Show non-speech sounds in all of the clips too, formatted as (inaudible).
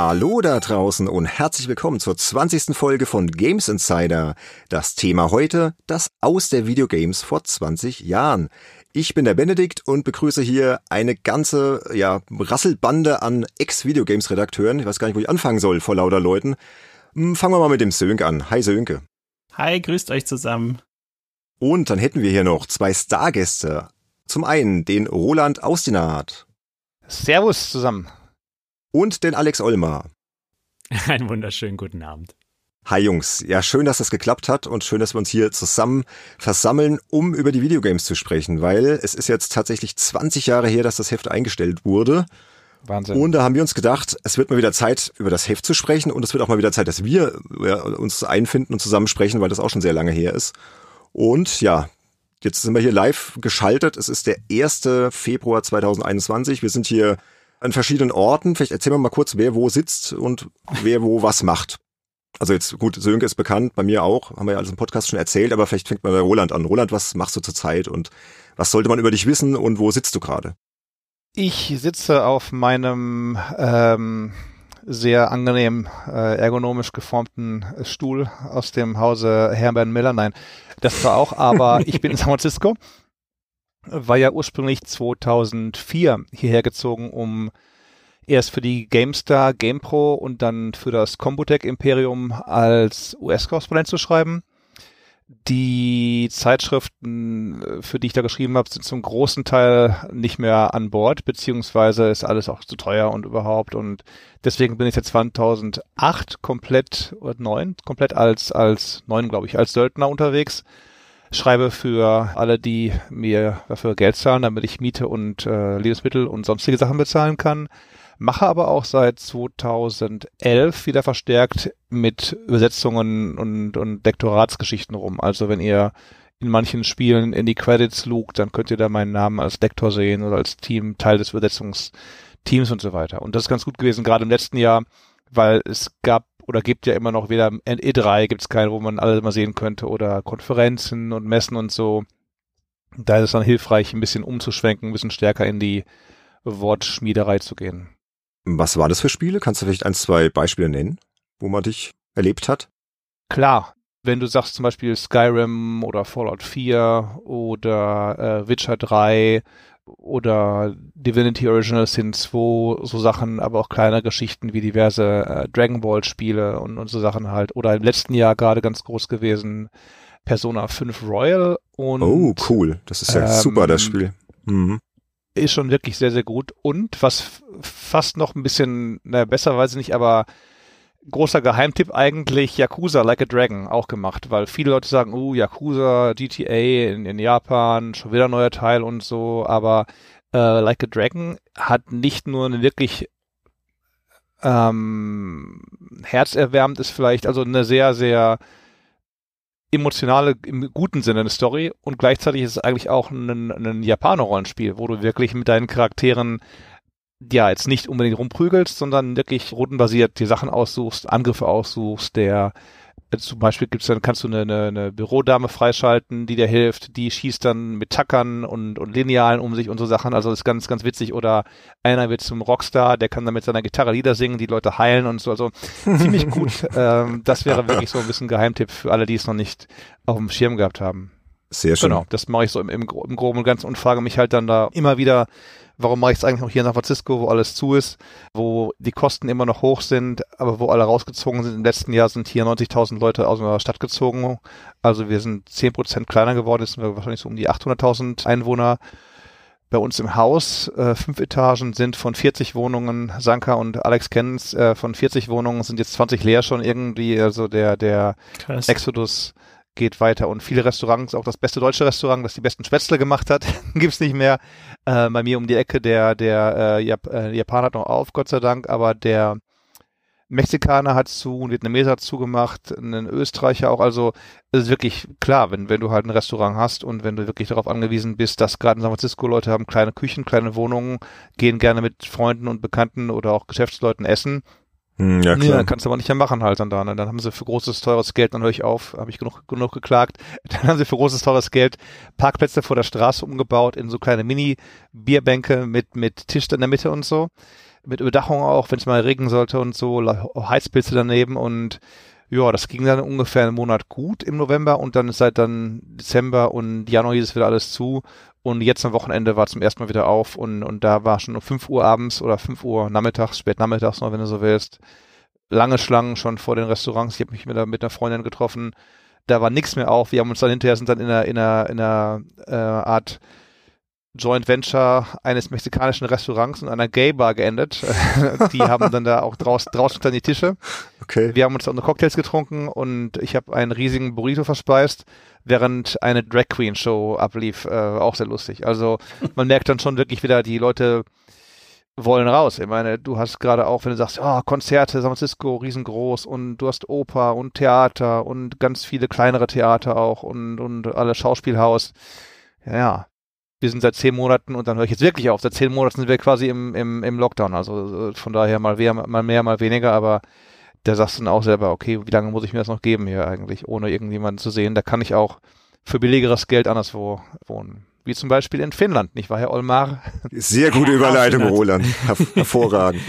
Hallo da draußen und herzlich willkommen zur 20. Folge von Games Insider. Das Thema heute, das Aus der Videogames vor 20 Jahren. Ich bin der Benedikt und begrüße hier eine ganze, ja, Rasselbande an Ex-Videogames-Redakteuren. Ich weiß gar nicht, wo ich anfangen soll vor lauter Leuten. Hm, fangen wir mal mit dem Sönke an. Hi Sönke. Hi, grüßt euch zusammen. Und dann hätten wir hier noch zwei Stargäste. Zum einen den Roland Austinat. Servus zusammen. Und den Alex Olmer. (laughs) Einen wunderschönen guten Abend. Hi Jungs, ja schön, dass das geklappt hat und schön, dass wir uns hier zusammen versammeln, um über die Videogames zu sprechen, weil es ist jetzt tatsächlich 20 Jahre her, dass das Heft eingestellt wurde. Wahnsinn. Und da haben wir uns gedacht, es wird mal wieder Zeit, über das Heft zu sprechen und es wird auch mal wieder Zeit, dass wir ja, uns einfinden und zusammen sprechen, weil das auch schon sehr lange her ist. Und ja, jetzt sind wir hier live geschaltet. Es ist der 1. Februar 2021. Wir sind hier an verschiedenen Orten. Vielleicht erzählen wir mal kurz, wer wo sitzt und wer wo was macht. Also jetzt gut, Sönke ist bekannt, bei mir auch, haben wir ja alles im Podcast schon erzählt, aber vielleicht fängt man bei Roland an. Roland, was machst du zurzeit und was sollte man über dich wissen und wo sitzt du gerade? Ich sitze auf meinem ähm, sehr angenehm äh, ergonomisch geformten Stuhl aus dem Hause Herbert Miller. Nein, das war auch, aber (laughs) ich bin in San Francisco, war ja ursprünglich 2004 hierher gezogen, um erst für die GameStar, GamePro und dann für das Computec Imperium als US-Korrespondent zu schreiben. Die Zeitschriften, für die ich da geschrieben habe, sind zum großen Teil nicht mehr an Bord, beziehungsweise ist alles auch zu teuer und überhaupt. Und deswegen bin ich seit 2008 komplett, oder neun, komplett als, als neun, glaube ich, als Söldner unterwegs. Schreibe für alle, die mir dafür Geld zahlen, damit ich Miete und äh, Lebensmittel und sonstige Sachen bezahlen kann mache aber auch seit 2011 wieder verstärkt mit Übersetzungen und, und Lektoratsgeschichten rum. Also wenn ihr in manchen Spielen in die Credits lugt, dann könnt ihr da meinen Namen als Lektor sehen oder als Team, Teil des Übersetzungsteams und so weiter. Und das ist ganz gut gewesen, gerade im letzten Jahr, weil es gab oder gibt ja immer noch weder E3 gibt es keinen, wo man alle mal sehen könnte oder Konferenzen und Messen und so. Da ist es dann hilfreich, ein bisschen umzuschwenken, ein bisschen stärker in die Wortschmiederei zu gehen. Was war das für Spiele? Kannst du vielleicht ein, zwei Beispiele nennen, wo man dich erlebt hat? Klar, wenn du sagst zum Beispiel Skyrim oder Fallout 4 oder äh, Witcher 3 oder Divinity Original Sin 2, so Sachen, aber auch kleine Geschichten wie diverse äh, Dragon Ball Spiele und, und so Sachen halt. Oder im letzten Jahr gerade ganz groß gewesen Persona 5 Royal und. Oh, cool. Das ist ja ähm, super, das Spiel. Mhm ist schon wirklich sehr, sehr gut. Und was fast noch ein bisschen, naja, besser weiß ich nicht, aber großer Geheimtipp eigentlich Yakuza Like a Dragon auch gemacht, weil viele Leute sagen, uh, Yakuza, GTA in, in Japan, schon wieder ein neuer Teil und so, aber äh, Like a Dragon hat nicht nur eine wirklich ähm, herzerwärmend ist vielleicht, also eine sehr, sehr emotionale, im guten Sinne eine Story und gleichzeitig ist es eigentlich auch ein, ein Japaner-Rollenspiel, wo du wirklich mit deinen Charakteren ja jetzt nicht unbedingt rumprügelst, sondern wirklich rundenbasiert die Sachen aussuchst, Angriffe aussuchst, der zum Beispiel gibt's dann, kannst du eine, eine, eine Bürodame freischalten, die dir hilft, die schießt dann mit Tackern und, und Linealen um sich und so Sachen, also das ist ganz, ganz witzig. Oder einer wird zum Rockstar, der kann dann mit seiner Gitarre Lieder singen, die Leute heilen und so, also (laughs) ziemlich gut. Ähm, das wäre wirklich so ein bisschen Geheimtipp für alle, die es noch nicht auf dem Schirm gehabt haben. Sehr schön. Genau, das mache ich so im, im, im Groben und Ganzen und frage mich halt dann da immer wieder, warum mache ich es eigentlich noch hier in San Francisco, wo alles zu ist, wo die Kosten immer noch hoch sind, aber wo alle rausgezogen sind. Im letzten Jahr sind hier 90.000 Leute aus unserer Stadt gezogen. Also wir sind 10% kleiner geworden, jetzt sind wir wahrscheinlich so um die 800.000 Einwohner. Bei uns im Haus, äh, fünf Etagen sind von 40 Wohnungen, Sanka und Alex kennen's, äh, von 40 Wohnungen sind jetzt 20 leer schon irgendwie, also der, der Krass. Exodus geht weiter und viele Restaurants, auch das beste deutsche Restaurant, das die besten Spätzle gemacht hat, (laughs) gibt's nicht mehr. Äh, bei mir um die Ecke, der, der äh, Jap äh, Japaner hat noch auf, Gott sei Dank, aber der Mexikaner hat zu, ein Vietnameser hat zugemacht, ein Österreicher auch. Also es ist wirklich klar, wenn, wenn du halt ein Restaurant hast und wenn du wirklich darauf angewiesen bist, dass gerade in San Francisco Leute haben kleine Küchen, kleine Wohnungen, gehen gerne mit Freunden und Bekannten oder auch Geschäftsleuten essen, ja, klar. Ja, kannst du aber nicht mehr machen halt dann da. Ne? Dann haben sie für großes, teures Geld, dann höre ich auf, habe ich genug, genug geklagt, (laughs) dann haben sie für großes, teures Geld Parkplätze vor der Straße umgebaut in so kleine Mini-Bierbänke mit, mit Tisch in der Mitte und so. mit Überdachung auch, wenn es mal regnen sollte und so, Heizpilze daneben und ja, das ging dann ungefähr einen Monat gut im November und dann seit dann Dezember und Januar hieß es wieder alles zu und jetzt am Wochenende war zum ersten Mal wieder auf und, und da war schon um 5 Uhr abends oder 5 Uhr nachmittags, spät nachmittags noch, wenn du so willst, lange Schlangen schon vor den Restaurants. Ich habe mich mit, mit einer Freundin getroffen, da war nichts mehr auf. Wir haben uns dann hinterher sind dann in einer, in einer, in einer äh, Art Joint Venture eines mexikanischen Restaurants und einer Gay Bar geendet. (laughs) die haben dann da auch draußen draußen dann die Tische. Okay. Wir haben uns unsere Cocktails getrunken und ich habe einen riesigen Burrito verspeist, während eine Drag Queen Show ablief. Äh, auch sehr lustig. Also man merkt dann schon wirklich wieder, die Leute wollen raus. Ich meine, du hast gerade auch, wenn du sagst, oh, Konzerte, San Francisco, riesengroß und du hast Oper und Theater und ganz viele kleinere Theater auch und, und alle Schauspielhaus. Ja, wir sind seit zehn Monaten und dann höre ich jetzt wirklich auf. Seit zehn Monaten sind wir quasi im, im, im Lockdown. Also von daher mal mehr, mal mehr, mal weniger, aber da sagst du dann auch selber, okay, wie lange muss ich mir das noch geben hier eigentlich, ohne irgendjemanden zu sehen? Da kann ich auch für billigeres Geld anderswo wohnen. Wie zum Beispiel in Finnland, nicht wahr, Herr Olmar? Sehr gute Überleitung, Roland. (laughs) Hervorragend.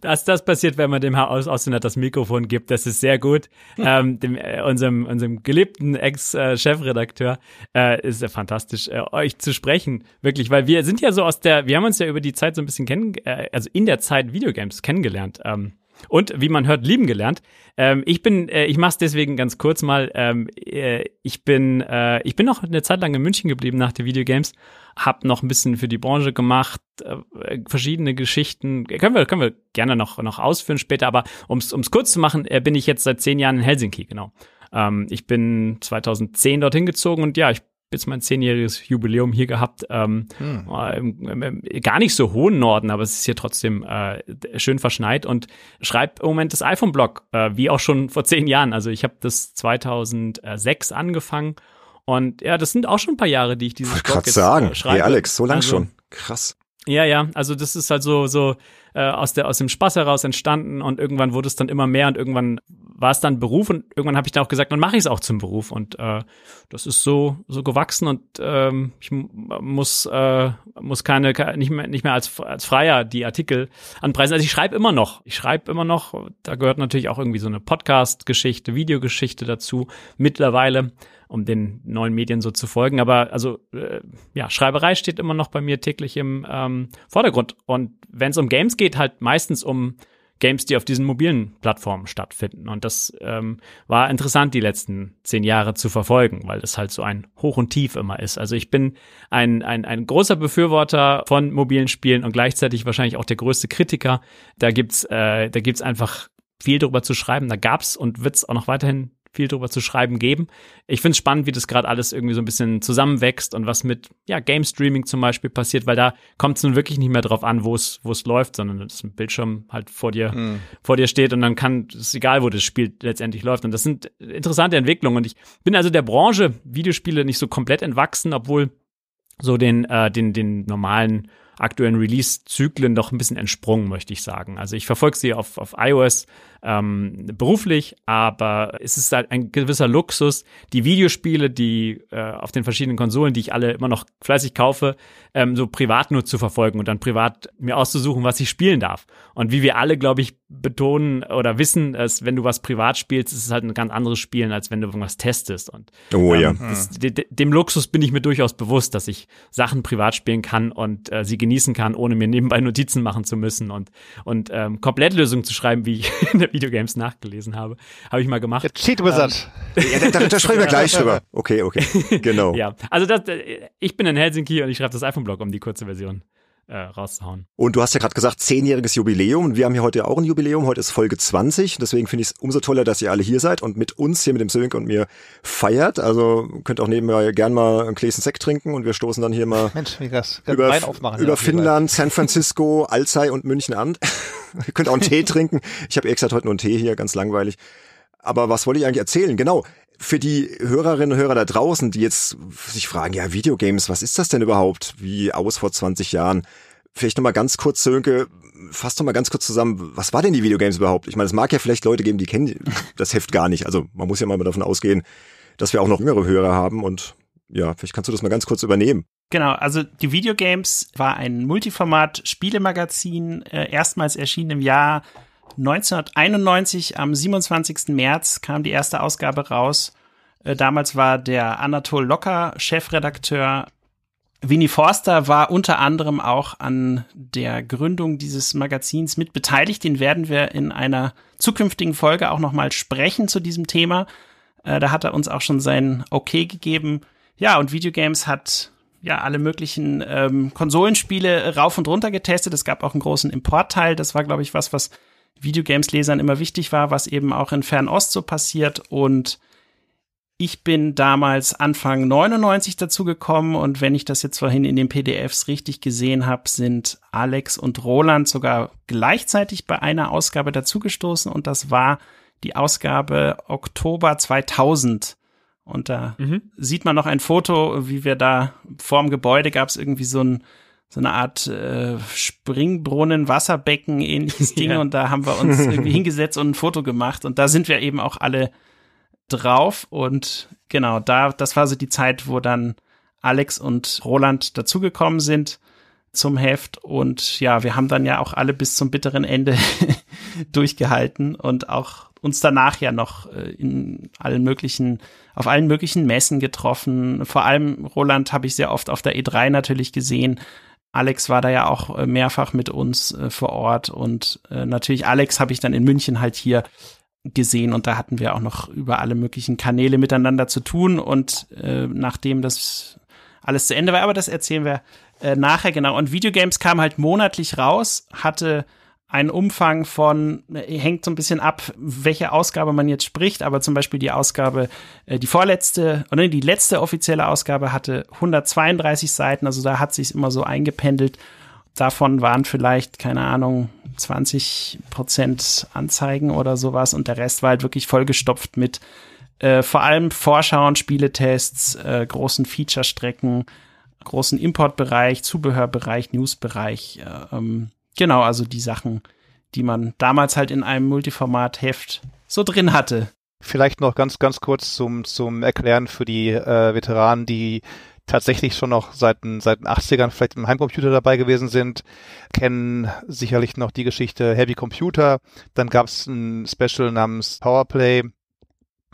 Das, das passiert, wenn man dem Herr Ausländer das Mikrofon gibt. Das ist sehr gut. ähm, dem, äh, unserem, unserem geliebten Ex-Chefredakteur äh, ist ja fantastisch, äh, euch zu sprechen. Wirklich, weil wir sind ja so aus der, wir haben uns ja über die Zeit so ein bisschen kennen, äh, also in der Zeit Videogames kennengelernt. Ähm, und wie man hört, lieben gelernt. Ähm, ich bin, äh, ich mach's deswegen ganz kurz mal. Ähm, äh, ich bin, äh, ich bin noch eine Zeit lang in München geblieben nach den Videogames, hab noch ein bisschen für die Branche gemacht, äh, verschiedene Geschichten. Können wir, können wir gerne noch noch ausführen später. Aber ums ums kurz zu machen, äh, bin ich jetzt seit zehn Jahren in Helsinki. Genau. Ähm, ich bin 2010 dorthin gezogen und ja, ich jetzt mein zehnjähriges Jubiläum hier gehabt. Ähm, hm. äh, gar nicht so hohen Norden, aber es ist hier trotzdem äh, schön verschneit und schreibe im Moment das iPhone-Blog, äh, wie auch schon vor zehn Jahren. Also ich habe das 2006 angefangen und ja, das sind auch schon ein paar Jahre, die ich dieses Blog jetzt sagen. Äh, schreibe. Hey Alex, so lang also, schon. Krass. Ja, ja, also das ist halt so, so äh, aus, der, aus dem Spaß heraus entstanden und irgendwann wurde es dann immer mehr und irgendwann war es dann Beruf und irgendwann habe ich dann auch gesagt, dann mache ich es auch zum Beruf und äh, das ist so so gewachsen und ähm, ich muss äh, muss keine nicht mehr nicht mehr als als Freier die Artikel anpreisen. Also ich schreibe immer noch, ich schreibe immer noch. Da gehört natürlich auch irgendwie so eine Podcast-Geschichte, Videogeschichte dazu mittlerweile um den neuen Medien so zu folgen. Aber also äh, ja, Schreiberei steht immer noch bei mir täglich im ähm, Vordergrund. Und wenn es um Games geht, halt meistens um Games, die auf diesen mobilen Plattformen stattfinden. Und das ähm, war interessant, die letzten zehn Jahre zu verfolgen, weil das halt so ein Hoch und Tief immer ist. Also ich bin ein, ein, ein großer Befürworter von mobilen Spielen und gleichzeitig wahrscheinlich auch der größte Kritiker. Da gibt's, äh, da gibt's einfach viel darüber zu schreiben. Da gab's und wird's auch noch weiterhin viel drüber zu schreiben geben. Ich finde es spannend, wie das gerade alles irgendwie so ein bisschen zusammenwächst und was mit ja, Game Streaming zum Beispiel passiert, weil da kommt es nun wirklich nicht mehr drauf an, wo es wo es läuft, sondern dass ein Bildschirm halt vor dir mhm. vor dir steht und dann kann es egal, wo das Spiel letztendlich läuft. Und das sind interessante Entwicklungen. Und ich bin also der Branche Videospiele nicht so komplett entwachsen, obwohl so den äh, den den normalen aktuellen Release-Zyklen doch ein bisschen entsprungen, möchte ich sagen. Also ich verfolge sie auf, auf iOS ähm, beruflich, aber es ist halt ein gewisser Luxus, die Videospiele, die äh, auf den verschiedenen Konsolen, die ich alle immer noch fleißig kaufe, ähm, so privat nur zu verfolgen und dann privat mir auszusuchen, was ich spielen darf. Und wie wir alle, glaube ich, betonen oder wissen, dass wenn du was privat spielst, ist es halt ein ganz anderes Spielen, als wenn du irgendwas testest. Und oh, ähm, ja. das, de, dem Luxus bin ich mir durchaus bewusst, dass ich Sachen privat spielen kann und äh, sie genießen kann, ohne mir nebenbei Notizen machen zu müssen und, und ähm, Komplettlösungen zu schreiben, wie ich (laughs) in der Videogames nachgelesen habe. Habe ich mal gemacht. Der Cheat Wizard. Ähm, ja, da, da sprechen wir gleich drüber. Okay, okay. (laughs) Genau. ja, also das, äh, ich bin in Helsinki und ich schreibe das iPhone-Blog, um die kurze Version äh, rauszuhauen. Und du hast ja gerade gesagt, zehnjähriges Jubiläum. Wir haben hier heute auch ein Jubiläum. Heute ist Folge 20. Deswegen finde ich es umso toller, dass ihr alle hier seid und mit uns hier mit dem Sönke und mir feiert. Also könnt auch nebenbei gern mal ein Gläschen Sekt trinken und wir stoßen dann hier mal (laughs) Mensch, wie das? über, über Finnland, San Francisco, (laughs) Alzey und München an. (laughs) ihr könnt auch einen Tee trinken. Ich habe extra heute nur einen Tee hier, ganz langweilig. Aber was wollte ich eigentlich erzählen? Genau für die Hörerinnen und Hörer da draußen, die jetzt sich fragen, ja, Videogames, was ist das denn überhaupt? Wie aus vor 20 Jahren? Vielleicht nochmal ganz kurz, Sönke, fass doch mal ganz kurz zusammen, was war denn die Videogames überhaupt? Ich meine, es mag ja vielleicht Leute geben, die kennen das Heft gar nicht. Also man muss ja mal davon ausgehen, dass wir auch noch jüngere Hörer haben und ja, vielleicht kannst du das mal ganz kurz übernehmen. Genau, also die Videogames war ein Multiformat-Spielemagazin, äh, erstmals erschienen im Jahr 1991. Am 27. März kam die erste Ausgabe raus. Äh, damals war der Anatol Locker Chefredakteur. Winnie Forster war unter anderem auch an der Gründung dieses Magazins mit beteiligt. Den werden wir in einer zukünftigen Folge auch nochmal sprechen zu diesem Thema. Äh, da hat er uns auch schon sein Okay gegeben. Ja, und Videogames hat ja alle möglichen ähm, Konsolenspiele rauf und runter getestet. Es gab auch einen großen Importteil. Das war, glaube ich, was, was Videogames-Lesern immer wichtig war, was eben auch in Fernost so passiert. Und ich bin damals Anfang 99 dazugekommen und wenn ich das jetzt vorhin in den PDFs richtig gesehen habe, sind Alex und Roland sogar gleichzeitig bei einer Ausgabe dazugestoßen und das war die Ausgabe Oktober 2000. Und da mhm. sieht man noch ein Foto, wie wir da vorm Gebäude gab es irgendwie so ein so eine Art äh, Springbrunnen, Wasserbecken, ähnliches (laughs) Ding. ja. Und da haben wir uns (laughs) irgendwie hingesetzt und ein Foto gemacht. Und da sind wir eben auch alle drauf. Und genau, da, das war so die Zeit, wo dann Alex und Roland dazugekommen sind zum Heft. Und ja, wir haben dann ja auch alle bis zum bitteren Ende (laughs) durchgehalten und auch uns danach ja noch äh, in allen möglichen, auf allen möglichen Messen getroffen. Vor allem Roland habe ich sehr oft auf der E3 natürlich gesehen. Alex war da ja auch äh, mehrfach mit uns äh, vor Ort und äh, natürlich Alex habe ich dann in München halt hier gesehen und da hatten wir auch noch über alle möglichen Kanäle miteinander zu tun und äh, nachdem das alles zu Ende war, aber das erzählen wir äh, nachher genau. Und Videogames kam halt monatlich raus, hatte ein Umfang von, äh, hängt so ein bisschen ab, welche Ausgabe man jetzt spricht, aber zum Beispiel die Ausgabe, äh, die vorletzte, oder die letzte offizielle Ausgabe hatte 132 Seiten, also da hat sich immer so eingependelt. Davon waren vielleicht, keine Ahnung, 20 Prozent Anzeigen oder sowas und der Rest war halt wirklich vollgestopft mit äh, vor allem Vorschauen, Spieletests, äh, großen Feature-Strecken, großen Importbereich, Zubehörbereich, Newsbereich, äh, ähm, Genau, also die Sachen, die man damals halt in einem Multiformat-Heft so drin hatte. Vielleicht noch ganz, ganz kurz zum, zum Erklären für die äh, Veteranen, die tatsächlich schon noch seit, seit den 80ern vielleicht im Heimcomputer dabei gewesen sind, kennen sicherlich noch die Geschichte Heavy Computer. Dann gab es ein Special namens Powerplay.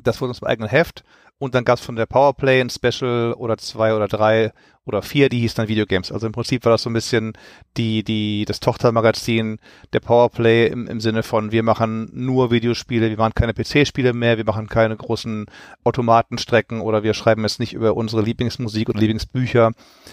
Das wurde uns im eigenen Heft. Und dann gab es von der Powerplay ein Special oder zwei oder drei oder vier, die hieß dann Videogames. Also im Prinzip war das so ein bisschen die, die, das Tochtermagazin der Powerplay im, im Sinne von, wir machen nur Videospiele, wir machen keine PC-Spiele mehr, wir machen keine großen Automatenstrecken oder wir schreiben jetzt nicht über unsere Lieblingsmusik oder Lieblingsbücher,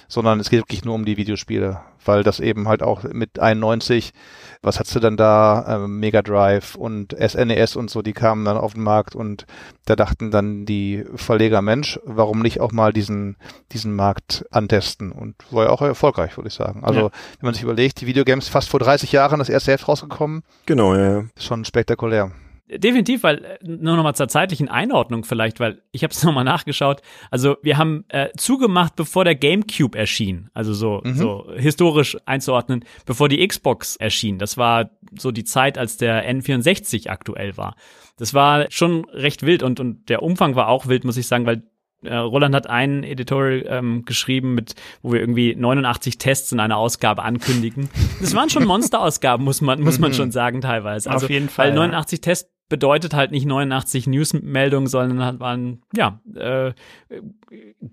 sondern es geht wirklich nur um die Videospiele, weil das eben halt auch mit 91 was hast du denn da? Ähm, Mega Drive und SNES e und so, die kamen dann auf den Markt und da dachten dann die Verleger, Mensch, warum nicht auch mal diesen, diesen Markt antesten? Und war ja auch erfolgreich, würde ich sagen. Also, ja. wenn man sich überlegt, die Videogames fast vor 30 Jahren das erste Heft rausgekommen. Genau, ja. Schon spektakulär. Definitiv, weil äh, nur nochmal zur zeitlichen Einordnung vielleicht, weil ich habe es (laughs) nochmal nachgeschaut. Also wir haben äh, zugemacht, bevor der GameCube erschien, also so mhm. so historisch einzuordnen, bevor die Xbox erschien. Das war so die Zeit, als der N64 aktuell war. Das war schon recht wild und und der Umfang war auch wild, muss ich sagen, weil Roland hat einen Editorial ähm, geschrieben, mit, wo wir irgendwie 89 Tests in einer Ausgabe ankündigen. (laughs) Das waren schon Monsterausgaben, muss man, muss man mhm. schon sagen, teilweise. Also, Auf jeden Fall. Weil 89 ja. Tests bedeutet halt nicht 89 Newsmeldungen, sondern halt waren, ja, äh,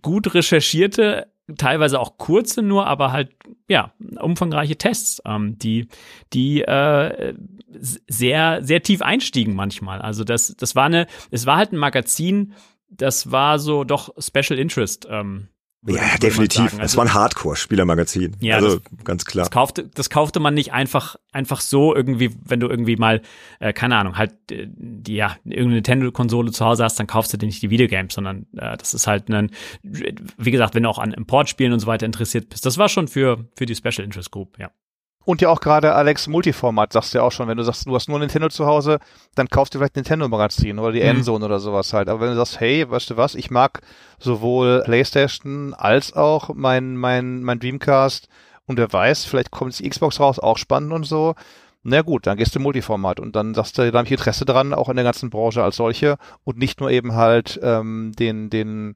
gut recherchierte, teilweise auch kurze nur, aber halt, ja, umfangreiche Tests, ähm, die, die äh, sehr, sehr tief einstiegen manchmal. Also das, das war eine, es war halt ein Magazin, das war so doch Special Interest. Ähm, ja, definitiv. Also, es war ein Hardcore-Spielermagazin. Ja, also das, ganz klar. Das kaufte, das kaufte man nicht einfach, einfach so irgendwie, wenn du irgendwie mal, äh, keine Ahnung, halt äh, die, ja, irgendeine Nintendo-Konsole zu Hause hast, dann kaufst du dir nicht die Videogames, sondern äh, das ist halt ein, wie gesagt, wenn du auch an Importspielen und so weiter interessiert bist. Das war schon für, für die Special Interest Group, ja. Und ja auch gerade Alex Multiformat, sagst du ja auch schon, wenn du sagst, du hast nur Nintendo zu Hause, dann kaufst du vielleicht Nintendo Magazin oder die mhm. Endzone oder sowas halt. Aber wenn du sagst, hey, weißt du was, ich mag sowohl Playstation als auch mein, mein, mein Dreamcast und wer weiß, vielleicht kommt die Xbox raus, auch spannend und so. Na gut, dann gehst du Multiformat und dann sagst du, da habe ich Interesse dran, auch in der ganzen Branche als solche und nicht nur eben halt ähm, den, den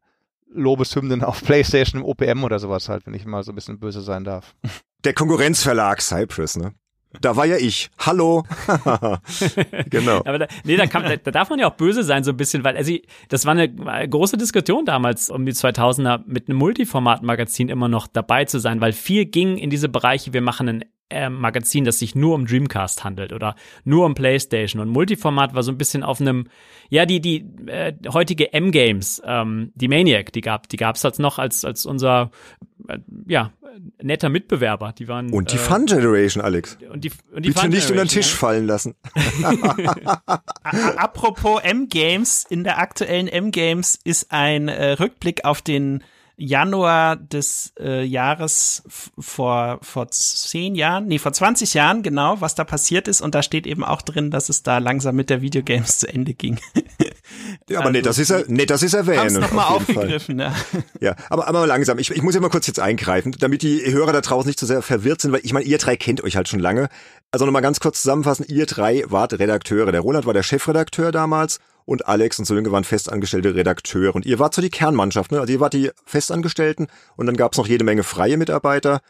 Lobeshymnen auf (laughs) PlayStation im OPM oder sowas halt, wenn ich mal so ein bisschen böse sein darf. (laughs) Der Konkurrenzverlag Cypress, ne? Da war ja ich. Hallo. (laughs) genau. Aber da, nee, da, kann, da, da darf man ja auch böse sein so ein bisschen, weil also, das war eine große Diskussion damals um die 2000er mit einem Multiformat-Magazin immer noch dabei zu sein, weil viel ging in diese Bereiche, wir machen ein äh, Magazin, das sich nur um Dreamcast handelt oder nur um PlayStation. Und Multiformat war so ein bisschen auf einem, ja, die, die äh, heutige M-Games, ähm, die Maniac, die gab die gab's als noch als, als unser, äh, ja, netter Mitbewerber. Die waren. Und die äh, Fun Generation, Alex. Und die, und die Bitte Fun nicht unter den Generation, Tisch ja. fallen lassen. (laughs) Apropos M-Games, in der aktuellen M-Games ist ein äh, Rückblick auf den Januar des äh, Jahres vor, vor zehn Jahren, nee, vor 20 Jahren, genau, was da passiert ist. Und da steht eben auch drin, dass es da langsam mit der Videogames zu Ende ging. (laughs) Ja, aber nee, das ist er, nee, das ist erwähnen. nochmal auf aufgegriffen, ne? (laughs) Ja, aber, aber langsam. Ich, ich muss ja mal kurz jetzt eingreifen, damit die Hörer da draußen nicht zu sehr verwirrt sind, weil ich meine, ihr drei kennt euch halt schon lange. Also nochmal ganz kurz zusammenfassen, ihr drei wart Redakteure. Der Roland war der Chefredakteur damals und Alex und Sönke waren festangestellte Redakteure. Und ihr wart so die Kernmannschaft, ne? Also ihr wart die Festangestellten und dann gab's noch jede Menge freie Mitarbeiter.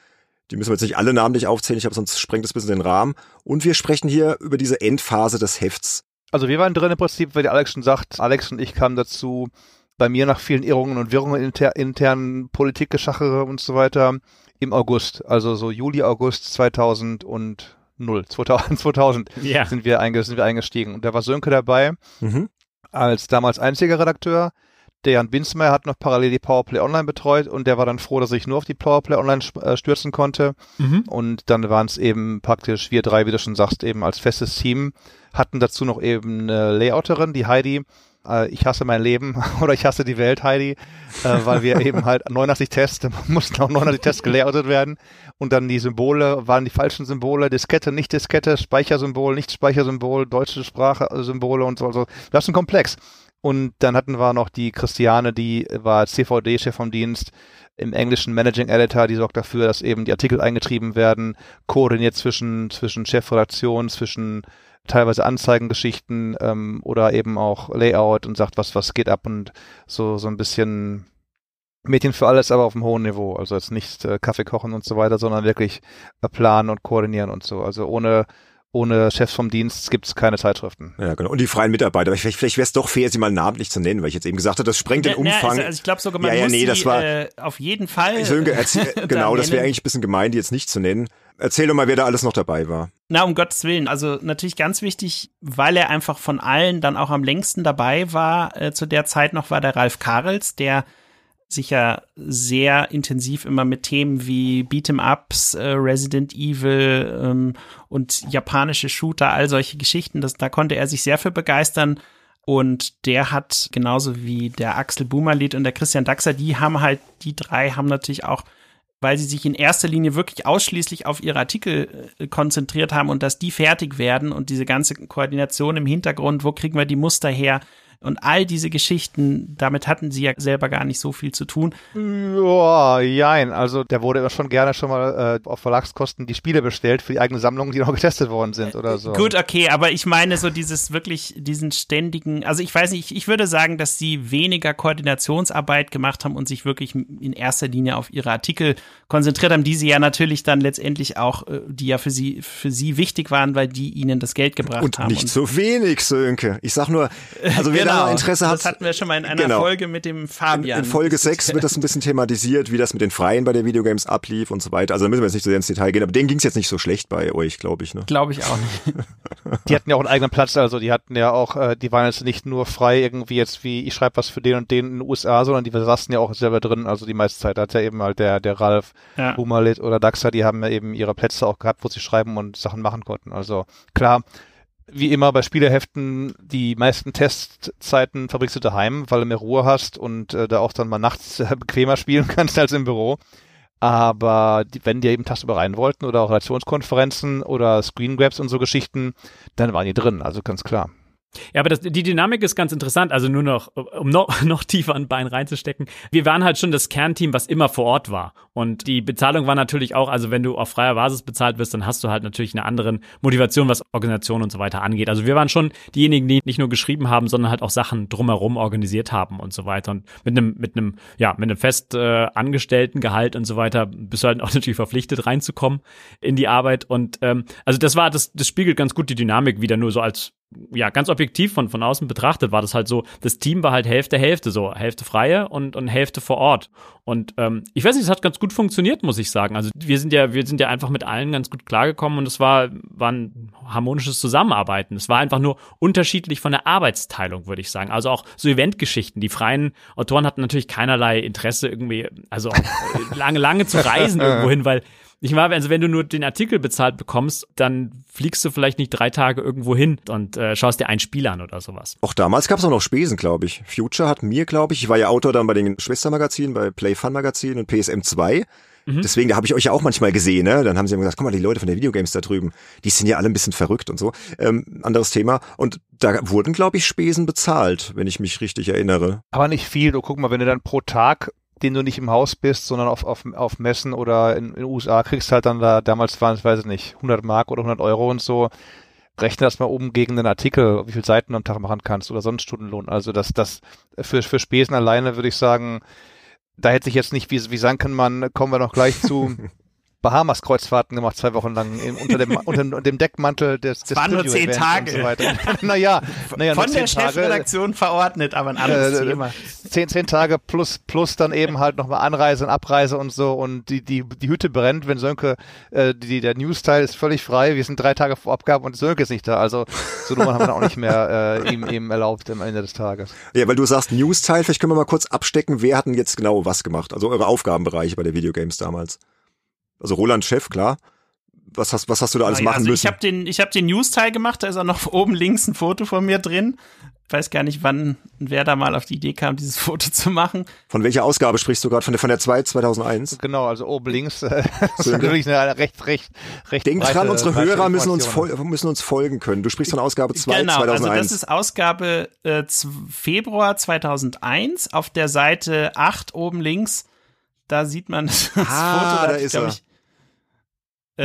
Die müssen wir jetzt nicht alle namentlich aufzählen, ich glaube, sonst sprengt das ein bisschen den Rahmen. Und wir sprechen hier über diese Endphase des Hefts. Also wir waren drin im Prinzip, weil der Alex schon sagt, Alex und ich kamen dazu, bei mir nach vielen Irrungen und Wirrungen inter, internen Politikgeschachere und so weiter, im August, also so Juli, August 2000 und 0, 2000, 2000 Ja. sind, wir sind wir eingestiegen. Und da war Sönke dabei, Mhm. als damals einziger Redakteur. Der Jan Binsmeier hat noch parallel die Powerplay Online betreut und der war dann froh, dass ich nur auf die Powerplay Online äh, stürzen konnte. Mhm. Und dann waren es eben praktisch wir drei, wie du schon sagst, eben als festes Team, hatten dazu noch eben eine Layouterin, die Heidi. Äh, ich hasse mein Leben (laughs) oder ich hasse die Welt, Heidi, äh, weil wir (laughs) eben halt 89 Tests, mussten auch 89 Tests gelayoutet werden. Und dann die Symbole waren die falschen Symbole, Diskette, nicht Diskette, Speichersymbol, nicht Speichersymbol, deutsche Sprache-Symbole und so. Also das ist ein Komplex. Und dann hatten wir noch die Christiane, die war CVD-Chef vom Dienst im englischen Managing Editor, die sorgt dafür, dass eben die Artikel eingetrieben werden, koordiniert zwischen, zwischen Chefredaktion, zwischen teilweise Anzeigengeschichten ähm, oder eben auch Layout und sagt, was, was geht ab und so, so ein bisschen Mädchen für alles, aber auf einem hohen Niveau. Also jetzt nicht äh, Kaffee kochen und so weiter, sondern wirklich äh, planen und koordinieren und so. Also ohne, ohne Chefs vom Dienst gibt's keine Zeitschriften. Ja, genau. Und die freien Mitarbeiter. Aber Vielleicht, vielleicht wäre es doch fair, sie mal namentlich zu nennen, weil ich jetzt eben gesagt habe, das sprengt den Umfang. Also, also ich glaube sogar, man Ja, ja, muss nee, die das war- äh, auf jeden Fall. Sönke, erzähl, da (laughs) genau, das wäre eigentlich ein bisschen gemein, die jetzt nicht zu nennen. Erzähl doch mal, wer da alles noch dabei war. Na, um Gottes Willen. Also natürlich ganz wichtig, weil er einfach von allen dann auch am längsten dabei war. Äh, zu der Zeit noch war der Ralf Karels, der sich ja sehr intensiv immer mit Themen wie Beat'em-Ups, äh, Resident Evil ähm, und japanische Shooter, all solche Geschichten, das, da konnte er sich sehr für begeistern. Und der hat genauso wie der Axel Bumerlied und der Christian Daxer, die haben halt, die drei haben natürlich auch weil sie sich in erster Linie wirklich ausschließlich auf ihre Artikel äh, konzentriert haben und dass die fertig werden und diese ganze Koordination im Hintergrund, wo kriegen wir die Muster her und all diese Geschichten, damit hatten sie ja selber gar nicht so viel zu tun. Ja, jein. Also der wurde immer schon gerne schon mal äh, auf Verlagskosten die Spiele bestellt für die eigene Sammlung, die noch (laughs) getestet worden sind oder so. Gut, okay, aber ich meine so dieses wirklich, diesen ständigen, also ich weiß nicht, ich würde sagen, dass sie weniger Koordinationsarbeit gemacht haben und sich wirklich in erster Linie auf ihre Artikel konzentriert haben, die sie ja natürlich dann letztendlich auch, äh, die ja für sie, für sie wichtig waren, weil die ihnen das Geld gebracht Und haben. nicht so wenig, Sönke. Ich sag nur, also wer (laughs) genau, Interesse hat, das hatten wir schon mal in einer Genau. Folge mit dem in, Fabian. in Folge 6 wird das ein (laughs) bisschen thematisiert, wie das mit den Freien bei den Videogames ablief und so weiter. Also da müssen wir jetzt nicht so sehr ins Detail gehen, aber denen ging's jetzt nicht so schlecht bei euch, glaube ich. Ne? Glaube ich auch nicht. (laughs) Die hatten ja auch einen eigenen Platz, also die hatten ja auch, äh, die waren jetzt nicht nur frei irgendwie jetzt wie, ich schreibe was für den und den in den USA, sondern die saßen ja auch selber drin, also die meiste Zeit hat ja eben halt der, der Ralf, Ja. Humalit oder Daxa, die haben ja eben ihre Plätze auch gehabt, wo sie schreiben und Sachen machen konnten. Also klar, wie immer bei Spieleheften, die meisten Testzeiten verbringst du daheim, weil du mehr Ruhe hast und äh, da auch dann mal nachts äh, bequemer spielen (laughs) kannst als im Büro. Aber die, wenn die eben tagsüber rein wollten oder auch Relationskonferenzen oder Screen Grabs und so Geschichten, dann waren die drin, also ganz klar. Ja, aber das, die Dynamik ist ganz interessant. Also nur noch, um noch, (laughs) noch tiefer ein Bein reinzustecken. Wir waren halt schon das Kernteam, was immer vor Ort war. Und die Bezahlung war natürlich auch, also wenn du auf freier Basis bezahlt wirst, dann hast du halt natürlich eine andere Motivation, was Organisation und so weiter angeht. Also wir waren schon diejenigen, die nicht nur geschrieben haben, sondern halt auch Sachen drumherum organisiert haben und so weiter. Und mit einem, mit einem, ja, mit einem fest äh, angestellten Gehalt und so weiter bist du halt (laughs) auch natürlich verpflichtet reinzukommen in die Arbeit. Und ähm, also das war, das, das spiegelt ganz gut die Dynamik wieder nur so als ja, ganz objektiv von, von außen betrachtet war das halt so, das Team war halt Hälfte, Hälfte so, Hälfte freie und, und Hälfte vor Ort. Und ähm, ich weiß nicht, es hat ganz gut funktioniert, muss ich sagen. Also wir sind ja, wir sind ja einfach mit allen ganz gut klargekommen und es war, war ein harmonisches Zusammenarbeiten. Es war einfach nur unterschiedlich von der Arbeitsteilung, würde ich sagen. Also auch so Eventgeschichten. Die freien Autoren hatten natürlich keinerlei Interesse irgendwie, also (laughs) lange, lange zu reisen irgendwo hin, weil ich meine, also wenn du nur den Artikel bezahlt bekommst, dann fliegst du vielleicht nicht drei Tage irgendwo hin und äh, schaust dir ein Spiel an oder sowas. Auch damals gab es auch noch Spesen, glaube ich. Future hat mir, glaube ich, ich war ja Autor dann bei den Schwestermagazinen, bei Play Fun Magazin und PSM 2. Mhm. Deswegen, da habe ich euch ja auch manchmal gesehen, ne? Dann haben sie immer gesagt, guck mal, die Leute von der Videogames da drüben, die sind ja alle ein bisschen verrückt und so. Ähm, anderes Thema. Und da wurden, glaube ich, Spesen bezahlt, wenn ich mich richtig erinnere. Aber nicht viel. Du guck mal, wenn du dann pro Tag den du nicht im Haus bist, sondern auf, auf, auf Messen oder in, in den USA kriegst halt dann da, damals waren es, weiß ich nicht, 100 Mark oder 100 Euro und so. Rechne das mal oben gegen den Artikel, wie viel Seiten am Tag machen kannst oder sonst Stundenlohn. Also das, das für, für Spesen alleine würde ich sagen, da hätte ich jetzt nicht, wie, wie Sankenmann, kommen wir noch gleich zu, (laughs) Bahamas-Kreuzfahrten gemacht, zwei Wochen lang im, unter, dem, (laughs) unter dem Deckmantel des, des waren nur (laughs) zehn Tage. So naja, naja, von der Chefredaktion verordnet, aber ein anderes äh, Thema. Zehn, zehn Tage plus plus dann eben halt nochmal Anreise und Abreise und so und die die die Hütte brennt, wenn Sönke äh, die der News-Teil ist völlig frei. Wir sind drei Tage vor Abgabe und Sönke ist nicht da. Also so Nummern haben wir auch nicht mehr äh, ihm ihm erlaubt am Ende des Tages. Ja, weil du sagst News-Teil, vielleicht können wir mal kurz abstecken. Wer hat denn jetzt genau was gemacht? Also eure Aufgabenbereiche bei der Videogames damals? Also Roland Chef, klar. Was hast, was hast du da alles ja, machen also müssen? Ich habe den, ich hab den News-Teil gemacht, da ist auch noch (laughs) oben links ein Foto von mir drin. Ich weiß gar nicht, wann wer da mal auf die Idee kam, dieses (laughs) Foto zu machen. Von welcher Ausgabe sprichst du gerade? Von der, von der 2 2001? Genau, also oben links. Äh, (laughs) das ist natürlich eine recht, recht, recht Denk dran, unsere Hörer müssen uns, müssen uns folgen können. Du sprichst von Ausgabe 2 genau, 2001. also das ist Ausgabe äh, Februar 2001. Auf der Seite 8 oben links, da sieht man das ah, Foto. Da ist er. Ich,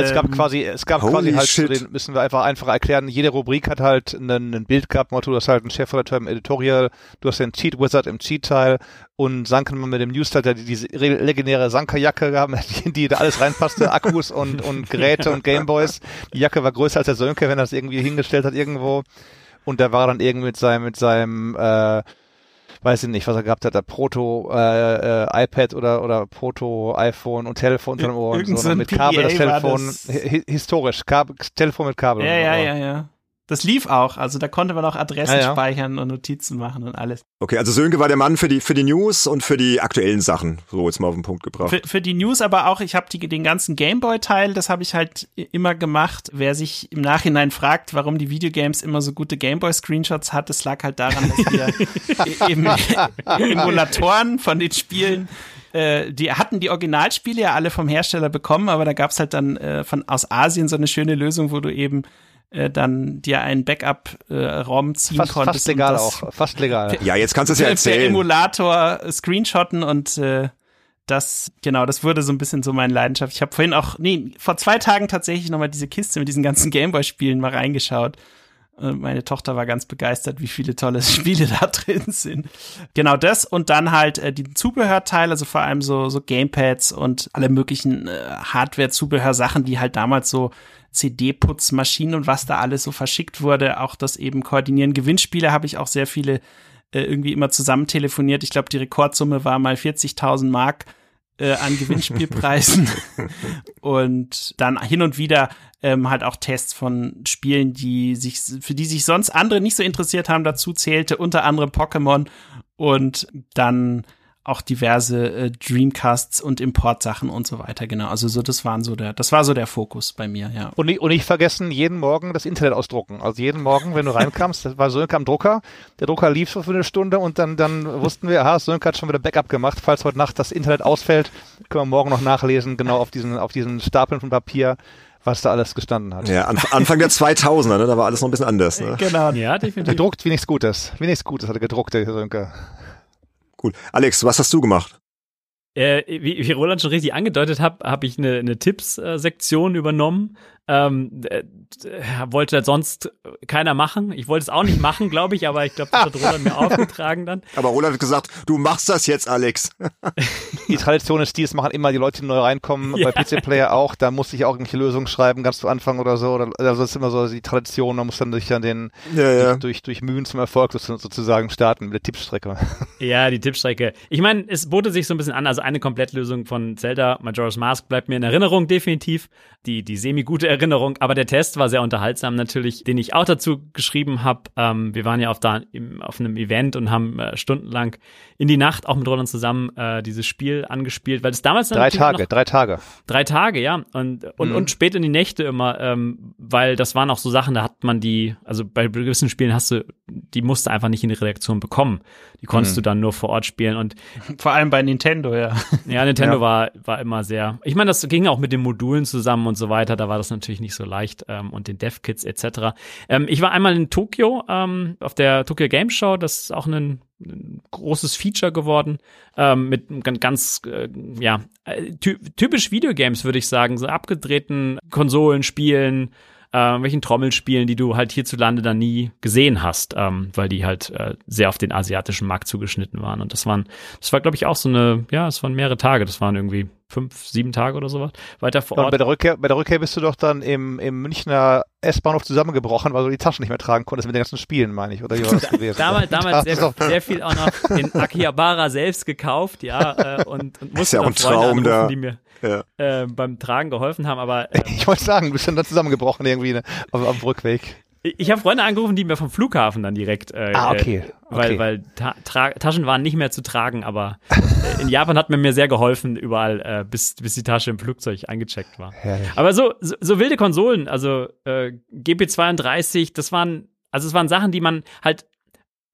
es gab Ähm, quasi, es gab holy quasi halt, shit. den, müssen wir einfach einfach erklären, jede Rubrik hat halt ein, Bild gehabt, Motto, du hast halt einen Chefredakteur im Editorial, du hast den Cheat Wizard im Cheat-Teil und Sankenmann mit dem News-Teil, der diese re- legendäre Sanka-Jacke gehabt, (laughs) die, die da alles reinpasste, (laughs) Akkus und, und Geräte und Gameboys. Die Jacke war größer als der Sönke, wenn er das irgendwie hingestellt hat irgendwo. Und der war dann irgendwie mit seinem, mit seinem, äh, weiß ich nicht, was er gehabt hat, der Proto äh, äh, iPad oder oder Proto iPhone und Telefon unter dem Ohr und so, so ein mit Kabel das PDA war Telefon das. hi historisch Kabel, Telefon mit Kabel Ja, ja, ja, ja. Das lief auch. Also da konnte man auch Adressen Ja, ja. speichern und Notizen machen und alles. Okay, also Sönke war der Mann für die, für die News und für die aktuellen Sachen. So, jetzt mal auf den Punkt gebracht. Für, für die News aber auch, ich habe den ganzen Gameboy-Teil, das habe ich halt immer gemacht. Wer sich im Nachhinein fragt, warum die Videogames immer so gute Gameboy-Screenshots hat, das lag halt daran, dass wir (laughs) eben Emulatoren von den Spielen äh, die hatten die Originalspiele ja alle vom Hersteller bekommen, aber da gab's halt dann äh, von aus Asien so eine schöne Lösung, wo du eben äh, dann dir einen Backup-ROM ziehen Fast, konntest. fast legal auch, fast legal. Ja, jetzt kannst du es ja per erzählen. Emulator screenshotten und äh, das, genau, das wurde so ein bisschen so meine Leidenschaft. Ich habe vorhin auch, nee, vor zwei Tagen tatsächlich nochmal diese Kiste mit diesen ganzen (laughs) Gameboy-Spielen mal reingeschaut. Und meine Tochter war ganz begeistert, wie viele tolle (laughs) Spiele da drin sind. Genau das und dann halt äh, die Zubehörteile, also vor allem so, so Gamepads und alle möglichen äh, Hardware-Zubehörsachen, die halt damals so CD-Putzmaschinen und was da alles so verschickt wurde. Auch das eben koordinieren. Gewinnspiele habe ich auch sehr viele äh, irgendwie immer zusammen telefoniert. Ich glaube, die Rekordsumme war mal 40.000 Mark äh, an Gewinnspielpreisen (laughs) und dann hin und wieder ähm, halt auch Tests von Spielen, die sich für die sich sonst andere nicht so interessiert haben. Dazu zählte unter anderem Pokémon und dann auch diverse äh, Dreamcasts und Importsachen und so weiter. Genau, also so das waren so der, das war so der Fokus bei mir. Ja. Und nicht, und nicht vergessen, jeden Morgen das Internet ausdrucken. Also jeden Morgen, wenn du reinkamst, das war Sönke am Drucker. Der Drucker lief so für eine Stunde und dann, dann wussten wir, aha, Sönke hat schon wieder Backup gemacht. Falls heute Nacht das Internet ausfällt, können wir morgen noch nachlesen, genau auf diesen, auf diesen Stapeln von Papier, was da alles gestanden hat. Ja, Anfang der 2000er, ne? da war alles noch ein bisschen anders. Ne? Genau. Ja, definitiv. Gedruckt wie nichts Gutes. Wie nichts Gutes hat er gedruckt, der Sönke. Cool. Alex, was hast du gemacht? Äh, wie, wie Roland schon richtig angedeutet hat, habe ich eine, eine Tipps-Sektion übernommen ähm, äh, wollte sonst keiner machen. Ich wollte es auch nicht machen, glaube ich, aber ich glaube, das hat Roland mir (laughs) aufgetragen dann. Aber Roland hat gesagt, du machst das jetzt, Alex. die Tradition ist die, es machen immer die Leute, die neu reinkommen, ja. bei PC Player auch, da muss ich auch irgendwelche Lösungen schreiben, ganz zu Anfang oder so. Oder, also das ist immer so die Tradition, man muss dann durch den ja, ja. Durch, durch Mühen zum Erfolg sozusagen starten mit der Tippstrecke. (laughs) Ja, die Tippstrecke. Ich meine, es boote sich so ein bisschen an, also eine Komplettlösung von Zelda, Majora's Mask bleibt mir in Erinnerung, definitiv. Die, die semi-gute Erinnerung. Aber der Test war sehr unterhaltsam natürlich, den ich auch dazu geschrieben habe. Ähm, wir waren ja auf, da, im, auf einem Event und haben äh, stundenlang in die Nacht auch mit Roland zusammen äh, dieses Spiel angespielt, weil es damals drei Tage, noch, drei Tage, drei Tage, ja und und, mhm. und spät in die Nächte immer, ähm, weil das waren auch so Sachen, da hat man die, also bei gewissen Spielen hast du, die musste einfach nicht in die Redaktion bekommen, die konntest mhm. du dann nur vor Ort spielen und (laughs) vor allem bei Nintendo, ja. Ja, Nintendo ja. war war immer sehr. Ich meine, das ging auch mit den Modulen zusammen und so weiter. Da war das natürlich nicht so leicht ähm, und den Dev-Kits etc. Ähm, ich war einmal in Tokio ähm, auf der Tokyo Game Show. Das ist auch ein, ein großes Feature geworden ähm, mit ganz, äh, ja äh, ty typisch Videogames würde ich sagen, so abgedrehten Konsolen, Spielen äh, welchen Trommelspielen, die du halt hierzulande dann nie gesehen hast, ähm, weil die halt äh, sehr auf den asiatischen Markt zugeschnitten waren. Und das waren, das war, glaube ich, auch so eine, ja, es waren mehrere Tage, das waren irgendwie fünf, sieben Tage oder sowas weiter vor Ort. Und bei der Rückkehr, bei der Rückkehr bist du doch dann im, im Münchner S-Bahnhof zusammengebrochen, weil du die Taschen nicht mehr tragen konntest mit den ganzen Spielen, meine ich, oder wie war das (laughs) gewesen? damals damals sehr, sehr, viel auch noch in Akihabara selbst gekauft, ja, äh, und, und musste ja auch ein Traum anrufen, da. die mir ja. äh, beim Tragen geholfen haben, aber (laughs) äh, ich wollte sagen, du bist dann da zusammengebrochen irgendwie ne, auf, auf dem Rückweg. Ich habe Freunde angerufen, die mir vom Flughafen dann direkt, äh, ah, okay. Äh, weil, okay. weil ta Taschen waren nicht mehr zu tragen, aber äh, in Japan hat man mir sehr geholfen, überall, äh, bis, bis die Tasche im Flugzeug eingecheckt war. Herrlich. Aber so, so, so wilde Konsolen, also äh, GP32, das waren, also es waren Sachen, die man halt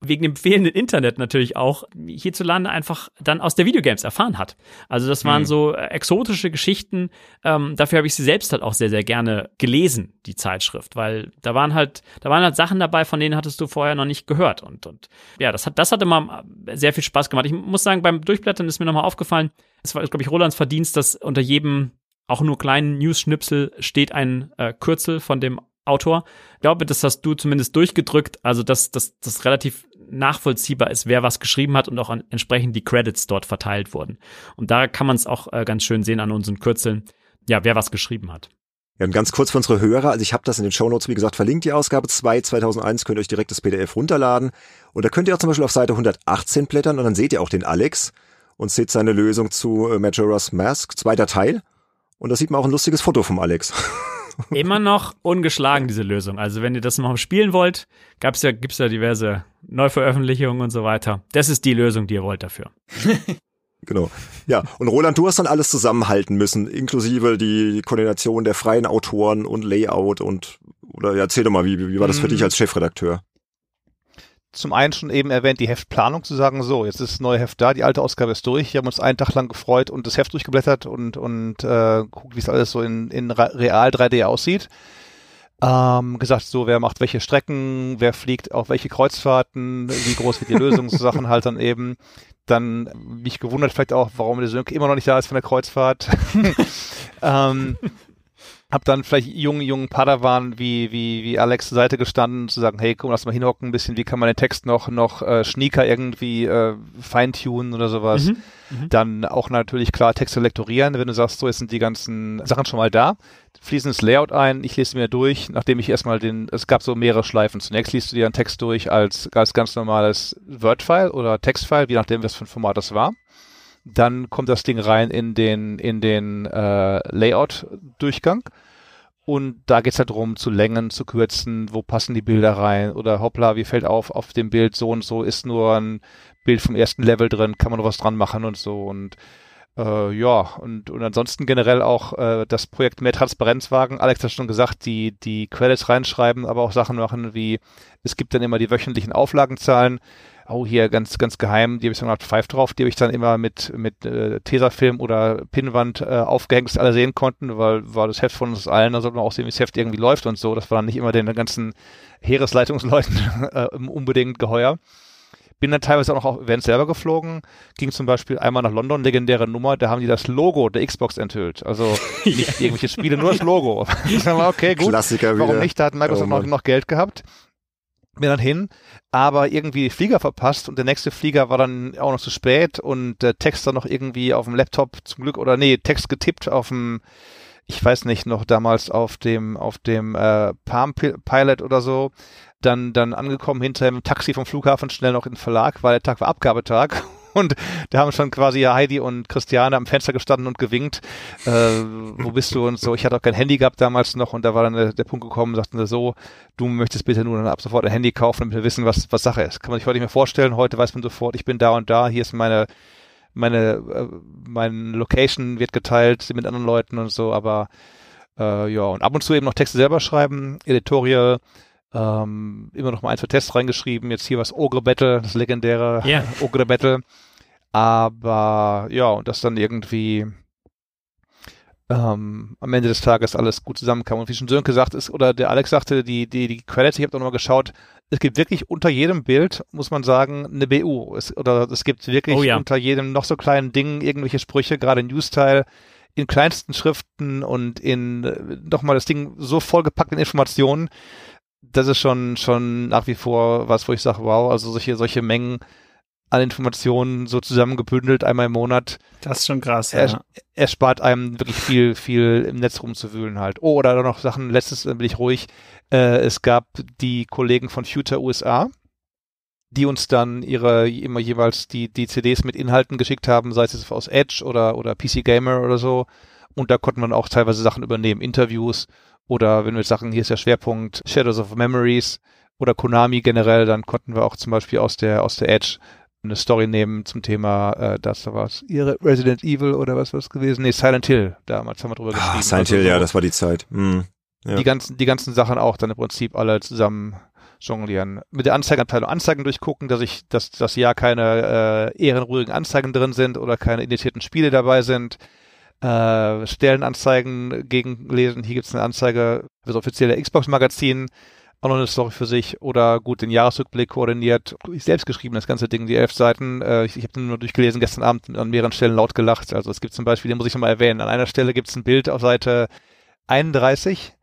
wegen dem fehlenden Internet natürlich auch hierzulande einfach dann aus der Videogames erfahren hat. Also das waren mhm. so äh, exotische Geschichten. Ähm, dafür habe ich sie selbst halt auch sehr, sehr gerne gelesen, die Zeitschrift, weil da waren halt, da waren halt Sachen dabei, von denen hattest du vorher noch nicht gehört. Und, und ja, das hat, das hat immer sehr viel Spaß gemacht. Ich muss sagen, beim Durchblättern ist mir nochmal aufgefallen, es war, glaube ich, Rolands Verdienst, dass unter jedem auch nur kleinen News-Schnipsel steht ein äh, Kürzel von dem Autor. Ich glaube, das hast du zumindest durchgedrückt, also dass das relativ nachvollziehbar ist, wer was geschrieben hat und auch an, entsprechend die Credits dort verteilt wurden. Und da kann man es auch äh, ganz schön sehen an unseren Kürzeln, ja, wer was geschrieben hat. Ja, und ganz kurz für unsere Hörer, also ich habe das in den Show Notes wie gesagt, verlinkt, die Ausgabe 2 2001, könnt ihr euch direkt das PDF runterladen. Und da könnt ihr auch zum Beispiel auf Seite 118 blättern und dann seht ihr auch den Alex und seht seine Lösung zu äh, Majora's Mask, zweiter Teil. Und da sieht man auch ein lustiges Foto vom Alex. (laughs) Immer noch ungeschlagen, diese Lösung. Also wenn ihr das noch spielen wollt, gab's ja, gibt's ja diverse Neuveröffentlichungen und so weiter. Das ist die Lösung, die ihr wollt dafür. (laughs) Genau. Ja, und Roland, du hast dann alles zusammenhalten müssen, inklusive die Koordination der freien Autoren und Layout und oder ja, erzähl doch mal, wie, wie war das für dich mhm. als Chefredakteur? Zum einen schon eben erwähnt, die Heftplanung zu sagen, so, jetzt ist das neue Heft da, die alte Ausgabe ist durch. Wir haben uns einen Tag lang gefreut und das Heft durchgeblättert und, und äh, guckt, wie es alles so in, in real 3D aussieht. Ähm, gesagt, so, wer macht welche Strecken, wer fliegt auf welche Kreuzfahrten, wie groß wird die (laughs) Lösung, so Sachen halt dann eben. Dann mich gewundert vielleicht auch, warum der Sönke immer noch nicht da ist von der Kreuzfahrt. (laughs) (laughs) ähm, hab dann vielleicht jungen, jungen Padawan wie, wie, wie Alex zur Seite gestanden, zu sagen, hey, komm, lass mal hinhocken ein bisschen, wie kann man den Text noch, noch äh, schnieker irgendwie äh, feintunen oder sowas. Mhm, mhm. Dann auch natürlich klar Texte lektorieren, wenn du sagst, so, jetzt sind die ganzen Sachen schon mal da, fließen das Layout ein, ich lese mir durch, nachdem ich erstmal den, es gab so mehrere Schleifen. Zunächst liest du dir einen Text durch als, als ganz normales Word-File oder Text-File, je nachdem, was für ein Format das war. Dann kommt das Ding rein in den, in den äh, Layout-Durchgang. Und da geht's halt darum, zu längen, zu kürzen, wo passen die Bilder rein oder hoppla, wie fällt auf, auf dem Bild so und so ist nur ein Bild vom ersten Level drin, kann man noch was dran machen und so. Und Äh, ja, und, und ansonsten generell auch äh, das Projekt mehr Transparenz wagen. Alex hat schon gesagt, die, die Credits reinschreiben, aber auch Sachen machen wie, es gibt dann immer die wöchentlichen Auflagenzahlen. Oh, hier ganz, ganz geheim, die habe ich dann auf Five drauf, die habe ich dann immer mit, mit äh, Tesafilm oder Pinnwand äh, aufgehängt, dass alle sehen konnten, weil war das Heft von uns allen, da sollte man auch sehen, wie das Heft irgendwie läuft und so. Das war dann nicht immer den ganzen Heeresleitungsleuten (laughs) äh, unbedingt geheuer bin dann teilweise auch noch auf Events selber geflogen, ging zum Beispiel einmal nach London, legendäre Nummer, da haben die das Logo der Xbox enthüllt. Also (laughs) nicht irgendwelche Spiele, nur das Logo. (laughs) okay, gut. Klassiker Warum wieder. nicht? Da hat Microsoft oh, noch, noch Geld gehabt. Bin dann hin, aber irgendwie Flieger verpasst und der nächste Flieger war dann auch noch zu spät und der Text dann noch irgendwie auf dem Laptop zum Glück oder nee, Text getippt auf dem ich weiß nicht, noch damals auf dem, auf dem äh, Palm Pilot oder so dann, dann angekommen, hinterher im Taxi vom Flughafen schnell noch in den Verlag, weil der Tag war Abgabetag. (laughs) Und da haben schon quasi Heidi und Christiane am Fenster gestanden und gewinkt. Äh, wo bist du und so. Ich hatte auch kein Handy gehabt damals noch und da war dann der, der Punkt gekommen, sagten sie so, du möchtest bitte nur dann ab sofort ein Handy kaufen, damit wir wissen, was, was Sache ist. Kann man sich heute nicht mehr vorstellen. Heute weiß man sofort, ich bin da und da, hier ist meine, meine, äh, meine Location wird geteilt mit anderen Leuten und so, aber äh, ja, und ab und zu eben noch Texte selber schreiben, Editorial, ähm, immer noch mal ein, zwei Tests reingeschrieben. Jetzt hier was Ogre Battle, das legendäre yeah. (laughs) Ogre Battle. Aber ja, und das dann irgendwie ähm, am Ende des Tages alles gut zusammenkam. Und wie schon Sönke gesagt ist, oder der Alex sagte, die, die, die Credits, ich habe da nochmal geschaut, es gibt wirklich unter jedem Bild, muss man sagen, eine BU. Es, oder es gibt wirklich oh, ja. unter jedem noch so kleinen Ding irgendwelche Sprüche, gerade in News-Teil, in kleinsten Schriften und in äh, nochmal das Ding so vollgepackt in Informationen das ist schon, schon nach wie vor was, wo ich sage, wow, also solche, solche Mengen an Informationen so zusammengebündelt einmal im Monat. Das ist schon krass, er, ja. Er spart einem wirklich viel, viel im Netz rumzuwühlen halt. Oh, oder noch Sachen, letztes bin ich ruhig. Äh, es gab die Kollegen von Future USA, die uns dann ihre immer jeweils die, die CDs mit Inhalten geschickt haben, sei es aus Edge oder, oder PC Gamer oder so. Und da konnte man auch teilweise Sachen übernehmen, Interviews oder wenn wir sagen, hier ist der Schwerpunkt Shadows of Memories oder Konami generell, dann konnten wir auch zum Beispiel aus der, aus der Edge eine Story nehmen zum Thema, äh, das da war es, ihre Resident Evil oder was war es gewesen? Nee, Silent Hill, damals haben wir drüber ah, geschrieben. Silent also Hill, so, ja, das war die Zeit. Mhm. Ja. Die ganzen, die ganzen Sachen auch dann im Prinzip alle zusammen jonglieren. Mit der Anzeigenabteilung Anzeigen durchgucken, dass ich, dass das Jahr keine äh, ehrenruhigen Anzeigen drin sind oder keine indizierten Spiele dabei sind äh, Stellenanzeigen gegenlesen. Hier gibt es eine Anzeige für das offizielle Xbox-Magazin, auch noch eine Story für sich. Oder gut, den Jahresrückblick koordiniert. Ich selbst geschrieben, das ganze Ding, die elf Seiten. Äh, ich ich habe nur durchgelesen, gestern Abend an mehreren Stellen laut gelacht. Also es gibt zum Beispiel, den muss ich nochmal erwähnen, an einer Stelle gibt es ein Bild auf Seite 31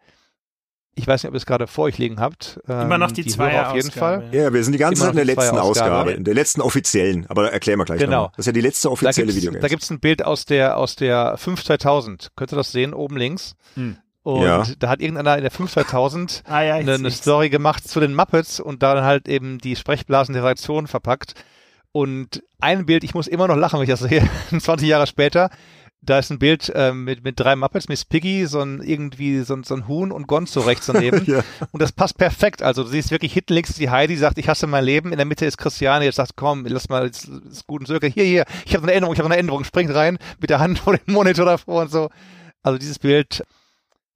ich weiß nicht, ob ihr es gerade vor euch liegen habt. Ähm, Immer noch die, die zwei auf jeden Fall. Ja, wir sind die ganze Zeit in der letzten Ausgabe, Ausgabe, in der letzten offiziellen. Aber erklären wir gleich Genau. Noch. Das ist ja die letzte offizielle Video. Da gibt es ein Bild aus der aus der 5 2000. Könnt ihr das sehen oben links? Hm. Und ja. da hat irgendeiner in der 5 2000 (laughs) ah, ja, eine, eine Story gemacht zu den Muppets und da dann halt eben die Sprechblasen der Redaktion verpackt. Und ein Bild, ich muss immer noch lachen, wenn ich das sehe, (laughs) 20 Jahre später, da ist ein Bild äh, mit, mit drei Muppets, Miss Piggy, so ein irgendwie so ein, so ein Huhn und Gonzo rechts daneben. (laughs) ja. Und das passt perfekt. Also du siehst wirklich hinten links die Heidi, sagt, ich hasse mein Leben. In der Mitte ist Christiane, jetzt sagt, komm, lass mal, ist, ist gut und Söke. Hier, hier, ich habe eine Änderung, ich habe eine Änderung. Springt rein mit der Hand vor dem Monitor davor und so. Also dieses Bild,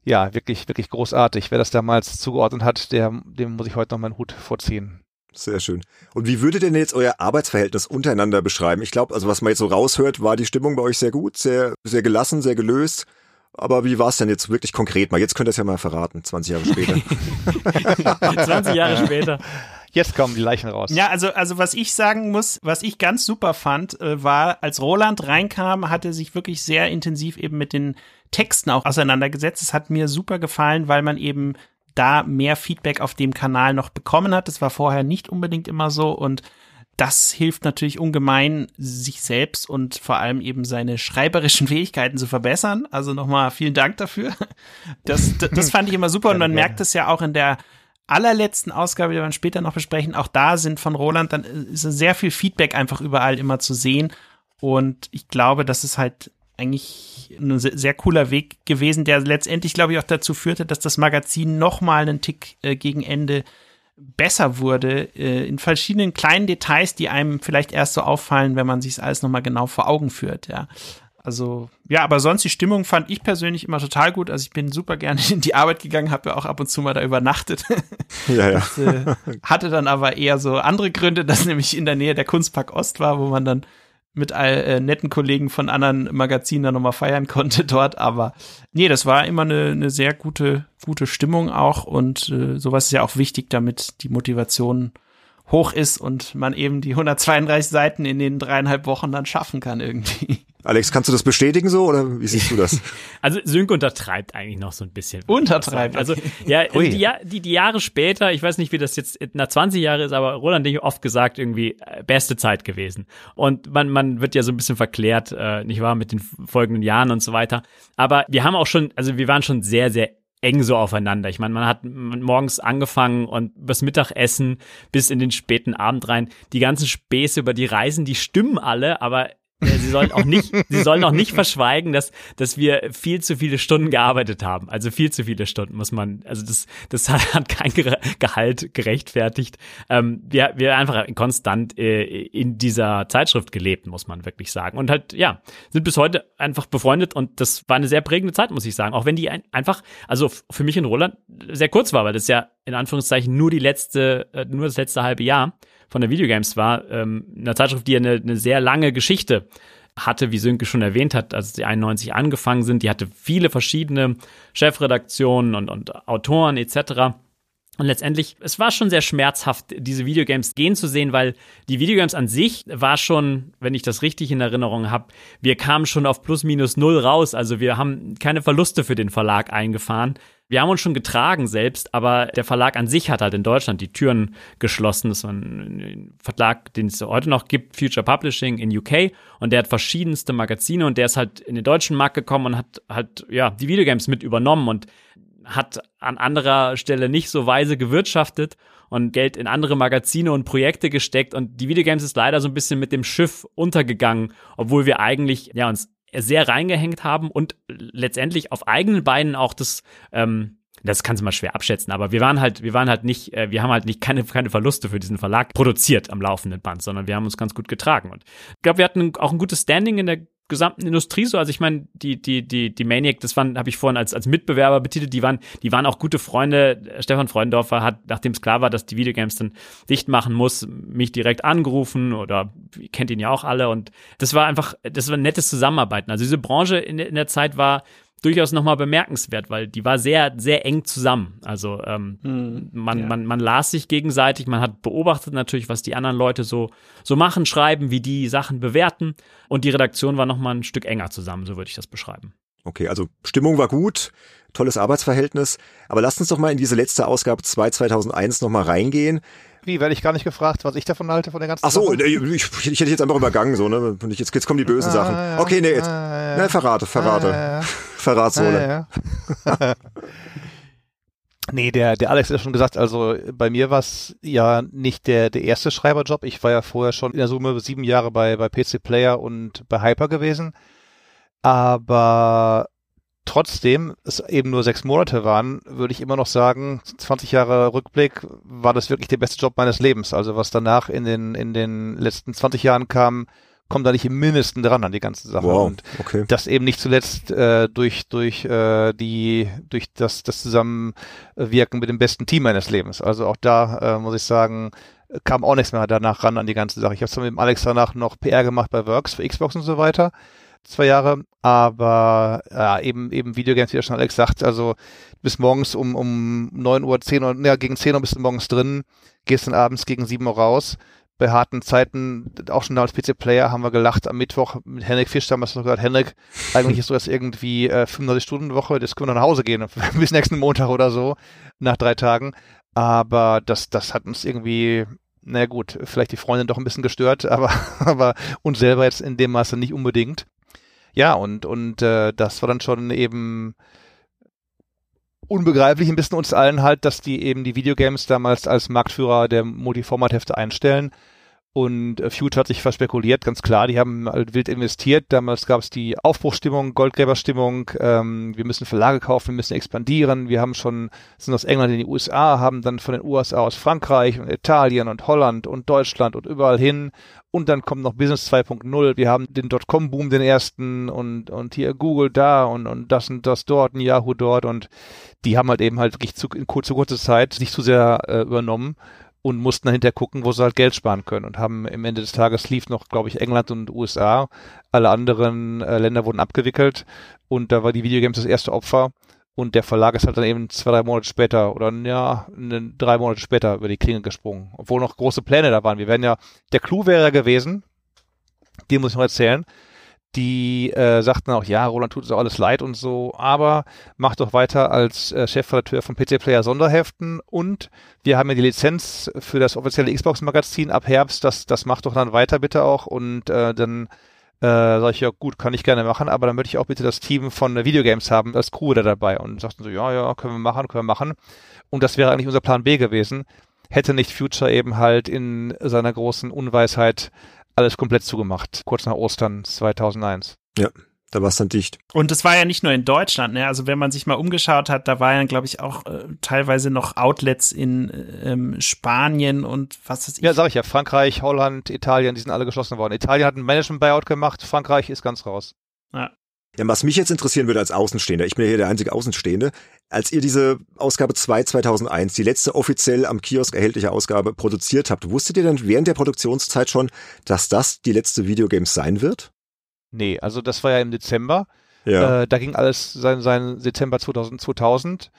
ja, wirklich, wirklich großartig. Wer das damals zugeordnet hat, der, dem muss ich heute noch meinen Hut vorziehen. Sehr schön. Und wie würdet ihr denn jetzt euer Arbeitsverhältnis untereinander beschreiben? Ich glaube, also was man jetzt so raushört, war die Stimmung bei euch sehr gut, sehr, sehr gelassen, sehr gelöst. Aber wie war es denn jetzt wirklich konkret mal? Jetzt könnt ihr es ja mal verraten, 20 Jahre später. (laughs) 20 Jahre später. Jetzt kommen die Leichen raus. Ja, also, also was ich sagen muss, was ich ganz super fand, äh, war, als Roland reinkam, hat er sich wirklich sehr intensiv eben mit den Texten auch auseinandergesetzt. Es hat mir super gefallen, weil man eben da mehr Feedback auf dem Kanal noch bekommen hat. Das war vorher nicht unbedingt immer so und das hilft natürlich ungemein, sich selbst und vor allem eben seine schreiberischen (laughs) Fähigkeiten zu verbessern. Also nochmal vielen Dank dafür. Das, das fand ich immer super und man merkt es ja auch in der allerletzten Ausgabe, die wir dann später noch besprechen. Auch da sind von Roland dann ist sehr viel Feedback einfach überall immer zu sehen. Und ich glaube, das ist halt eigentlich ein sehr, sehr, cooler Weg gewesen, der letztendlich, glaube ich, auch dazu führte, dass das Magazin noch mal einen Tick äh, gegen Ende besser wurde, äh, in verschiedenen kleinen Details, die einem vielleicht erst so auffallen, wenn man sich alles noch mal genau vor Augen führt, ja. Also, ja, aber sonst die Stimmung fand ich persönlich immer total gut. Also ich bin super gerne (laughs) in die Arbeit gegangen, habe ja auch ab und zu mal da übernachtet. (laughs) Ja, ja. Das, äh, hatte dann aber eher so andere Gründe, dass nämlich in der Nähe der Kunstpark Ost war, wo man dann mit all, äh, netten Kollegen von anderen Magazinen dann nochmal feiern konnte (laughs) dort. Aber nee, das war immer eine, eine sehr gute, gute Stimmung auch und äh, sowas ist ja auch wichtig, damit die Motivation hoch ist und man eben die 132 Seiten in den dreieinhalb Wochen dann schaffen kann irgendwie. Alex, kannst du das bestätigen so oder wie siehst du das? (laughs) Also Sönke untertreibt eigentlich noch so ein bisschen. Untertreibt. Also ja, (laughs) die, die, die Jahre später, ich weiß nicht, wie das jetzt nach 20 Jahren ist, aber Roland hat oft gesagt, irgendwie äh, beste Zeit gewesen. Und man, man wird ja so ein bisschen verklärt, äh, nicht wahr, mit den folgenden Jahren und so weiter. Aber wir haben auch schon, also wir waren schon sehr, sehr eng so aufeinander. Ich meine, man hat morgens angefangen und bis Mittagessen bis in den späten Abend rein. Die ganzen Späße über die Reisen, die stimmen alle, aber Sie sollen auch nicht, sie sollen auch nicht (laughs) verschweigen, dass, dass wir viel zu viele Stunden gearbeitet haben. Also viel zu viele Stunden muss man, also das, das (laughs) hat kein Gehalt gerechtfertigt. Ähm, wir, wir einfach konstant äh, in dieser Zeitschrift gelebt, muss man wirklich sagen. Und halt, ja, sind bis heute einfach befreundet und das war eine sehr prägende Zeit, muss ich sagen. Auch wenn die ein, einfach, also für mich in Roland sehr kurz war, weil das ja in Anführungszeichen nur die letzte, äh, nur das letzte halbe Jahr von der Videogames war, ähm, eine Zeitschrift, die eine, eine sehr lange Geschichte hatte, wie Sönke schon erwähnt hat, als die 91 angefangen sind. Die hatte viele verschiedene Chefredaktionen und, und Autoren etc. Und letztendlich, es war schon sehr schmerzhaft, diese Videogames gehen zu sehen, weil die Videogames an sich war schon, wenn ich das richtig in Erinnerung habe, wir kamen schon auf plus minus null raus. Also wir haben keine Verluste für den Verlag eingefahren. Wir haben uns schon getragen selbst, aber der Verlag an sich hat halt in Deutschland die Türen geschlossen. Das war ein Verlag, den es heute noch gibt, Future Publishing in UK. Und der hat verschiedenste Magazine und der ist halt in den deutschen Markt gekommen und hat halt, ja, die Videogames mit übernommen und hat an anderer Stelle nicht so weise gewirtschaftet und Geld in andere Magazine und Projekte gesteckt und die Videogames ist leider so ein bisschen mit dem Schiff untergegangen, obwohl wir eigentlich ja uns sehr reingehängt haben und letztendlich auf eigenen Beinen auch das ähm, das kannst du mal schwer abschätzen, aber wir waren halt, wir waren halt nicht, äh, wir haben halt nicht keine, keine Verluste für diesen Verlag produziert am laufenden Band, sondern wir haben uns ganz gut getragen. Und ich glaube, wir hatten auch ein gutes Standing in der gesamten Industrie so. Also ich meine, die, die, die, die Maniac, das waren, habe ich vorhin als, als Mitbewerber betitelt, die waren, die waren auch gute Freunde. Stefan Freundorfer hat, nachdem es klar war, dass die Videogames dann dicht machen muss, mich direkt angerufen oder kennt ihn ja auch alle. Und das war einfach, das war ein nettes Zusammenarbeiten. Also diese Branche in, in der Zeit war durchaus nochmal bemerkenswert, weil die war sehr, sehr eng zusammen. Also ähm, hm, man, ja. man, man las sich gegenseitig, man hat beobachtet natürlich, was die anderen Leute so, so machen, schreiben, wie die Sachen bewerten. Und die Redaktion war nochmal ein Stück enger zusammen, so würde ich das beschreiben. Okay, also Stimmung war gut, tolles Arbeitsverhältnis. Aber lasst uns doch mal in diese letzte Ausgabe 2 2001 nochmal reingehen. Wie, werde ich gar nicht gefragt, was ich davon halte, von der ganzen Ach so, ich, ich, ich hätte jetzt einfach übergangen, so, ne? Und jetzt, jetzt kommen die bösen ah, Sachen. Ja. Okay, nee, jetzt, ah, ja. ne, verrate, verrate. Ah, ja. (laughs) Verratsohle. Ah, (laughs) nee, der, der Alex hat schon gesagt, also bei mir war es ja nicht der, der erste Schreiberjob. Ich war ja vorher schon in der Summe sieben Jahre bei, bei PC Player und bei Hyper gewesen. Aber trotzdem es eben nur sechs Monate waren, würde ich immer noch sagen, 20 Jahre Rückblick war das wirklich der beste Job meines Lebens. Also was danach in den, in den letzten 20 Jahren kam, kommt da nicht im Mindesten dran an die ganze Sache. Wow, und okay. das eben nicht zuletzt äh, durch, durch äh, die, durch das, das Zusammenwirken mit dem besten Team meines Lebens. Also auch da äh, muss ich sagen, kam auch nichts mehr danach ran an die ganze Sache. Ich habe zwar mit dem Alex danach noch PR gemacht bei Works für Xbox und so weiter zwei Jahre, aber ja, eben, eben Videogames, wie er schon Alex sagt, also bis morgens um, um neun Uhr, zehn Uhr, ja, gegen zehn Uhr bist du morgens drin, gehst dann abends gegen sieben Uhr raus. Bei harten Zeiten, auch schon damals PC-Player, haben wir gelacht am Mittwoch mit Henrik Fisch damals noch gesagt, Henrik, eigentlich ist so das irgendwie äh, 35-Stunden-Woche, das können wir nach Hause gehen, (laughs) bis nächsten Montag oder so, nach drei Tagen. Aber das, das hat uns irgendwie na gut, vielleicht die Freundin doch ein bisschen gestört, aber, (laughs) aber uns selber jetzt in dem Maße nicht unbedingt. Ja, und, und äh, das war dann schon eben unbegreiflich ein bisschen uns allen halt, dass die eben die Videogames damals als Marktführer der Multiformat-Hefte einstellen Und äh, Future hat sich verspekuliert, ganz klar. Die haben halt wild investiert. Damals gab es die Aufbruchstimmung, Goldgräberstimmung. Ähm, wir müssen Verlage kaufen, wir müssen expandieren. Wir haben schon, sind aus England in die USA, haben dann von den USA aus Frankreich und Italien und Holland und Deutschland und überall hin. Und dann kommt noch Business 2.0. Wir haben den Dotcom-Boom, den ersten und, und hier Google da und, und das und das dort, ein Yahoo dort. Und die haben halt eben halt wirklich zu, in kurzer, kurzer Zeit sich zu sehr äh, übernommen und mussten dahinter gucken, wo sie halt Geld sparen können und haben im Ende des Tages lief noch, glaube ich, England und USA. Alle anderen äh, Länder wurden abgewickelt und da war die Videogames das erste Opfer und der Verlag ist halt dann eben zwei, drei Monate später oder ja, ne, drei Monate später über die Klinge gesprungen, obwohl noch große Pläne da waren. Wir wären ja, der Clou wäre ja gewesen, die muss ich noch erzählen, die äh, sagten auch, ja, Roland tut es auch alles leid und so, aber mach doch weiter als äh, Chefredakteur von PC Player Sonderheften und wir haben ja die Lizenz für das offizielle Xbox-Magazin ab Herbst, das, das macht doch dann weiter bitte auch und äh, dann äh, sag ich, ja gut, kann ich gerne machen, aber dann möchte ich auch bitte das Team von äh, Videogames haben, als Crew da dabei und sagten so, ja, ja, können wir machen, können wir machen. Und das wäre eigentlich unser Plan B gewesen, hätte nicht Future eben halt in seiner großen Unweisheit alles komplett zugemacht, kurz nach Ostern 2001. Ja, da war es dann dicht. Und es war ja nicht nur in Deutschland, ne? Also wenn man sich mal umgeschaut hat, da waren ja, glaube ich, auch äh, teilweise noch Outlets in ähm, Spanien und was ich. Ja, sag ich ja, Frankreich, Holland, Italien, die sind alle geschlossen worden. Italien hat ein Management-Buyout gemacht, Frankreich ist ganz raus. Ja. Ja, was mich jetzt interessieren würde als Außenstehender, ich bin ja hier der einzige Außenstehende, als ihr diese Ausgabe 2 2001, die letzte offiziell am Kiosk erhältliche Ausgabe produziert habt, wusstet ihr denn während der Produktionszeit schon, dass das die letzte Videogames sein wird? Nee, also das war ja im Dezember. Ja. Äh, da ging alles sein, sein Dezember 2000, 2000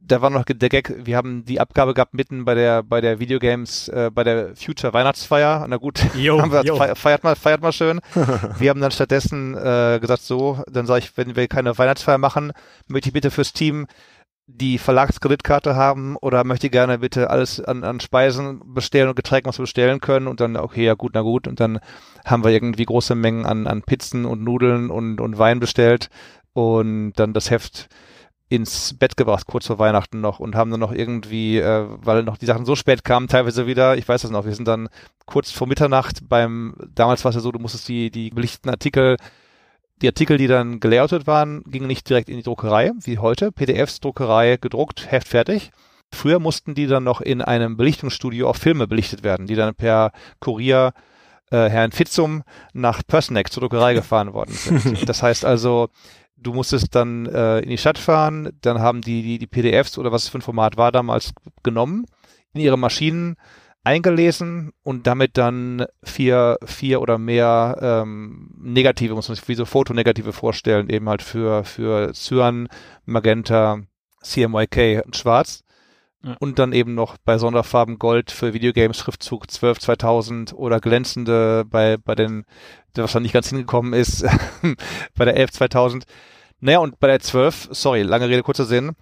da war noch der Gag, wir haben die Abgabe gehabt mitten bei der bei der Videogames, äh, bei der Future Weihnachtsfeier. Na gut, (laughs) jo, haben wir feiert mal, feiert mal schön. (laughs) wir haben dann stattdessen äh, gesagt, so, dann sage ich, wenn wir keine Weihnachtsfeier machen, möchte ich bitte fürs Team die Verlagskreditkarte haben oder möchte gerne bitte alles an, an Speisen bestellen und Getränken, was wir bestellen können und dann, okay, ja gut, na gut. Und dann haben wir irgendwie große Mengen an, an Pizzen und Nudeln und, und Wein bestellt und dann das Heft ins Bett gebracht, kurz vor Weihnachten noch und haben dann noch irgendwie, äh, weil noch die Sachen so spät kamen, teilweise wieder, ich weiß das noch, wir sind dann kurz vor Mitternacht beim, damals war es ja so, du musstest die, die belichteten Artikel, die Artikel, die dann gelayoutet waren, gingen nicht direkt in die Druckerei, wie heute, PDFs, Druckerei, gedruckt, Heft fertig. Früher mussten die dann noch in einem Belichtungsstudio auf Filme belichtet werden, die dann per Kurier äh, Herrn Fitzum nach Persneck zur Druckerei gefahren worden sind. (laughs) Das heißt also, du musstest dann äh, in die Stadt fahren, dann haben die, die die PDFs oder was für ein Format war damals genommen, in ihre Maschinen eingelesen und damit dann vier, vier oder mehr ähm, negative, muss man sich wie so Fotonegative vorstellen, eben halt für, für Cyan, Magenta, CMYK und Schwarz. Und dann eben noch bei Sonderfarben Gold für Videogames Schriftzug 12 2000 oder glänzende bei, bei den, was dann nicht ganz hingekommen ist, (laughs) bei der 11 2000. Naja, und bei der 12, sorry, lange Rede, kurzer Sinn,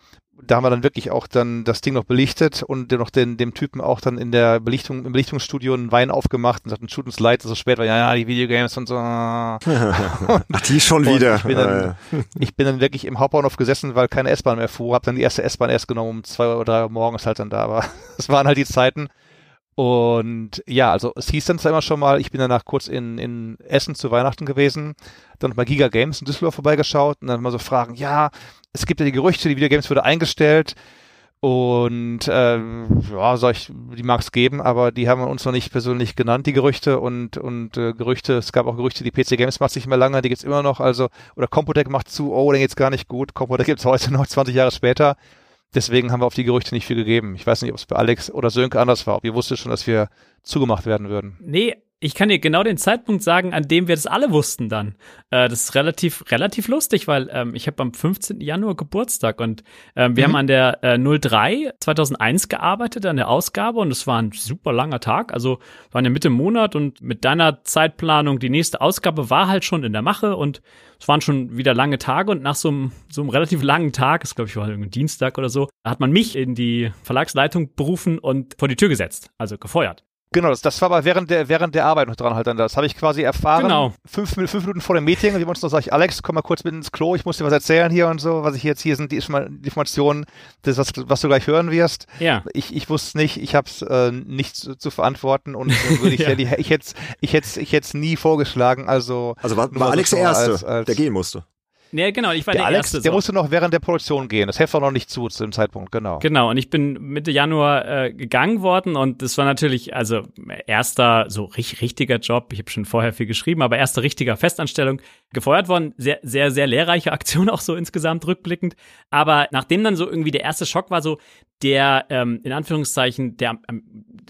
da haben wir dann wirklich auch dann das Ding noch belichtet und noch den, dem Typen auch dann in der Belichtung, im Belichtungsstudio einen Wein aufgemacht und sagten, tut uns leid, dass es so spät war, ja, ja, die Videogames und so. (laughs) Ach, die schon wieder. Ich bin, dann, ich bin dann wirklich im Hauptbahnhof gesessen, weil keine S-Bahn mehr fuhr, habe dann die erste S-Bahn erst genommen um zwei oder drei Uhr morgens halt dann da, aber (laughs) es waren halt die Zeiten. Und ja, also es hieß dann zwar immer schon mal, ich bin danach kurz in, in Essen zu Weihnachten gewesen, dann bei Giga Games in Düsseldorf vorbeigeschaut und dann mal so fragen, ja, es gibt ja die Gerüchte, die Videogames wurde eingestellt und äh, ja, sag ich, die mag es geben, aber die haben uns noch nicht persönlich genannt, die Gerüchte und und äh, Gerüchte, es gab auch Gerüchte, die PC Games macht sich mehr lange, die gibt's immer noch, also oder Computec macht zu, oh, den geht's gar nicht gut, Computec gibt's heute noch 20 Jahre später. Deswegen haben wir auf die Gerüchte nicht viel gegeben. Ich weiß nicht, ob es bei Alex oder Sönke anders war, ob ihr wusstet schon, dass wir zugemacht werden würden. Nee, ich kann dir genau den Zeitpunkt sagen, an dem wir das alle wussten dann. Äh, das ist relativ, relativ lustig, weil ähm, ich habe am 15. Januar Geburtstag und ähm, wir Mhm. haben an der äh, 03 2001 gearbeitet, an der Ausgabe und es war ein super langer Tag. Also waren ja Mitte im Monat und mit deiner Zeitplanung, die nächste Ausgabe war halt schon in der Mache und es waren schon wieder lange Tage und nach so einem, so einem relativ langen Tag, es glaube ich war irgendwie Dienstag oder so, hat man mich in die Verlagsleitung berufen und vor die Tür gesetzt, also gefeuert. Genau, das, das war aber während der, während der Arbeit noch dran halt dann. Das habe ich quasi erfahren. Genau. Fünf, fünf Minuten vor dem Meeting, wie wir uns noch sag ich, Alex, komm mal kurz mit ins Klo, ich muss dir was erzählen hier und so, was ich jetzt hier sind, die Informationen, das, was, was du gleich hören wirst. Ja. Ich, ich wusste nicht, ich habe es äh, nicht zu, zu verantworten und würde ich, (laughs) Ja. ich, ich hätte ich hätte ich hätte nie vorgeschlagen, also Also war, war so Alex der schon Erste, als- als- der gehen musste. Nee, genau, ich war der der, Alex, Erste. der so. musste noch während der Produktion gehen. Das Heft war noch nicht zu zu dem Zeitpunkt, genau. Genau, und ich bin Mitte Januar äh, gegangen worden und das war natürlich, also erster so richtig, richtiger Job. Ich habe schon vorher viel geschrieben, aber erster richtiger Festanstellung gefeuert worden. Sehr, sehr, sehr lehrreiche Aktion auch so insgesamt rückblickend. Aber nachdem dann so irgendwie der erste Schock war, so der, ähm, in Anführungszeichen, der,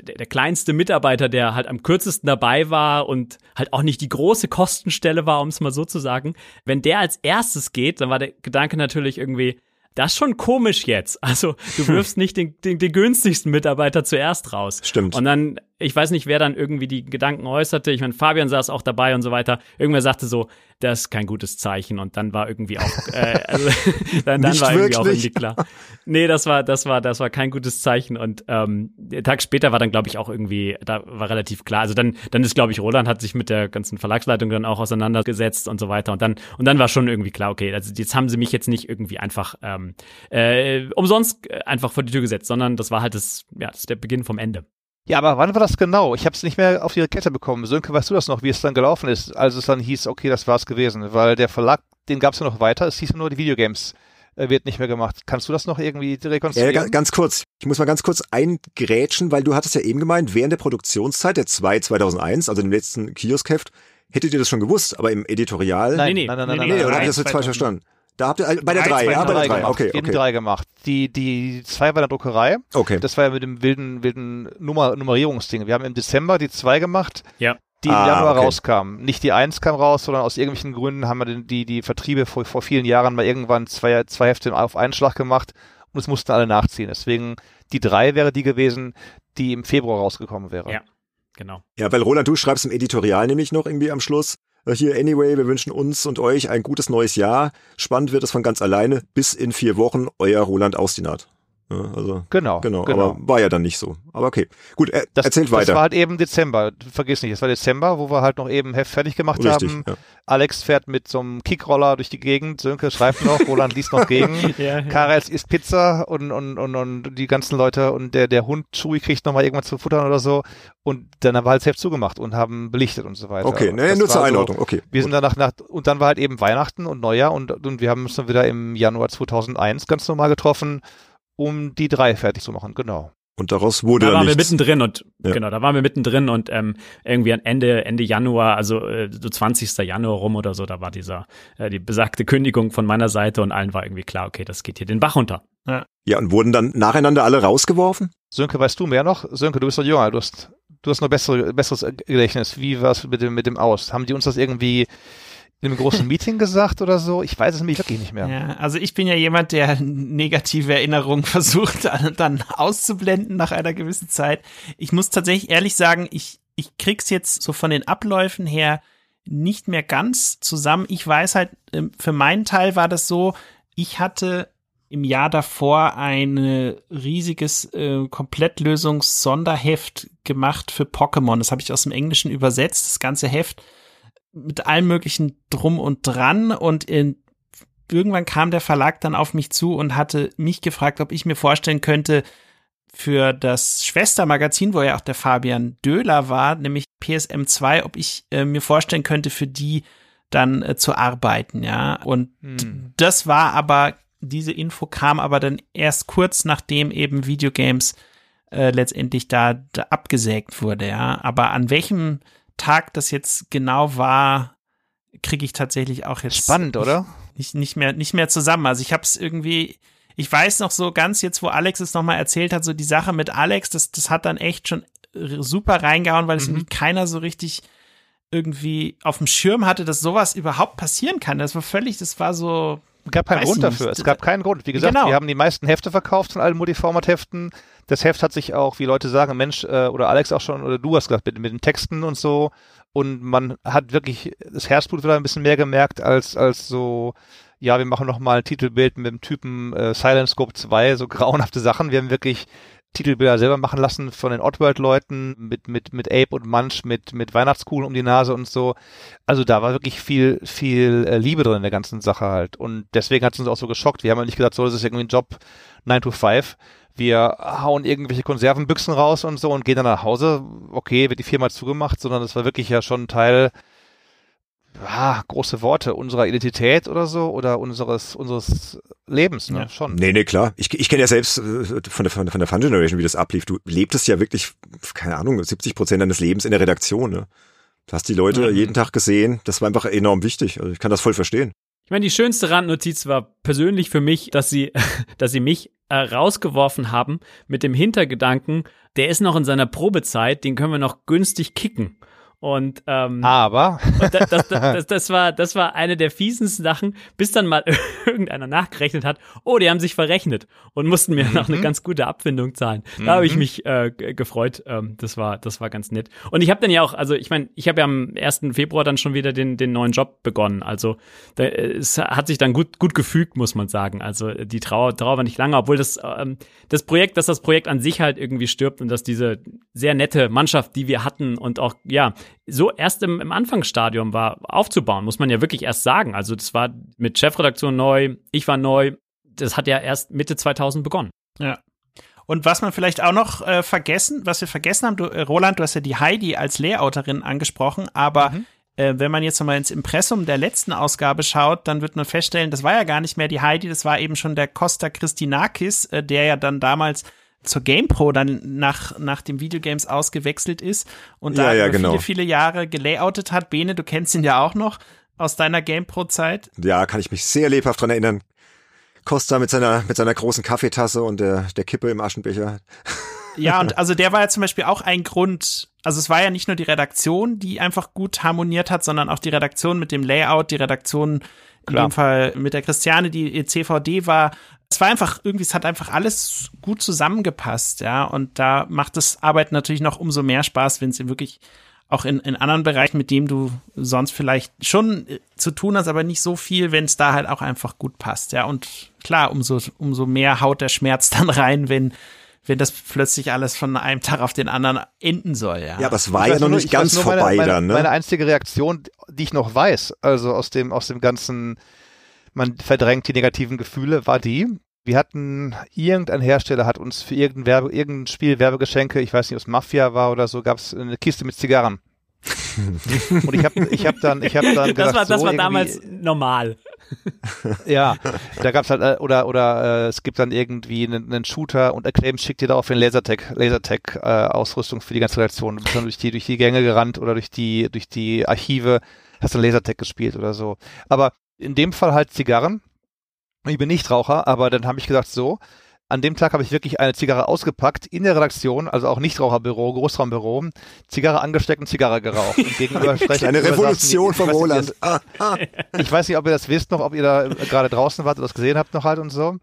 der, der kleinste Mitarbeiter, der halt am kürzesten dabei war und halt auch nicht die große Kostenstelle war, um es mal so zu sagen, wenn der als erstes geht, dann war der Gedanke natürlich irgendwie, das ist schon komisch jetzt. Also du wirfst nicht den, den, den günstigsten Mitarbeiter zuerst raus. Stimmt. Und dann, ich weiß nicht, wer dann irgendwie die Gedanken äußerte. Ich meine, Fabian saß auch dabei und so weiter. Irgendwer sagte so, das ist kein gutes Zeichen. Und dann war irgendwie auch, äh, (laughs) also, dann, dann war irgendwie auch irgendwie klar. Nee, das war, das war, das war kein gutes Zeichen. Und ähm, der Tag später war dann, glaube ich, auch irgendwie, da war relativ klar. Also dann, dann ist, glaube ich, Roland hat sich mit der ganzen Verlagsleitung dann auch auseinandergesetzt und so weiter. Und dann, und dann war schon irgendwie klar, okay, also jetzt haben sie mich jetzt nicht irgendwie einfach ähm, äh, umsonst äh, einfach vor die Tür gesetzt, sondern das war halt das, ja, das ist der Beginn vom Ende. Ja, aber wann war das genau? Ich habe es nicht mehr auf die Kette bekommen. Sönke, weißt du das noch, wie es dann gelaufen ist, als es dann hieß, okay, das war's gewesen? Weil der Verlag, den gab's ja noch weiter. Es hieß ja nur, die Videogames äh, wird nicht mehr gemacht. Kannst du das noch irgendwie Ja, rekonstruieren? ga- ganz kurz. Ich muss mal ganz kurz eingrätschen, weil du hattest ja eben gemeint, während der Produktionszeit der 2 2001, also dem letzten Kioskheft, hättet ihr das schon gewusst, aber im Editorial. nein, Nee, nee, nein, nein, nein, nee, nein, Nee, nein, oder habe ich nein. das jetzt falsch 2000. verstanden? Da habt ihr, bei der Drei, 3, ja, bei der 3, 2003 okay, Eben okay. drei gemacht. Die, die zwei bei der Druckerei. Okay. Das war ja mit dem wilden, wilden Nummer, Nummerierungsding. Wir haben im Dezember die zwei gemacht, Ja. die im Ah, Januar okay. rauskamen. Nicht die eins kam raus, sondern aus irgendwelchen Gründen haben wir den, die, die Vertriebe vor, vor vielen Jahren mal irgendwann zwei, zwei Hefte auf einen Schlag gemacht und es mussten alle nachziehen. Deswegen die drei wäre die gewesen, die im Februar rausgekommen wäre. Ja. Genau. Ja, weil Roland, du schreibst im Editorial nämlich noch irgendwie am Schluss, hier, anyway, wir wünschen uns und euch ein gutes neues Jahr. Spannend wird es von ganz alleine. Bis in vier Wochen, euer Roland Austinat. Also, Genau, genau, genau. aber war ja dann nicht so. Aber okay. Gut, er, Das, erzählt das weiter. war halt eben Dezember. Vergiss nicht, es war Dezember, wo wir halt noch eben Heft fertig gemacht Richtig, haben. ja. Alex fährt mit so einem Kickroller durch die Gegend, Sönke schreibt noch, (laughs) Roland liest noch gegen. (laughs) Ja, ja. Karels isst Pizza und, und, und, und die ganzen Leute und der, der Hund Chewie kriegt nochmal irgendwas zu futtern oder so. Und dann haben wir halt das Heft zugemacht und haben belichtet und so weiter. Okay, ne, das nur zur war so- Einordnung. Okay. Wir sind danach nach, und dann war halt eben Weihnachten und Neujahr und, und wir haben uns dann wieder im Januar 2001 ganz normal getroffen, um die drei fertig zu machen, genau. Und daraus wurde Da dann waren wir nichts. mittendrin und Ja. genau, da waren wir mittendrin und ähm, irgendwie an Ende Ende Januar, also äh, so 20. Januar rum oder so, da war dieser äh, die besagte Kündigung von meiner Seite und allen war irgendwie klar, okay, das geht hier den Bach runter. Ja, und wurden dann nacheinander alle rausgeworfen? Sönke, weißt du mehr noch? Sönke, du bist doch jünger, du hast, du hast noch bessere, besseres Gedächtnis. Wie war es mit dem, mit dem Aus? Haben die uns das irgendwie in einem großen Meeting gesagt oder so? Ich weiß es nämlich wirklich nicht mehr. Ja, also ich bin ja jemand, der negative Erinnerungen (laughs) versucht dann auszublenden nach einer gewissen Zeit. Ich muss tatsächlich ehrlich sagen, ich, ich krieg's jetzt so von den Abläufen her nicht mehr ganz zusammen. Ich weiß halt, ähm, für meinen Teil war das so, ich hatte im Jahr davor ein riesiges äh, Komplettlösungs-Sonderheft gemacht für Pokémon. Das habe ich aus dem Englischen übersetzt, das ganze Heft mit allem möglichen drum und dran und in, irgendwann kam der Verlag dann auf mich zu und hatte mich gefragt, ob ich mir vorstellen könnte, für das Schwestermagazin, wo ja auch der Fabian Döhler war, nämlich PSM 2, ob ich äh, mir vorstellen könnte, für die dann äh, zu arbeiten, ja. Und Hm. das war aber, diese Info kam aber dann erst kurz nachdem eben Videogames äh, letztendlich da, da abgesägt wurde, ja. Aber an welchem Tag das jetzt genau war, kriege ich tatsächlich auch jetzt Spannend, oder? nicht, nicht mehr nicht mehr zusammen. Also ich habe es irgendwie, ich weiß noch so ganz jetzt, wo Alex es nochmal erzählt hat, so die Sache mit Alex, das, das hat dann echt schon super reingehauen, weil es irgendwie keiner so richtig irgendwie auf dem Schirm hatte, dass sowas überhaupt passieren kann. Das war völlig, das war so, gab keinen Weiß Grund dafür. nicht. Es gab keinen Grund. Wie gesagt, Genau. wir haben die meisten Hefte verkauft von allen Multiformat-Heften. Das Heft hat sich auch, wie Leute sagen, Mensch, äh, oder Alex auch schon, oder du hast gesagt, mit, mit den Texten und so. Und man hat wirklich das Herzblut wieder ein bisschen mehr gemerkt, als, als so, ja, wir machen noch mal ein Titelbild mit dem Typen äh, Silent Scope 2, so (laughs) grauenhafte Sachen. Wir haben wirklich Titelbilder selber machen lassen von den Oddworld-Leuten mit, mit, mit Ape und Munch, mit, mit Weihnachtskugeln um die Nase und so. Also da war wirklich viel, viel äh, Liebe drin in der ganzen Sache halt. Und deswegen hat es uns auch so geschockt. Wir haben ja nicht gesagt, so, das ist irgendwie ein Job 9 to 5. Wir hauen irgendwelche Konservenbüchsen raus und so und gehen dann nach Hause. Okay, wird die Firma zugemacht, sondern das war wirklich ja schon Teil ja, große Worte, unserer Identität oder so oder unseres, unseres Lebens, ne? Ja. Schon. Nee, nee, klar. Ich, ich kenne ja selbst äh, von der, von der Fun Generation, wie das ablief. Du lebtest ja wirklich, keine Ahnung, 70 Prozent deines Lebens in der Redaktion, ne? Du hast die Leute mhm. jeden Tag gesehen. Das war einfach enorm wichtig. Also ich kann das voll verstehen. Ich meine, die schönste Randnotiz war persönlich für mich, dass sie, (laughs) dass sie mich äh, rausgeworfen haben mit dem Hintergedanken, der ist noch in seiner Probezeit, den können wir noch günstig kicken. Und ähm, aber und das, das, (laughs) das, das, war das war eine der fiesesten Sachen, bis dann mal (laughs) irgendeiner nachgerechnet hat. Oh, die haben sich verrechnet und mussten mir mhm. noch eine ganz gute Abfindung zahlen. Da mhm. habe ich mich äh, gefreut. Ähm, das war das war ganz nett. Und ich habe dann ja auch, also ich meine, ich habe ja am 1. Februar dann schon wieder den den neuen Job begonnen. Also da, es hat sich dann gut gut gefügt, muss man sagen. Also die Trauer Trauer war nicht lange, obwohl das ähm, das Projekt, dass das Projekt an sich halt irgendwie stirbt und dass diese sehr nette Mannschaft, die wir hatten und auch ja so erst im, im Anfangsstadium war, aufzubauen, muss man ja wirklich erst sagen. Also das war mit Chefredaktion neu, ich war neu, das hat ja erst Mitte 2000 begonnen. Ja. Und was man vielleicht auch noch äh, vergessen, was wir vergessen haben, du, äh, Roland, du hast ja die Heidi als Layouterin angesprochen, aber mhm. äh, wenn man jetzt nochmal ins Impressum der letzten Ausgabe schaut, dann wird man feststellen, das war ja gar nicht mehr die Heidi, das war eben schon der Costa Christinakis, äh, der ja dann damals zur GamePro dann nach, nach dem Videogames ausgewechselt ist und da ja, ja, genau. viele, viele Jahre gelayoutet hat. Bene, du kennst ihn ja auch noch aus deiner GamePro-Zeit. Ja, kann ich mich sehr lebhaft dran erinnern. Costa mit seiner, mit seiner großen Kaffeetasse und der, der Kippe im Aschenbecher. Ja, und (laughs) also der war ja zum Beispiel auch ein Grund, also es war ja nicht nur die Redaktion, die einfach gut harmoniert hat, sondern auch die Redaktion mit dem Layout, die Redaktion in dem Fall mit der Christiane, die CVD war, es war einfach irgendwie, es hat einfach alles gut zusammengepasst, ja. Und da macht das Arbeiten natürlich noch umso mehr Spaß, wenn es wirklich auch in, in anderen Bereichen, mit dem du sonst vielleicht schon äh, zu tun hast, aber nicht so viel, wenn es da halt auch einfach gut passt, ja. Und klar, umso, umso mehr haut der Schmerz (laughs) dann rein, wenn wenn das plötzlich alles von einem Tag auf den anderen enden soll, ja. Ja, aber es war ja noch nicht ganz vorbei meine, meine, dann, ne? Meine einzige Reaktion, die ich noch weiß, also aus dem, aus dem ganzen, man verdrängt die negativen Gefühle, war die, wir hatten, irgendein Hersteller hat uns für irgendein, Werbe, irgendein Spiel Werbegeschenke, ich weiß nicht, ob es Mafia war oder so, gab es eine Kiste mit Zigarren. (laughs) und ich habe ich hab dann, ich habe dann das gedacht, war, das so war damals normal. Ja, da gab's halt äh, oder oder äh, es gibt dann irgendwie einen, einen Shooter und Acclaim schickt dir darauf den Lasertag Lasertag äh, Ausrüstung für die ganze Redaktion. Du bist dann durch die durch die Gänge gerannt oder durch die durch die Archive hast dann Lasertag gespielt oder so. Aber in dem Fall halt Zigarren ich bin nicht Raucher, aber dann habe ich gesagt, so, an dem Tag habe ich wirklich eine Zigarre ausgepackt in der Redaktion, also auch Nichtraucherbüro, Großraumbüro, Zigarre angesteckt und Zigarre geraucht. Und gegenüber (laughs) Eine Revolution von Roland. Ich weiß nicht, ob ihr das wisst noch, ob ihr da gerade draußen wart oder das gesehen habt noch halt und so.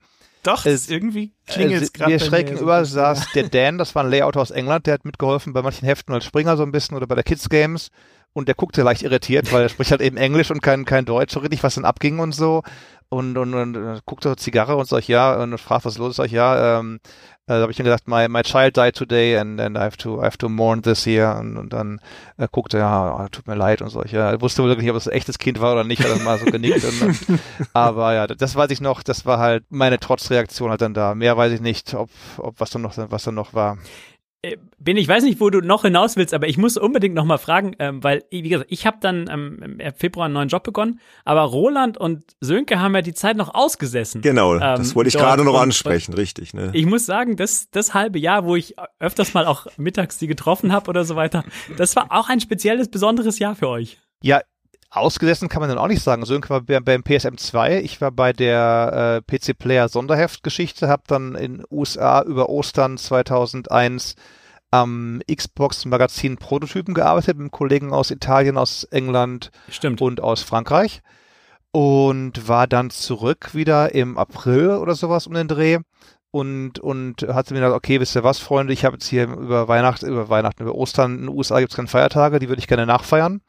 Doch, es, irgendwie klingelt es äh, gerade. Mir schräg gegenüber saß der Dan, das war ein Layouter aus England, der hat mitgeholfen bei manchen Heften als Springer so ein bisschen oder bei der Kids Games und der guckte leicht irritiert, weil er spricht halt eben Englisch und kein, kein Deutsch so richtig, was dann abging und so und, und, und, und guckt zur Zigarre und sagt ja und fragt, was los ist, sag ich, ja, ähm, äh, da habe ich dann gesagt, my, my child died today and, and I have to I have to mourn this here und, und dann äh, guckte er, ja, oh, tut mir leid und so. Ich ja, wusste wohl nicht, ob es ein echtes Kind war oder nicht, hat er mal so genickt. und, und, (laughs) aber ja, das weiß ich noch, das war halt meine Trotzreaktion halt dann da. Mehr weiß ich nicht, ob, ob was dann noch was dann noch war. Äh, bin ich weiß nicht, wo du noch hinaus willst, aber ich muss unbedingt noch mal fragen, ähm, weil wie gesagt, ich habe dann ähm, im Februar einen neuen Job begonnen, aber Roland und Sönke haben ja die Zeit noch ausgesessen. Genau, ähm, das wollte ich gerade noch ansprechen, richtig. Ne? Ich muss sagen, das das halbe Jahr, wo ich öfters mal auch mittags die getroffen habe oder so weiter, das war auch ein spezielles, besonderes Jahr für euch. Ja, Ausgesessen kann man dann auch nicht sagen. Sönke war beim PSM 2, ich war bei der äh, PC Player Sonderheft-Geschichte, habe dann in USA über Ostern 2001 am Xbox Magazin Prototypen gearbeitet mit Kollegen aus Italien, aus England Stimmt. und aus Frankreich und war dann zurück wieder im April oder sowas um den Dreh und und hatte mir gesagt, okay, wisst ihr was, Freunde, ich habe jetzt hier über Weihnachten, über Weihnachten, über Ostern in den USA gibt's keine Feiertage, die würde ich gerne nachfeiern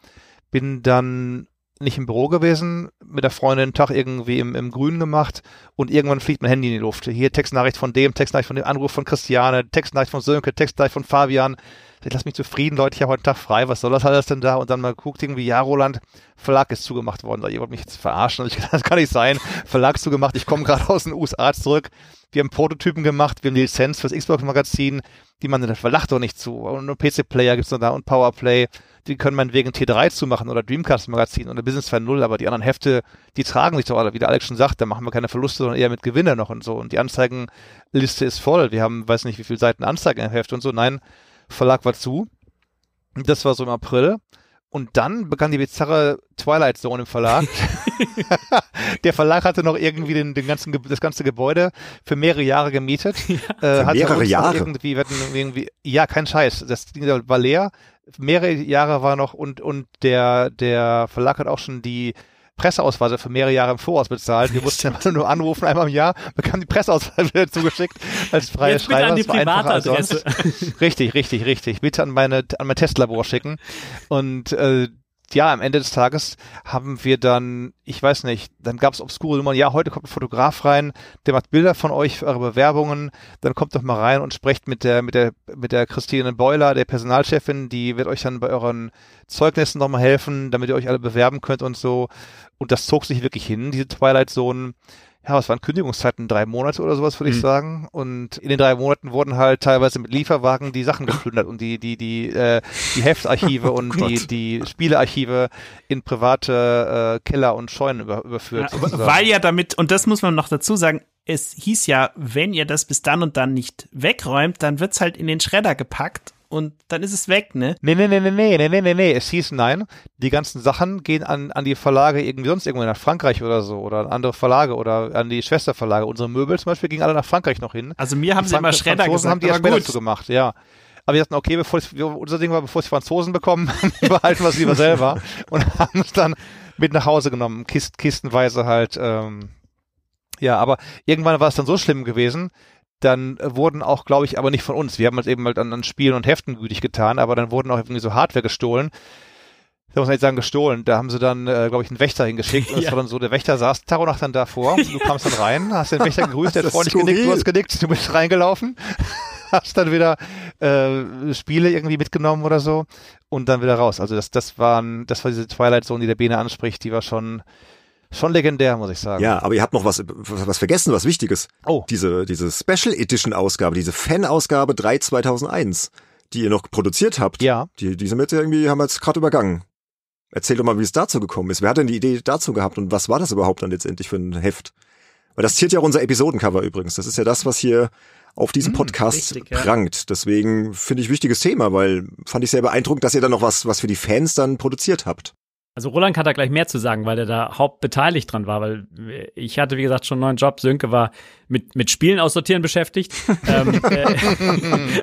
bin dann nicht im Büro gewesen, mit der Freundin einen Tag irgendwie im, im Grünen gemacht und irgendwann fliegt mein Handy in die Luft. Hier Textnachricht von dem, Textnachricht von dem, Anruf von Christiane, Textnachricht von Sönke, Textnachricht von Fabian. Ich lass mich zufrieden, Leute, ich habe heute Tag frei, was soll das alles denn da? Und dann mal guckt irgendwie, ja, Roland, Verlag ist zugemacht worden. Ihr wollt mich jetzt verarschen. (laughs) Das kann nicht sein. Verlag ist zugemacht, ich komme gerade aus den USA zurück. Wir haben Prototypen gemacht, wir haben die Lizenz fürs Xbox-Magazin, die man das verlacht doch nicht zu. Und PC-Player gibt's noch da und Powerplay die können meinetwegen T3 zumachen oder Dreamcast Magazin oder Business 2.0, aber die anderen Hefte, die tragen sich doch alle, wie der Alex schon sagt, da machen wir keine Verluste, sondern eher mit Gewinne noch und so. Und die Anzeigenliste ist voll. Wir haben, weiß nicht, wie viele Seiten Anzeigen im Heft und so. Nein, Verlag war zu. Das war so im April. Und dann begann die bizarre Twilight Zone im Verlag. (laughs) der Verlag hatte noch irgendwie den, den ganzen, das ganze Gebäude für mehrere Jahre gemietet. (laughs) Ja, äh, mehrere Jahre? Irgendwie, wir hatten irgendwie, ja, kein Scheiß. Das Ding war leer mehrere Jahre war noch und, und der, der Verlag hat auch schon die Presseausweise für mehrere Jahre im Voraus bezahlt. Wir mussten ja nur anrufen, einmal im Jahr, bekamen die Presseausweise wieder zugeschickt als freie Jetzt Schreiber. An die Privatadresse. richtig, richtig, richtig. Bitte an meine, an mein Testlabor schicken. Und äh, ja, am Ende des Tages haben wir dann, ich weiß nicht, dann gab es obskure Nummern, ja, heute kommt ein Fotograf rein, der macht Bilder von euch für eure Bewerbungen, dann kommt doch mal rein und sprecht mit der, mit der, mit der Christine Beuler, der Personalchefin, die wird euch dann bei euren Zeugnissen nochmal helfen, damit ihr euch alle bewerben könnt und so. Und das zog sich wirklich hin, diese Twilight Zone ja, was waren Kündigungszeiten? Drei Monate oder sowas, würde mhm. ich sagen. Und in den drei Monaten wurden halt teilweise mit Lieferwagen die Sachen geplündert und die, die, die, äh, die Heftarchive (laughs) oh und die, die Spielearchive in private äh, Keller und Scheunen über, überführt. Ja, weil ja damit, und das muss man noch dazu sagen, es hieß ja, wenn ihr das bis dann und dann nicht wegräumt, dann wird's halt in den Schredder gepackt und dann ist es weg, ne? Nee, nee, nee, nee, nee, nee, nee, nee, es hieß nein. Die ganzen Sachen gehen an, an die Verlage irgendwie sonst irgendwo nach Frankreich oder so oder an andere Verlage oder an die Schwesterverlage. Unsere Möbel zum Beispiel gingen alle nach Frankreich noch hin. Also mir haben die sie Frank immer Schredder Franzosen gesagt, haben die ja Schredder dazu gemacht, ja. Aber wir dachten, okay, bevor es, unser Ding war, bevor es die Franzosen bekommen, (laughs) behalten wir es lieber selber und (laughs) haben es dann mit nach Hause genommen, Kist, kistenweise halt. Ähm, ja, aber irgendwann war es dann so schlimm gewesen, dann wurden auch, glaube ich, aber nicht von uns. Wir haben halt eben halt an, an Spielen und Heften gütig getan, aber dann wurden auch irgendwie so Hardware gestohlen. Da muss man jetzt sagen, gestohlen. Da haben sie dann, äh, glaube ich, einen Wächter hingeschickt. (laughs) Und es war dann so, der Wächter saß Taronach dann davor. Du kamst dann rein, hast den Wächter (laughs) gegrüßt, der hat freundlich genickt, du hast genickt, du bist reingelaufen, (laughs) hast dann wieder äh, Spiele irgendwie mitgenommen oder so und dann wieder raus. Also das, das waren, das war diese Twilight Zone, die der Bene anspricht, die war schon schon legendär, muss ich sagen. Ja, aber ihr habt noch was, was vergessen, was Wichtiges. Oh. Diese, diese Special Edition Ausgabe, diese Fan-Ausgabe 3 2001, die ihr noch produziert habt. Ja. Die, diese Mitte irgendwie haben wir jetzt gerade übergangen. Erzähl doch mal, wie es dazu gekommen ist. Wer hat denn die Idee dazu gehabt und was war das überhaupt dann letztendlich für ein Heft? Weil das ziert ja auch unser Episodencover übrigens. Das ist ja das, was hier auf diesem hm, Podcast richtig, prangt. Ja. Deswegen finde ich wichtiges Thema, weil fand ich sehr beeindruckend, dass ihr dann noch was, was für die Fans dann produziert habt. Also Roland kann da gleich mehr zu sagen, weil er da hauptbeteiligt dran war, weil ich hatte, wie gesagt, schon einen neuen Job. Sönke war mit, mit Spielen aussortieren beschäftigt. (laughs) ähm, äh, (laughs)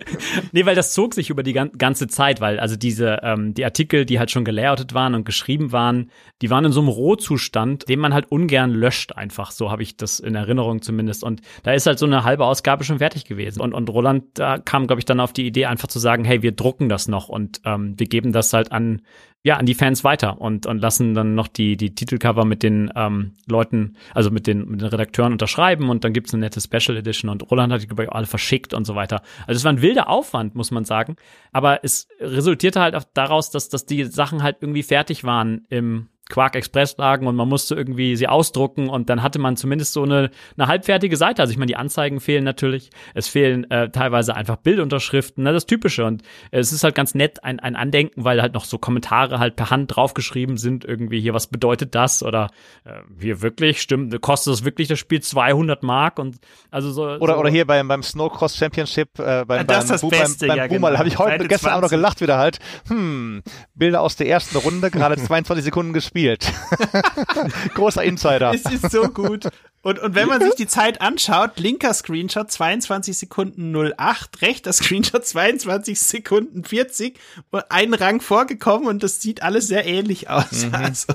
nee, weil das zog sich über die ganze Zeit, weil also diese, ähm, die Artikel, die halt schon gelayoutet waren und geschrieben waren, die waren in so einem Rohzustand, den man halt ungern löscht einfach. So habe ich das in Erinnerung zumindest. Und da ist halt so eine halbe Ausgabe schon fertig gewesen. Und, und Roland da kam, glaube ich, dann auf die Idee, einfach zu sagen, hey, wir drucken das noch und ähm, wir geben das halt an ja, an die Fans weiter und, und lassen dann noch die, die Titelcover mit den ähm, Leuten, also mit den, mit den Redakteuren unterschreiben und dann gibt's eine nette Special Edition und Roland hat die bei alle verschickt und so weiter. Also es war ein wilder Aufwand, muss man sagen. Aber es resultierte halt auch daraus, dass, dass die Sachen halt irgendwie fertig waren im Quark Express lagen und man musste irgendwie sie ausdrucken und dann hatte man zumindest so eine, eine halbfertige Seite. Also ich meine, die Anzeigen fehlen natürlich. Es fehlen äh, teilweise einfach Bildunterschriften, ne, das Typische. Und äh, es ist halt ganz nett ein, ein Andenken, weil halt noch so Kommentare halt per Hand draufgeschrieben sind. Irgendwie hier, was bedeutet das? Oder äh, hier wirklich, stimmt, kostet das wirklich das Spiel 200 Mark? Und also so. Oder, so. oder hier beim, beim Snowcross Championship, äh, beim, das beim, das Beste, beim, beim ja, Boomer, genau. habe ich heute Seite gestern auch noch 20. gelacht wieder halt. Hm, Bilder aus der ersten Runde, gerade (laughs) 22 Sekunden gespielt. (laughs) Großer Insider. Es ist so gut. Und, und wenn man sich die Zeit anschaut, linker Screenshot 22 Sekunden 08, rechter Screenshot 22 Sekunden 40, und ein Rang vorgekommen und das sieht alles sehr ähnlich aus. Mhm. Also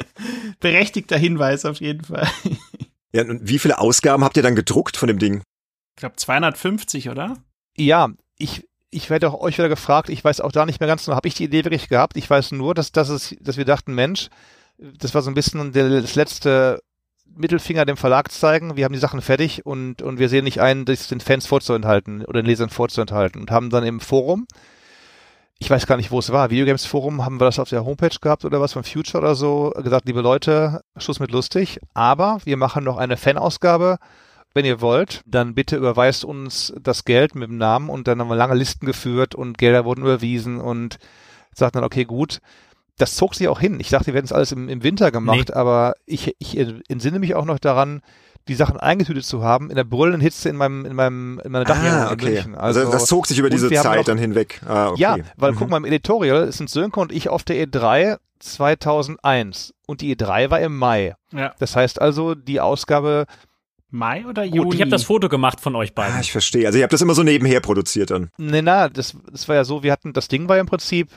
(laughs) berechtigter Hinweis auf jeden Fall. Ja, und wie viele Ausgaben habt ihr dann gedruckt von dem Ding? Ich glaube 250, oder? Ja, ich, ich werde auch euch wieder gefragt, ich weiß auch da nicht mehr ganz genau, habe ich die Idee wirklich gehabt? Ich weiß nur, dass, dass, es, dass wir dachten, Mensch, das war so ein bisschen das letzte Mittelfinger dem Verlag zeigen, wir haben die Sachen fertig und, und wir sehen nicht ein, das den Fans vorzuenthalten oder den Lesern vorzuenthalten und haben dann im Forum, ich weiß gar nicht, wo es war, Videogames Forum, haben wir das auf der Homepage gehabt oder was von Future oder so, gesagt, liebe Leute, Schluss mit lustig, aber wir machen noch eine Fanausgabe, wenn ihr wollt, dann bitte überweist uns das Geld mit dem Namen und dann haben wir lange Listen geführt und Gelder wurden überwiesen und sagt dann, okay, gut, das zog sich auch hin. Ich dachte, wir hätten es alles im, im Winter gemacht, nee. aber ich, ich entsinne mich auch noch daran, die Sachen eingetütet zu haben, in der brüllenden Hitze in meinem, in meinem, in meiner Dachwohnung ah, okay. in München. Also, also, das zog sich über diese Zeit noch, dann hinweg. Ah, okay. Ja, weil mhm. guck mal, im Editorial sind Sönke und ich auf der E3 2001 und die E3 war im Mai. Ja. Das heißt also, die Ausgabe Mai oder Juni? Gut, ich habe das Foto gemacht von euch beiden. Ah, ich verstehe. Also ihr habt das immer so nebenher produziert dann. Nee, na, das, das war ja so, wir hatten, das Ding war ja im Prinzip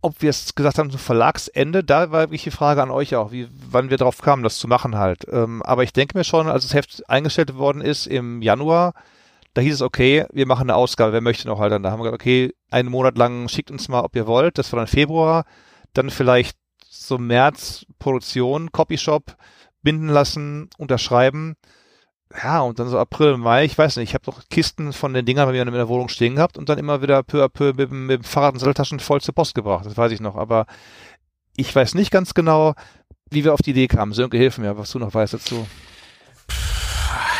ob wir es gesagt haben zum Verlagsende, da war wirklich die Frage an euch auch, wie, wann wir drauf kamen, das zu machen halt. Ähm, aber ich denke mir schon, als das Heft eingestellt worden ist im Januar, da hieß es, okay, wir machen eine Ausgabe, wer möchte noch halt. Dann da haben wir gesagt, okay, einen Monat lang schickt uns mal, ob ihr wollt. Das war dann Februar, dann vielleicht so März Produktion, Copyshop, binden lassen, unterschreiben ja, und dann so April, Mai, ich weiß nicht, ich habe doch Kisten von den Dingern bei mir in der Wohnung stehen gehabt und dann immer wieder peu à peu mit, mit dem Fahrrad und Satteltaschen voll zur Post gebracht, das weiß ich noch, aber ich weiß nicht ganz genau, wie wir auf die Idee kamen. Sönke, hilf mir, was du noch weißt dazu.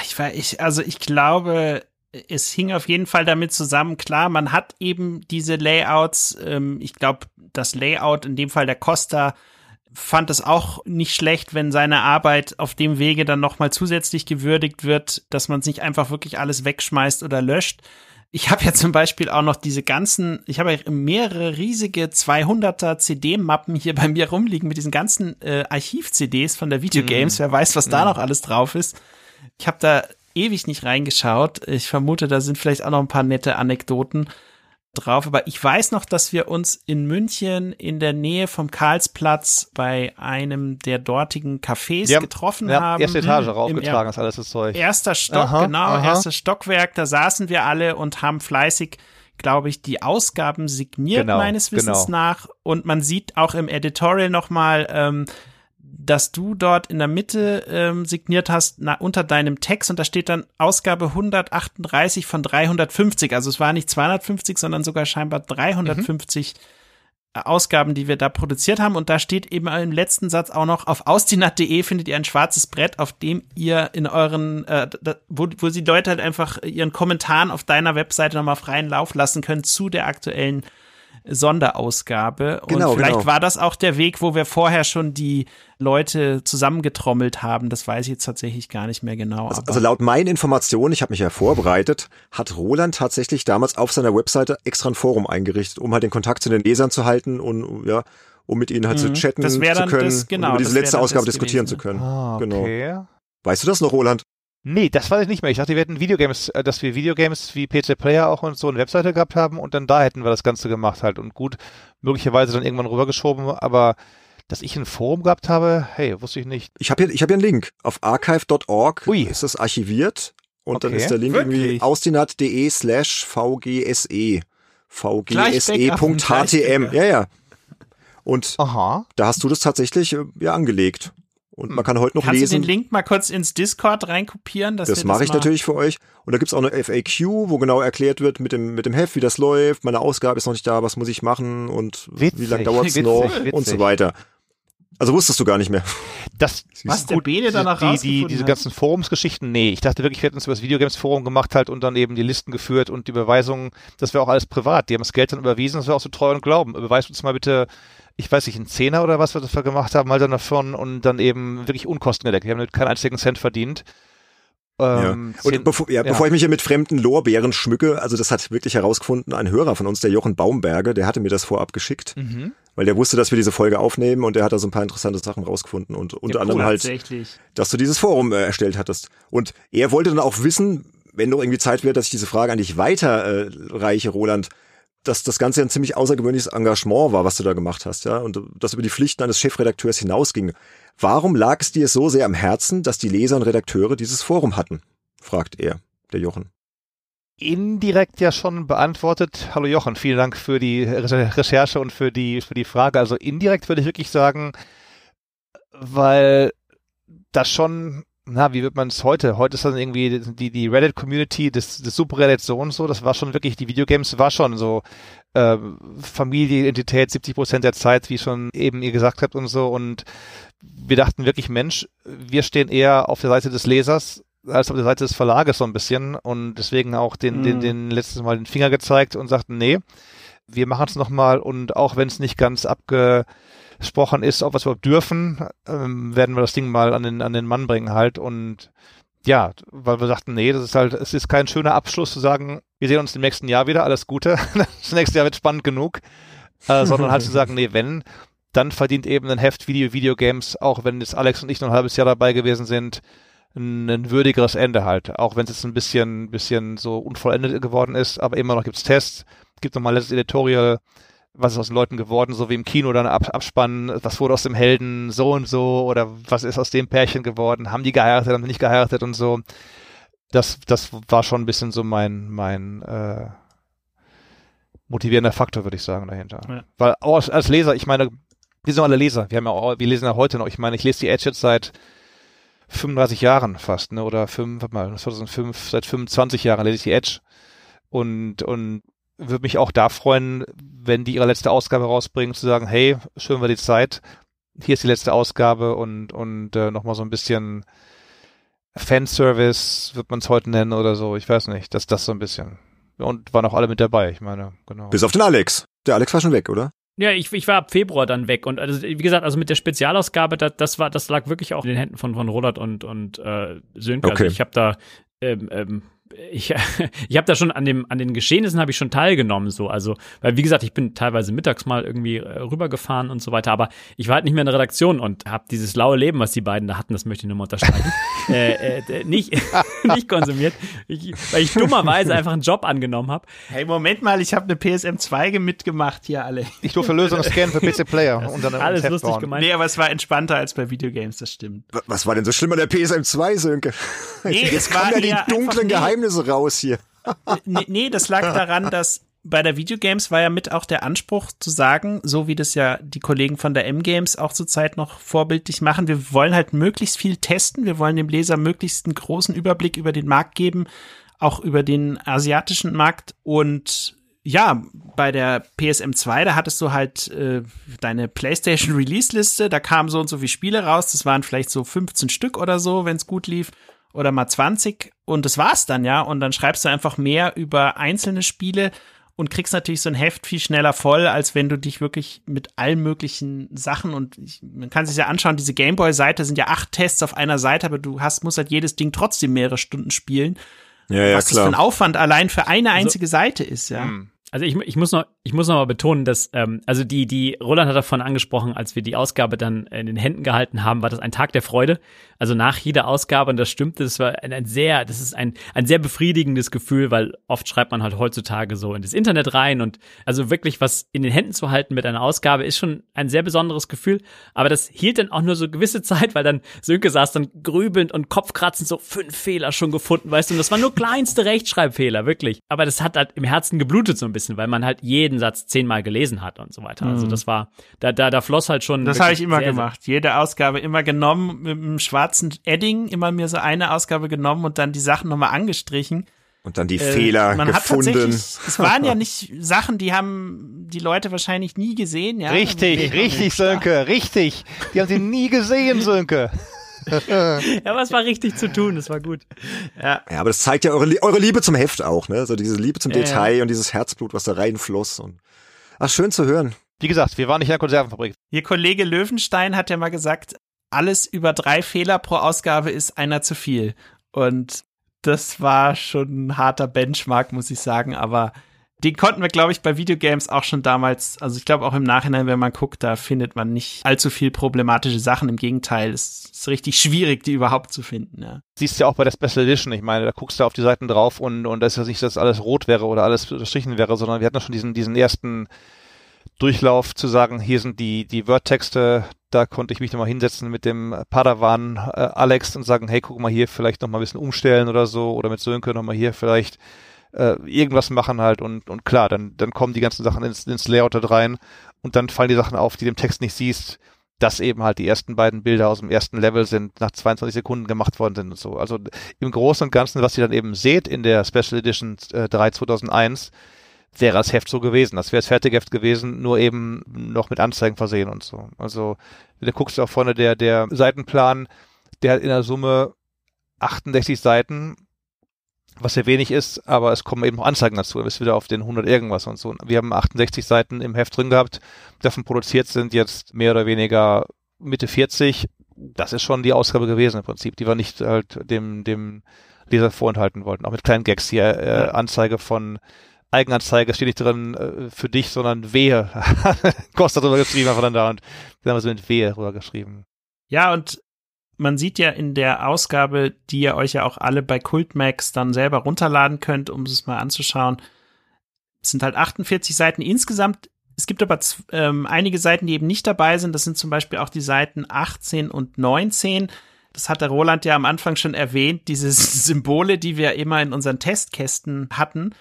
Ich weiß, ich, also ich glaube, es hing auf jeden Fall damit zusammen, klar, man hat eben diese Layouts, ähm, ich glaube, das Layout, in dem Fall der Costa, fand es auch nicht schlecht, wenn seine Arbeit auf dem Wege dann nochmal zusätzlich gewürdigt wird, dass man es nicht einfach wirklich alles wegschmeißt oder löscht. Ich habe ja zum Beispiel auch noch diese ganzen, ich habe ja mehrere riesige 200er CD-Mappen hier bei mir rumliegen mit diesen ganzen äh, Archiv-CDs von der Videogames. Mhm. Wer weiß, was da mhm. noch alles drauf ist. Ich habe da ewig nicht reingeschaut. Ich vermute, da sind vielleicht auch noch ein paar nette Anekdoten drauf. Aber ich weiß noch, dass wir uns in München in der Nähe vom Karlsplatz bei einem der dortigen Cafés ja, getroffen ja, haben. Erste Etage raufgetragen, ist alles das Zeug. Erster Stock, aha, genau, aha. erstes Stockwerk. Da saßen wir alle und haben fleißig glaube ich, die Ausgaben signiert genau, meines Wissens genau. nach. Und man sieht auch im Editorial nochmal, ähm, dass du dort in der Mitte ähm, signiert hast na, unter deinem Text und da steht dann Ausgabe 138 von 350. Also es war nicht 250, sondern sogar scheinbar 350 mhm. Ausgaben, die wir da produziert haben. Und da steht eben im letzten Satz auch noch, auf austinat.de findet ihr ein schwarzes Brett, auf dem ihr in euren, äh, da, wo, wo die Leute halt einfach ihren Kommentaren auf deiner Webseite nochmal freien Lauf lassen können zu der aktuellen Sonderausgabe. Genau, und vielleicht genau. war das auch der Weg, wo wir vorher schon die Leute zusammengetrommelt haben. Das weiß ich jetzt tatsächlich gar nicht mehr genau. Also, also laut meinen Informationen, ich habe mich ja vorbereitet, hat Roland tatsächlich damals auf seiner Webseite extra ein Forum eingerichtet, um halt den Kontakt zu den Lesern zu halten und ja, um mit ihnen halt mhm. zu chatten zu können, das, genau, über diese letzte Ausgabe diskutieren gewesen. zu können. Ah, genau. okay. Genau. Weißt du das noch, Roland? Nee, das weiß ich nicht mehr. Ich dachte, wir hätten Videogames, äh, dass wir Videogames wie PC Player auch und so eine Webseite gehabt haben und dann da hätten wir das Ganze gemacht halt und gut, möglicherweise dann irgendwann rübergeschoben, aber dass ich ein Forum gehabt habe, hey, wusste ich nicht. Ich habe hier, ich habe hier einen Link. Auf archive.org ist das archiviert und okay. dann ist der Link Wirklich? irgendwie austinat.de slash vgse. vgse.htm. Ja, ja. Und Aha. da hast du das tatsächlich äh, ja angelegt. Und man kann heute noch Kannst lesen. Kannst du den Link mal kurz ins Discord reinkopieren? das das mache ich natürlich für euch. Und da gibt's auch eine FAQ, wo genau erklärt wird mit dem, mit dem Heft, wie das läuft. Meine Ausgabe ist noch nicht da, was muss ich machen und witzig, wie lange dauert's witzig, noch witzig. und so weiter. Also wusstest du gar nicht mehr. Das was der Bene danach die, die, diese ganzen Forumsgeschichten, nee, ich dachte wirklich, wir hätten es über das Videogames Forum gemacht halt und dann eben die Listen geführt und die Überweisungen, das wäre auch alles privat. Die haben das Geld dann überwiesen, das wäre auch so treu und glauben. Überweist uns mal bitte ich weiß nicht, ein Zehner oder was wir dafür gemacht haben, mal dann davon und dann eben wirklich unkostengedeckt. Wir haben keinen einzigen Cent verdient. Ähm, ja. Und bevor, ja, ja. bevor ich mich hier mit fremden Lorbeeren schmücke, also das hat wirklich herausgefunden, ein Hörer von uns, der Jochen Baumberger, der hatte mir das vorab geschickt, mhm. weil der wusste, dass wir diese Folge aufnehmen und der hat da so ein paar interessante Sachen rausgefunden und unter cool, anderem halt, dass du dieses Forum äh, erstellt hattest. Und er wollte dann auch wissen, wenn noch irgendwie Zeit wäre, dass ich diese Frage an dich weiterreiche, äh, Roland, dass das Ganze ein ziemlich außergewöhnliches Engagement war, was du da gemacht hast, ja, und das über die Pflichten eines Chefredakteurs hinausging. Warum lag es dir so sehr am Herzen, dass die Leser und Redakteure dieses Forum hatten? fragt er, der Jochen. indirekt ja schon beantwortet. Hallo Jochen, vielen Dank für die Recherche und für die, für die Frage. Also indirekt würde ich wirklich sagen, weil das schon, na, wie wird man es heute? Heute ist dann irgendwie die, die Reddit-Community, das, das Subreddit so und so, das war schon wirklich, die Videogames war schon so äh, Familienidentität 70 Prozent der Zeit, wie schon eben ihr gesagt habt und so. Und wir dachten wirklich, Mensch, wir stehen eher auf der Seite des Lesers als auf der Seite des Verlages so ein bisschen und deswegen auch den, mm. den, mhm. den letztes Mal den Finger gezeigt und sagten, nee, wir machen es nochmal und auch wenn es nicht ganz abgesprochen ist, ob wir es überhaupt dürfen, ähm, werden wir das Ding mal an den, an den Mann bringen halt. Und ja, weil wir sagten, nee, das ist halt, es ist kein schöner Abschluss zu sagen, wir sehen uns im nächsten Jahr wieder, alles Gute, (laughs) das nächste Jahr wird spannend genug, äh, sondern halt zu sagen, nee, wenn, dann verdient eben ein Heft Video, Videogames, auch wenn jetzt Alex und ich noch ein halbes Jahr dabei gewesen sind, ein, ein würdigeres Ende halt. Auch wenn es jetzt ein bisschen, bisschen so unvollendet geworden ist, aber immer noch gibt's Tests, gibt nochmal letztes Editorial, was ist aus den Leuten geworden, so wie im Kino dann ab, abspannen, was wurde aus dem Helden so und so oder was ist aus dem Pärchen geworden, haben die geheiratet, haben die nicht geheiratet und so. Das, das war schon ein bisschen so mein, mein äh, motivierender Faktor, würde ich sagen, dahinter. Ja. Weil als, als Leser, ich meine, wir sind alle Leser, wir haben ja auch, wir lesen ja heute noch, ich meine, ich lese die Edge jetzt seit 35 Jahren fast, ne? Oder fünf, warte mal, 2005, seit 25 Jahren lese ich die Edge. Und, und würde mich auch da freuen, wenn die ihre letzte Ausgabe rausbringen, zu sagen, hey, schön war die Zeit, hier ist die letzte Ausgabe und, und äh, nochmal so ein bisschen Fanservice, wird man es heute nennen oder so, ich weiß nicht, das, das so ein bisschen. Und waren auch alle mit dabei, ich meine, genau. Bis auf den Alex. Der Alex war schon weg, oder? Ja, ich, ich war ab Februar dann weg und also, wie gesagt, also mit der Spezialausgabe, das, das war, das lag wirklich auch in den Händen von von Roland und und äh, Sönke. Also okay. Also ich habe da ähm, ähm, ich, (laughs) ich habe da schon an dem an den Geschehnissen habe ich schon teilgenommen so. Also weil wie gesagt ich bin teilweise mittags mal irgendwie äh, rübergefahren und so weiter aber ich war halt nicht mehr in der Redaktion und habe dieses laue Leben was die beiden da hatten das möchte ich nur mal unterstreichen (laughs) äh, äh, nicht (laughs) nicht konsumiert. Ich, weil ich dummerweise einfach einen Job angenommen habe hey Moment mal ich habe eine PSM 2 mitgemacht hier alle. Ich durfte Lösungen scannen für PC Player und dann alles lustig bauen. gemeint. Nee aber es war entspannter als bei Videogames das stimmt. Was war denn so schlimm an der PSM 2 Sönke? Nee, jetzt kommen ja die dunklen Geheimnisse Geheimnisse raus hier. nee, nee, das lag (laughs) daran, dass bei der Videogames war ja mit auch der Anspruch zu sagen, so wie das ja die Kollegen von der M-Games auch zurzeit noch vorbildlich machen, wir wollen halt möglichst viel testen, wir wollen dem Leser möglichst einen großen Überblick über den Markt geben, auch über den asiatischen Markt. Und ja, bei der PSM 2, da hattest du halt äh, deine PlayStation Release Liste, da kamen so und so viele Spiele raus, das waren vielleicht so 15 Stück oder so, wenn es gut lief oder mal 20 und das war's dann, ja. Und dann schreibst du einfach mehr über einzelne Spiele und kriegst natürlich so ein Heft viel schneller voll, als wenn du dich wirklich mit allen möglichen Sachen und ich, man kann sich ja anschauen, diese Gameboy-Seite sind ja acht Tests auf einer Seite, aber du hast, musst halt jedes Ding trotzdem mehrere Stunden spielen. Ja, ja, was klar. das für ein Aufwand allein für eine also einzige also, Seite ist, ja. Hm. Also ich, ich muss noch, ich muss noch mal betonen, dass ähm, also die die Roland hat davon angesprochen, als wir die Ausgabe dann in den Händen gehalten haben, war das ein Tag der Freude. Also nach jeder Ausgabe und das stimmte, das war ein, ein sehr, das ist ein ein sehr befriedigendes Gefühl, weil oft schreibt man halt heutzutage so in das Internet rein und also wirklich was in den Händen zu halten mit einer Ausgabe ist schon ein sehr besonderes Gefühl. Aber das hielt dann auch nur so gewisse (laughs) Zeit, weil dann Sönke saß dann grübelnd und kopfkratzend so fünf Fehler schon gefunden, weißt du, und das waren nur kleinste Rechtschreibfehler wirklich. Aber das hat halt im Herzen geblutet so ein bisschen, weil man halt jeden Satz zehnmal gelesen hat und so weiter. Also mhm. das war, da, da, da floss halt schon. Das habe ich immer sehr, gemacht. Jede Ausgabe immer genommen mit einem schwarzen Edding, immer mir so eine Ausgabe genommen und dann die Sachen nochmal angestrichen. Und dann die äh, Fehler man gefunden. Hat es waren ja (laughs) nicht Sachen, die haben die Leute wahrscheinlich nie gesehen, ja. Richtig, richtig, Sönke, richtig. Die haben sie nie gesehen, Sönke. (laughs) ja, aber es war richtig zu tun, es war gut. Ja. ja, aber das zeigt ja eure, eure Liebe zum Heft auch, ne? So diese Liebe zum ja, Detail ja. und dieses Herzblut, was da reinfloss. Und ach, schön zu hören. Wie gesagt, wir waren nicht in der Konservenfabrik. Ihr Kollege Löwenstein hat ja mal gesagt, alles über drei Fehler pro Ausgabe ist einer zu viel. Und das war schon ein harter Benchmark, muss ich sagen, aber den konnten wir, glaube ich, bei Videogames auch schon damals, also ich glaube auch im Nachhinein, wenn man guckt, da findet man nicht allzu viel problematische Sachen. Im Gegenteil, es ist richtig schwierig, die überhaupt zu finden. Ja. Siehst ja auch bei der Special Edition, ich meine, da guckst du auf die Seiten drauf und, und das ist ja nicht, dass alles rot wäre oder alles unterstrichen wäre, sondern wir hatten ja schon diesen, diesen ersten Durchlauf zu sagen, hier sind die, die Wordtexte, da konnte ich mich nochmal hinsetzen mit dem Padawan äh, Alex und sagen, hey, guck mal hier, vielleicht nochmal ein bisschen umstellen oder so, oder mit Sönke nochmal hier vielleicht äh, irgendwas machen halt und, und klar, dann, dann kommen die ganzen Sachen ins, ins Layout da rein und dann fallen die Sachen auf, die du im Text nicht siehst, dass eben halt die ersten beiden Bilder aus dem ersten Level sind, nach 22 Sekunden gemacht worden sind und so. Also im Großen und Ganzen, was ihr dann eben seht in der Special Edition äh, 3 2001, wäre das Heft so gewesen. Das wäre das Fertigheft gewesen, nur eben noch mit Anzeigen versehen und so. Also, du guckst auch vorne der, der Seitenplan, der hat in der Summe 68 Seiten, was sehr wenig ist, aber es kommen eben noch Anzeigen dazu. Du bist wieder auf den 100 irgendwas und so. Wir haben 68 Seiten im Heft drin gehabt, davon produziert sind jetzt mehr oder weniger Mitte 40. Das ist schon die Ausgabe gewesen im Prinzip, die wir nicht halt dem, dem Leser vorenthalten wollten. Auch mit kleinen Gags hier, äh, Anzeige von Eigenanzeige steht nicht drin äh, für dich, sondern Wehe. (laughs) Costa drüber geschrieben, einfach dann da und dann haben wir so mit Wehe drüber geschrieben. Ja, und man sieht ja in der Ausgabe, die ihr euch ja auch alle bei Cultmax dann selber runterladen könnt, um es mal anzuschauen. Es sind halt 48 Seiten insgesamt. Es gibt aber ähm, einige Seiten, die eben nicht dabei sind. Das sind zum Beispiel auch die Seiten 18 und 19. Das hat der Roland ja am Anfang schon erwähnt, diese (laughs) Symbole, die wir immer in unseren Testkästen hatten.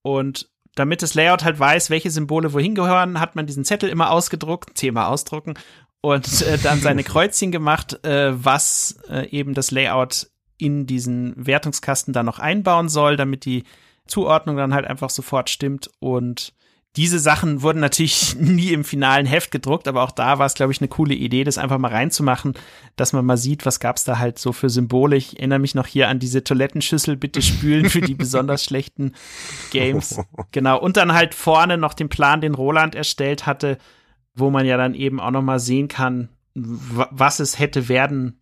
Und damit das Layout halt weiß, welche Symbole wohin gehören, hat man diesen Zettel immer ausgedruckt, Thema ausdrucken, und äh, dann seine (laughs) Kreuzchen gemacht, äh, was äh, eben das Layout in diesen Wertungskasten dann noch einbauen soll, damit die Zuordnung dann halt einfach sofort stimmt. Und diese Sachen wurden natürlich (laughs) nie im finalen Heft gedruckt, aber auch da war es, glaube ich, eine coole Idee, das einfach mal reinzumachen, dass man mal sieht, was gab's da halt so für Symbole. Ich erinnere mich noch hier an diese Toilettenschüssel bitte spülen für die besonders schlechten Games. (laughs) Genau. Und dann halt vorne noch den Plan, den Roland erstellt hatte, wo man ja dann eben auch noch mal sehen kann, was es hätte werden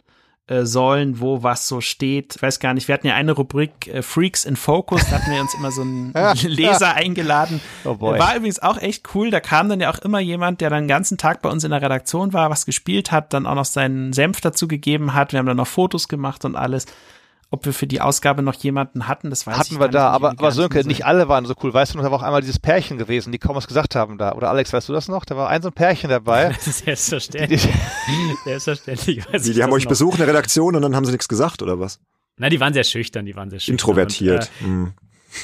äh, sollen, wo was so steht. Ich weiß gar nicht, wir hatten ja eine Rubrik äh, Freaks in Focus, da hatten wir uns immer so einen (laughs) Leser eingeladen. Oh. War übrigens auch echt cool, da kam dann ja auch immer jemand, der dann den ganzen Tag bei uns in der Redaktion war, was gespielt hat, dann auch noch seinen Senf dazu gegeben hat. Wir haben dann noch Fotos gemacht und alles ob wir für die Ausgabe noch jemanden hatten, das weiß hatten ich wir da, nicht, aber, aber Sönke, nicht alle waren so cool. Weißt du noch, da war auch einmal dieses Pärchen gewesen, die kaum was gesagt haben da. Oder Alex, weißt du das noch? Da war ein so ein Pärchen dabei. Das (laughs) ist selbstverständlich. (laughs) selbstverständlich. Weiß die, die haben euch noch. besucht in der Redaktion und dann haben sie nichts gesagt, oder was? Na, die waren sehr schüchtern, die waren sehr schüchtern. Introvertiert. Und, äh, mhm.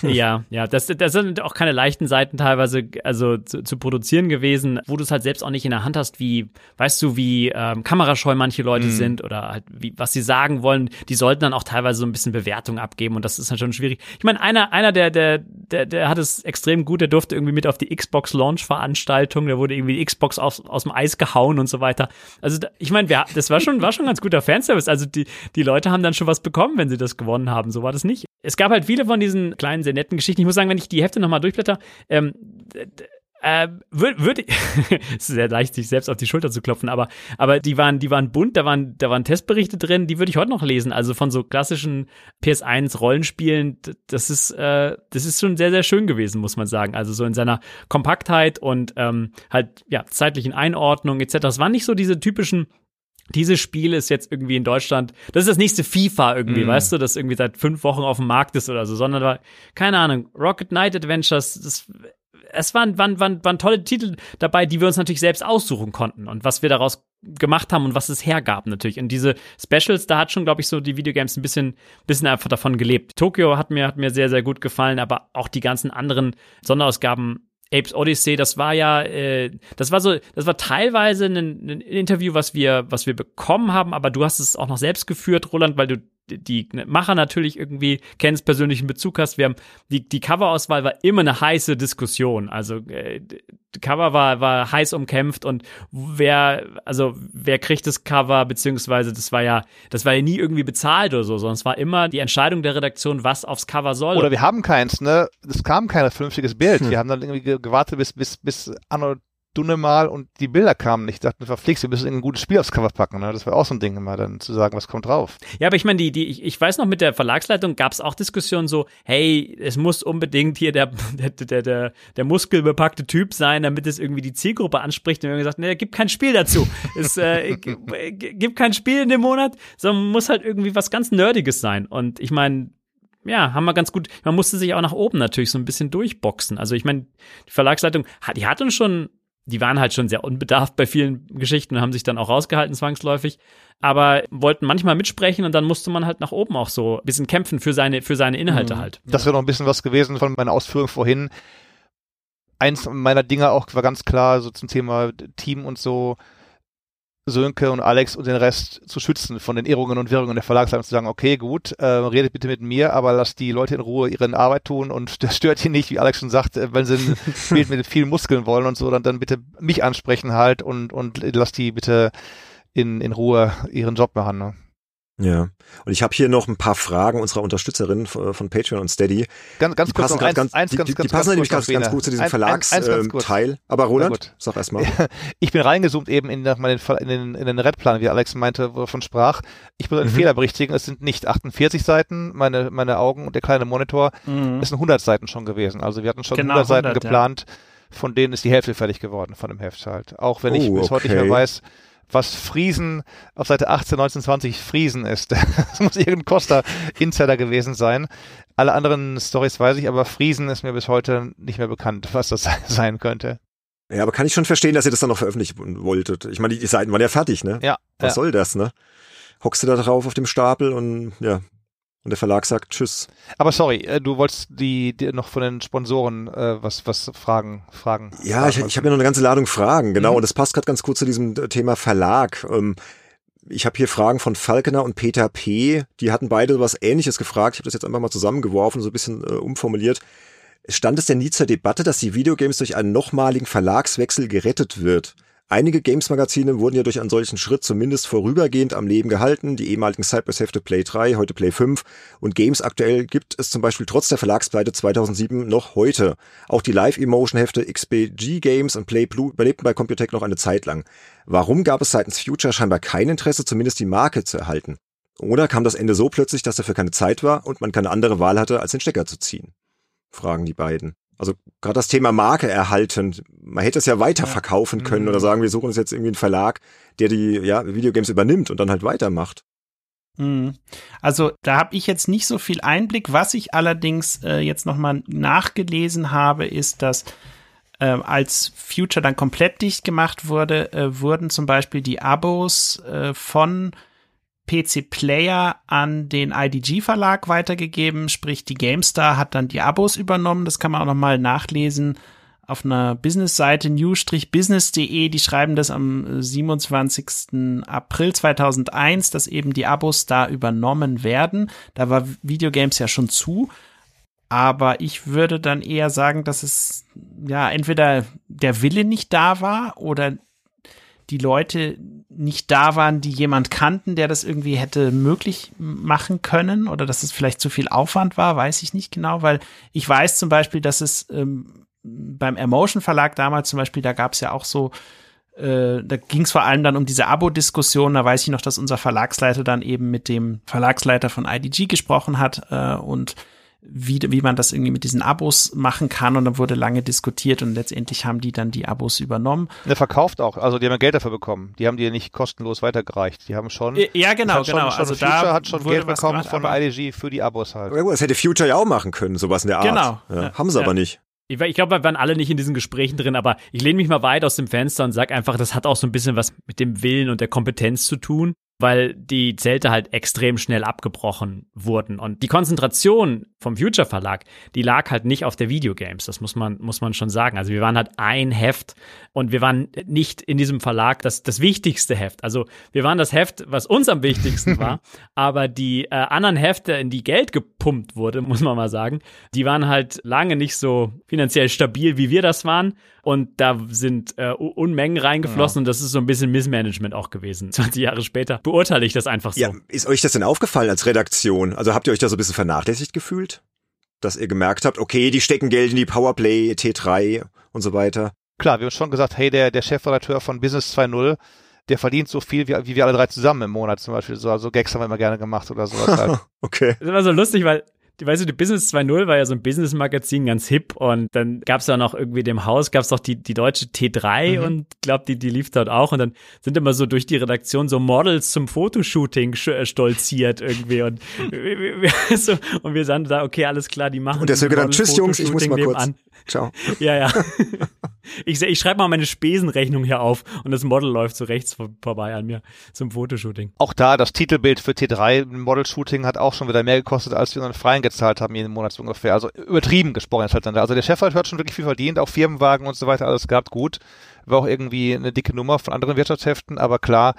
Ja, ja, das, das sind auch keine leichten Seiten teilweise, also zu, zu produzieren gewesen, wo du es halt selbst auch nicht in der Hand hast, wie, weißt du, wie ähm, kamerascheu manche Leute mhm. sind oder halt, wie, was sie sagen wollen. Die sollten dann auch teilweise so ein bisschen Bewertung abgeben und das ist dann schon schwierig. Ich meine, einer, einer, der, der, der, der hat es extrem gut, der durfte irgendwie mit auf die Xbox Launch Veranstaltung, der wurde irgendwie die Xbox aus, aus dem Eis gehauen und so weiter. Also, ich meine, das war schon, war schon ganz guter Fanservice. Also, die, die Leute haben dann schon was bekommen, wenn sie das gewonnen haben. So war das nicht. Es gab halt viele von diesen kleinen, sehr netten Geschichten. Ich muss sagen, wenn ich die Hefte nochmal durchblätter, ähm, äh, würde würd, (laughs) es ist sehr leicht, sich selbst auf die Schulter zu klopfen, aber, aber die waren, die waren bunt, da waren, da waren Testberichte drin, die würde ich heute noch lesen. Also von so klassischen PS1 Rollenspielen, das ist, äh, das ist schon sehr, sehr schön gewesen, muss man sagen. Also so in seiner Kompaktheit und ähm, halt, ja, zeitlichen Einordnung etc. Es waren nicht so diese typischen dieses Spiel ist jetzt irgendwie in Deutschland, das ist das nächste FIFA irgendwie, mm. weißt du, das irgendwie seit fünf Wochen auf dem Markt ist oder so, sondern war, keine Ahnung, Rocket Knight Adventures, das, es waren, waren, waren, waren tolle Titel dabei, die wir uns natürlich selbst aussuchen konnten und was wir daraus gemacht haben und was es hergab natürlich. Und diese Specials, da hat schon, glaube ich, so die Videogames ein bisschen, bisschen einfach davon gelebt. Tokyo hat mir, hat mir sehr, sehr gut gefallen, aber auch die ganzen anderen Sonderausgaben Apes Odyssey, das war ja, äh, das war so, das war teilweise ein, ein, Interview, was wir, was wir bekommen haben, aber du hast es auch noch selbst geführt, Roland, weil du die Macher natürlich irgendwie kennst, persönlichen Bezug hast. Wir haben die, die Coverauswahl war immer eine heiße Diskussion. Also äh, Cover war, war heiß umkämpft und wer, also wer kriegt das Cover, beziehungsweise das war ja, das war ja nie irgendwie bezahlt oder so, sondern es war immer die Entscheidung der Redaktion, was aufs Cover soll. Oder wir haben keins, ne? Es kam kein vernünftiges Bild. Hm. Wir haben dann irgendwie gewartet, bis, bis, bis Anno Stunde mal und die Bilder kamen nicht. Ich dachte, verflixt, wir müssen ein gutes Spiel aufs Cover packen. Ne? Das war auch so ein Ding immer, dann zu sagen, was kommt drauf. Ja, aber ich meine, die, die, ich, ich weiß noch, mit der Verlagsleitung gab es auch Diskussionen so, hey, es muss unbedingt hier der, (laughs) der, der, der, der muskelbepackte Typ sein, damit es irgendwie die Zielgruppe anspricht. Und wir haben gesagt, nee, gibt kein Spiel dazu. (laughs) es äh, gibt kein Spiel in dem Monat, sondern muss halt irgendwie was ganz Nerdiges sein. Und ich meine, ja, haben wir ganz gut, man musste sich auch nach oben natürlich so ein bisschen durchboxen. Also ich meine, die Verlagsleitung, die hat uns schon die waren halt schon sehr unbedarft bei vielen Geschichten und haben sich dann auch rausgehalten zwangsläufig, aber wollten manchmal mitsprechen und dann musste man halt nach oben auch so ein bisschen kämpfen für seine, für seine Inhalte mhm. halt. Das wäre noch ein bisschen was gewesen von meiner Ausführung vorhin. Eins meiner Dinge auch war ganz klar so zum Thema Team und so, Sönke und Alex und den Rest zu schützen von den Irrungen und Wirrungen der Verlagsleitung zu sagen, okay, gut, äh, redet bitte mit mir, aber lasst die Leute in Ruhe ihre Arbeit tun und (laughs) das stört hier nicht, wie Alex schon sagt, äh, wenn sie (laughs) ein Bild mit vielen Muskeln wollen und so, dann, dann bitte mich ansprechen halt und, und lasst die bitte in, in Ruhe ihren Job machen. Ne? Ja, und ich habe hier noch ein paar Fragen unserer Unterstützerinnen äh, von Patreon und Steady. Ganz, ganz kurz noch eins, ganz, eins, die, ganz, die, ganz, die passen nämlich ganz, ganz, gut zu diesem Verlagsteil. Ähm, Aber Roland, sag erst mal. (laughs) Ich bin reingezoomt eben in, in, den, in den Redplan, wie Alex meinte, wovon sprach. Ich muss einen mhm. Fehler berichtigen, es sind nicht 48 Seiten, meine, meine Augen und der kleine Monitor, mhm. es sind 100 Seiten schon gewesen. Also wir hatten schon genau, 100 Seiten 100, geplant, ja. von denen ist die Hälfte fertig geworden von dem Heft halt. Auch wenn ich oh, bis okay. heute nicht mehr weiß, was Friesen auf Seite 18, 19, 20 Friesen ist. (laughs) Das muss irgendein Costa-Insider gewesen sein. Alle anderen Stories weiß ich, aber Friesen ist mir bis heute nicht mehr bekannt, (laughs) was das (laughs) sein könnte. Ja, aber kann ich schon verstehen, dass ihr das dann noch veröffentlichen wolltet. Ich meine, die Seiten waren ja fertig, ne? Ja. Was ja. soll das, ne? Hockst du da drauf auf dem Stapel und ja, und der Verlag sagt Tschüss. Aber sorry, äh, du wolltest die, die noch von den Sponsoren äh, was was fragen fragen. Ja, fragen, ich, ich habe ja noch eine ganze Ladung Fragen, genau. Mhm. Und das passt gerade ganz gut zu diesem äh, Thema Verlag. Ähm, ich habe hier Fragen von Falkener und Peter P. Die hatten beide was Ähnliches gefragt. Ich habe das jetzt einfach mal zusammengeworfen, so ein bisschen äh, umformuliert. Stand es denn nie zur Debatte, dass die Videogames durch einen nochmaligen Verlagswechsel gerettet wird? Einige Games-Magazine wurden ja durch einen solchen Schritt zumindest vorübergehend am Leben gehalten. Die ehemaligen Cypress-Hefte Play 3, heute Play 5 und Games aktuell gibt es zum Beispiel trotz der Verlagspleite 2007 noch heute. Auch die Live-Emotion-Hefte XBG Games und Play Blue überlebten bei Computec noch eine Zeit lang. Warum gab es seitens Future scheinbar kein Interesse, zumindest die Marke zu erhalten? Oder kam das Ende so plötzlich, dass dafür keine Zeit war und man keine andere Wahl hatte, als den Stecker zu ziehen? Fragen die beiden. Also gerade das Thema Marke erhalten, man hätte es ja weiter verkaufen können mhm. oder sagen, wir suchen uns jetzt irgendwie einen Verlag, der die ja, Videogames übernimmt und dann halt weitermacht. Mhm. Also da habe ich jetzt nicht so viel Einblick. Was ich allerdings äh, jetzt nochmal nachgelesen habe, ist, dass äh, als Future dann komplett dicht gemacht wurde, äh, wurden zum Beispiel die Abos äh, von PC Player an den IDG Verlag weitergegeben, sprich die GameStar hat dann die Abos übernommen, das kann man auch nochmal nachlesen auf einer Business-Seite news-business.de, die schreiben das am 27. April 2001, dass eben die Abos da übernommen werden. Da war Videogames ja schon zu. Aber ich würde dann eher sagen, dass es ja entweder der Wille nicht da war oder die Leute nicht da waren, die jemand kannten, der das irgendwie hätte möglich machen können oder dass es vielleicht zu viel Aufwand war, weiß ich nicht genau, weil ich weiß zum Beispiel, dass es ähm, beim Emotion Verlag damals zum Beispiel, da gab es ja auch so, äh, da ging es vor allem dann um diese Abo-Diskussion, da weiß ich noch, dass unser Verlagsleiter dann eben mit dem Verlagsleiter von IDG gesprochen hat äh, und wie, wie man das irgendwie mit diesen Abos machen kann und dann wurde lange diskutiert und letztendlich haben die dann die Abos übernommen. Der verkauft auch, also die haben ja Geld dafür bekommen. Die haben die ja nicht kostenlos weitergereicht. Die haben schon. Ja, genau, schon, genau. Schon, also Future da hat schon Geld bekommen gemacht, von IDG für die Abos halt. Ja, gut, das hätte Future ja auch machen können, sowas in der Art. Genau. Ja, ja, haben sie ja. aber nicht. Ich, ich glaube, wir waren alle nicht in diesen Gesprächen drin, aber ich lehne mich mal weit aus dem Fenster und sag einfach, das hat auch so ein bisschen was mit dem Willen und der Kompetenz zu tun weil die Zelte halt extrem schnell abgebrochen wurden. Und die Konzentration vom Future Verlag, die lag halt nicht auf der Videogames. Das muss man, muss man schon sagen. Also wir waren halt ein Heft und wir waren nicht in diesem Verlag das, das wichtigste Heft. Also wir waren das Heft, was uns am wichtigsten (laughs) war. aber die äh, anderen Hefte, in die Geld gepumpt wurde, (laughs) muss man mal sagen, die waren halt lange nicht so finanziell stabil, wie wir das waren. Und da sind äh, Unmengen reingeflossen ja. und das ist so ein bisschen Missmanagement auch gewesen. (laughs) 20 Jahre später beurteile ich das einfach so. Ja, ist euch das denn aufgefallen als Redaktion? Also habt ihr euch da so ein bisschen vernachlässigt gefühlt? Dass ihr gemerkt habt, okay, die stecken Geld in die Powerplay, T3 und so weiter? Klar, wir haben schon gesagt, hey, der, der Chefredakteur von Business 2.0, der verdient so viel wie, wie wir alle drei zusammen im Monat zum Beispiel. So also Gags haben wir immer gerne gemacht oder sowas (laughs) halt. okay. Das war so lustig, weil weißt du, die Business 2.0 war ja so ein Business-Magazin, ganz hip und dann gab es ja noch irgendwie dem Haus, gab es doch die, die deutsche T3 mhm. und glaub, die, die lief dort auch und dann sind immer so durch die Redaktion so Models zum Fotoshooting äh, stolziert irgendwie und, (laughs) so, und wir sagen da, okay, alles klar, die machen Und der Söge dann, tschüss Jungs, ich muss mal kurz. An. Ciao. (laughs) ja, ja. Ich, ich schreibe mal meine Spesenrechnung hier auf und das Model läuft so rechts vor, vorbei an mir zum Fotoshooting. Auch da, das Titelbild für T3 Model-Shooting hat auch schon wieder mehr gekostet, als wir unseren Freien gezahlt haben jeden Monat so ungefähr. Also übertrieben gesprochen ist halt dann da. Also der Chefrat hat schon wirklich viel verdient, auch Firmenwagen und so weiter, alles gehabt, gut. War auch irgendwie eine dicke Nummer von anderen Wirtschaftsheften, aber klar,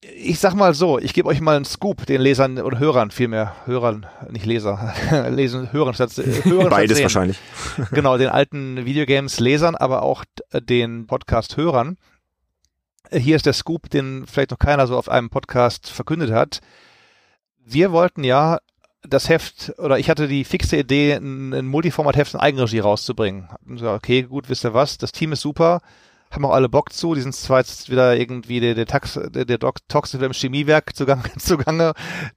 ich sag mal so, ich gebe euch mal einen Scoop, den Lesern oder Hörern vielmehr, Hörern, nicht Leser, (laughs) lesen, Hörern statt, Hörern (laughs) Beides wahrscheinlich. (laughs) genau, den alten Videogames Lesern, aber auch den Podcast Hörern. Hier ist der Scoop, den vielleicht noch keiner so auf einem Podcast verkündet hat. Wir wollten ja das Heft, oder ich hatte die fixe Idee, ein, ein Multiformat-Heft in Eigenregie rauszubringen. Okay, gut, wisst ihr was, das Team ist super, haben auch alle Bock zu. Die sind zwar jetzt wieder irgendwie der, der, Tax, der, der Toxic im Chemiewerk (laughs) zugange, zugange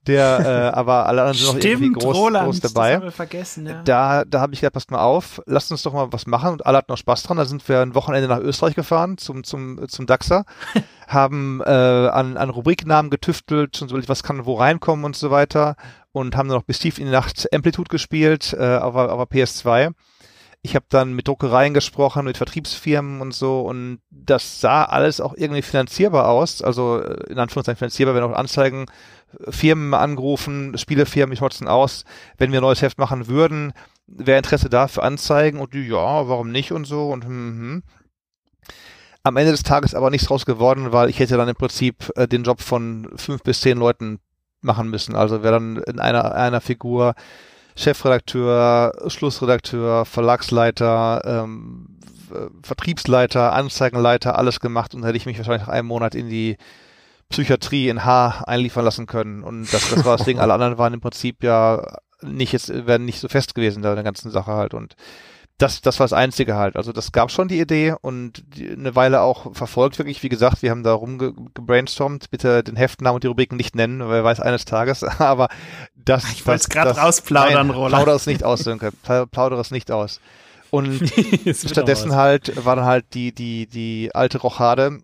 der, äh, aber alle anderen sind noch irgendwie groß, Roland, groß dabei. Das haben wir vergessen, ja. Da, da habe ich gedacht, passt mal auf, lasst uns doch mal was machen und alle hatten noch Spaß dran. Da sind wir ein Wochenende nach Österreich gefahren zum, zum, zum DAXer, (laughs) haben äh, an, an Rubriknamen getüftelt und so, was kann wo reinkommen und so weiter und haben dann noch bis tief in die Nacht Amplitude gespielt äh, auf, auf der PS2 ich habe dann mit Druckereien gesprochen, mit Vertriebsfirmen und so und das sah alles auch irgendwie finanzierbar aus. Also äh, in Anführungszeichen finanzierbar, wenn auch Anzeigen, äh, Firmen angerufen, Spielefirmen, ich hotzen aus, wenn wir ein neues Heft machen würden, wäre Interesse da für Anzeigen und ja, warum nicht und so und hm, hm. Am Ende des Tages aber nichts draus geworden, weil ich hätte dann im Prinzip äh, den Job von fünf bis zehn Leuten machen müssen. Also wäre dann in einer, einer Figur Chefredakteur, Schlussredakteur, Verlagsleiter, ähm, Vertriebsleiter, Anzeigenleiter, alles gemacht und hätte ich mich wahrscheinlich nach einem Monat in die Psychiatrie in H einliefern lassen können. Und das, das war das Ding. Alle anderen waren im Prinzip ja nicht jetzt, werden nicht so fest gewesen da in der ganzen Sache halt. Und das, das war das Einzige halt. Also das gab schon die Idee und die, eine Weile auch verfolgt wirklich. Wie gesagt, wir haben da rumgebrainstormt. Bitte den Heftnamen und die Rubriken nicht nennen, wer weiß eines Tages. (laughs) Aber das, ich wollte es gerade rausplaudern, nein, Roland. Plaudere es nicht aus, Sönke. (laughs) Plaudere es nicht aus. Und (laughs) stattdessen halt war dann halt die, die, die alte Rochade,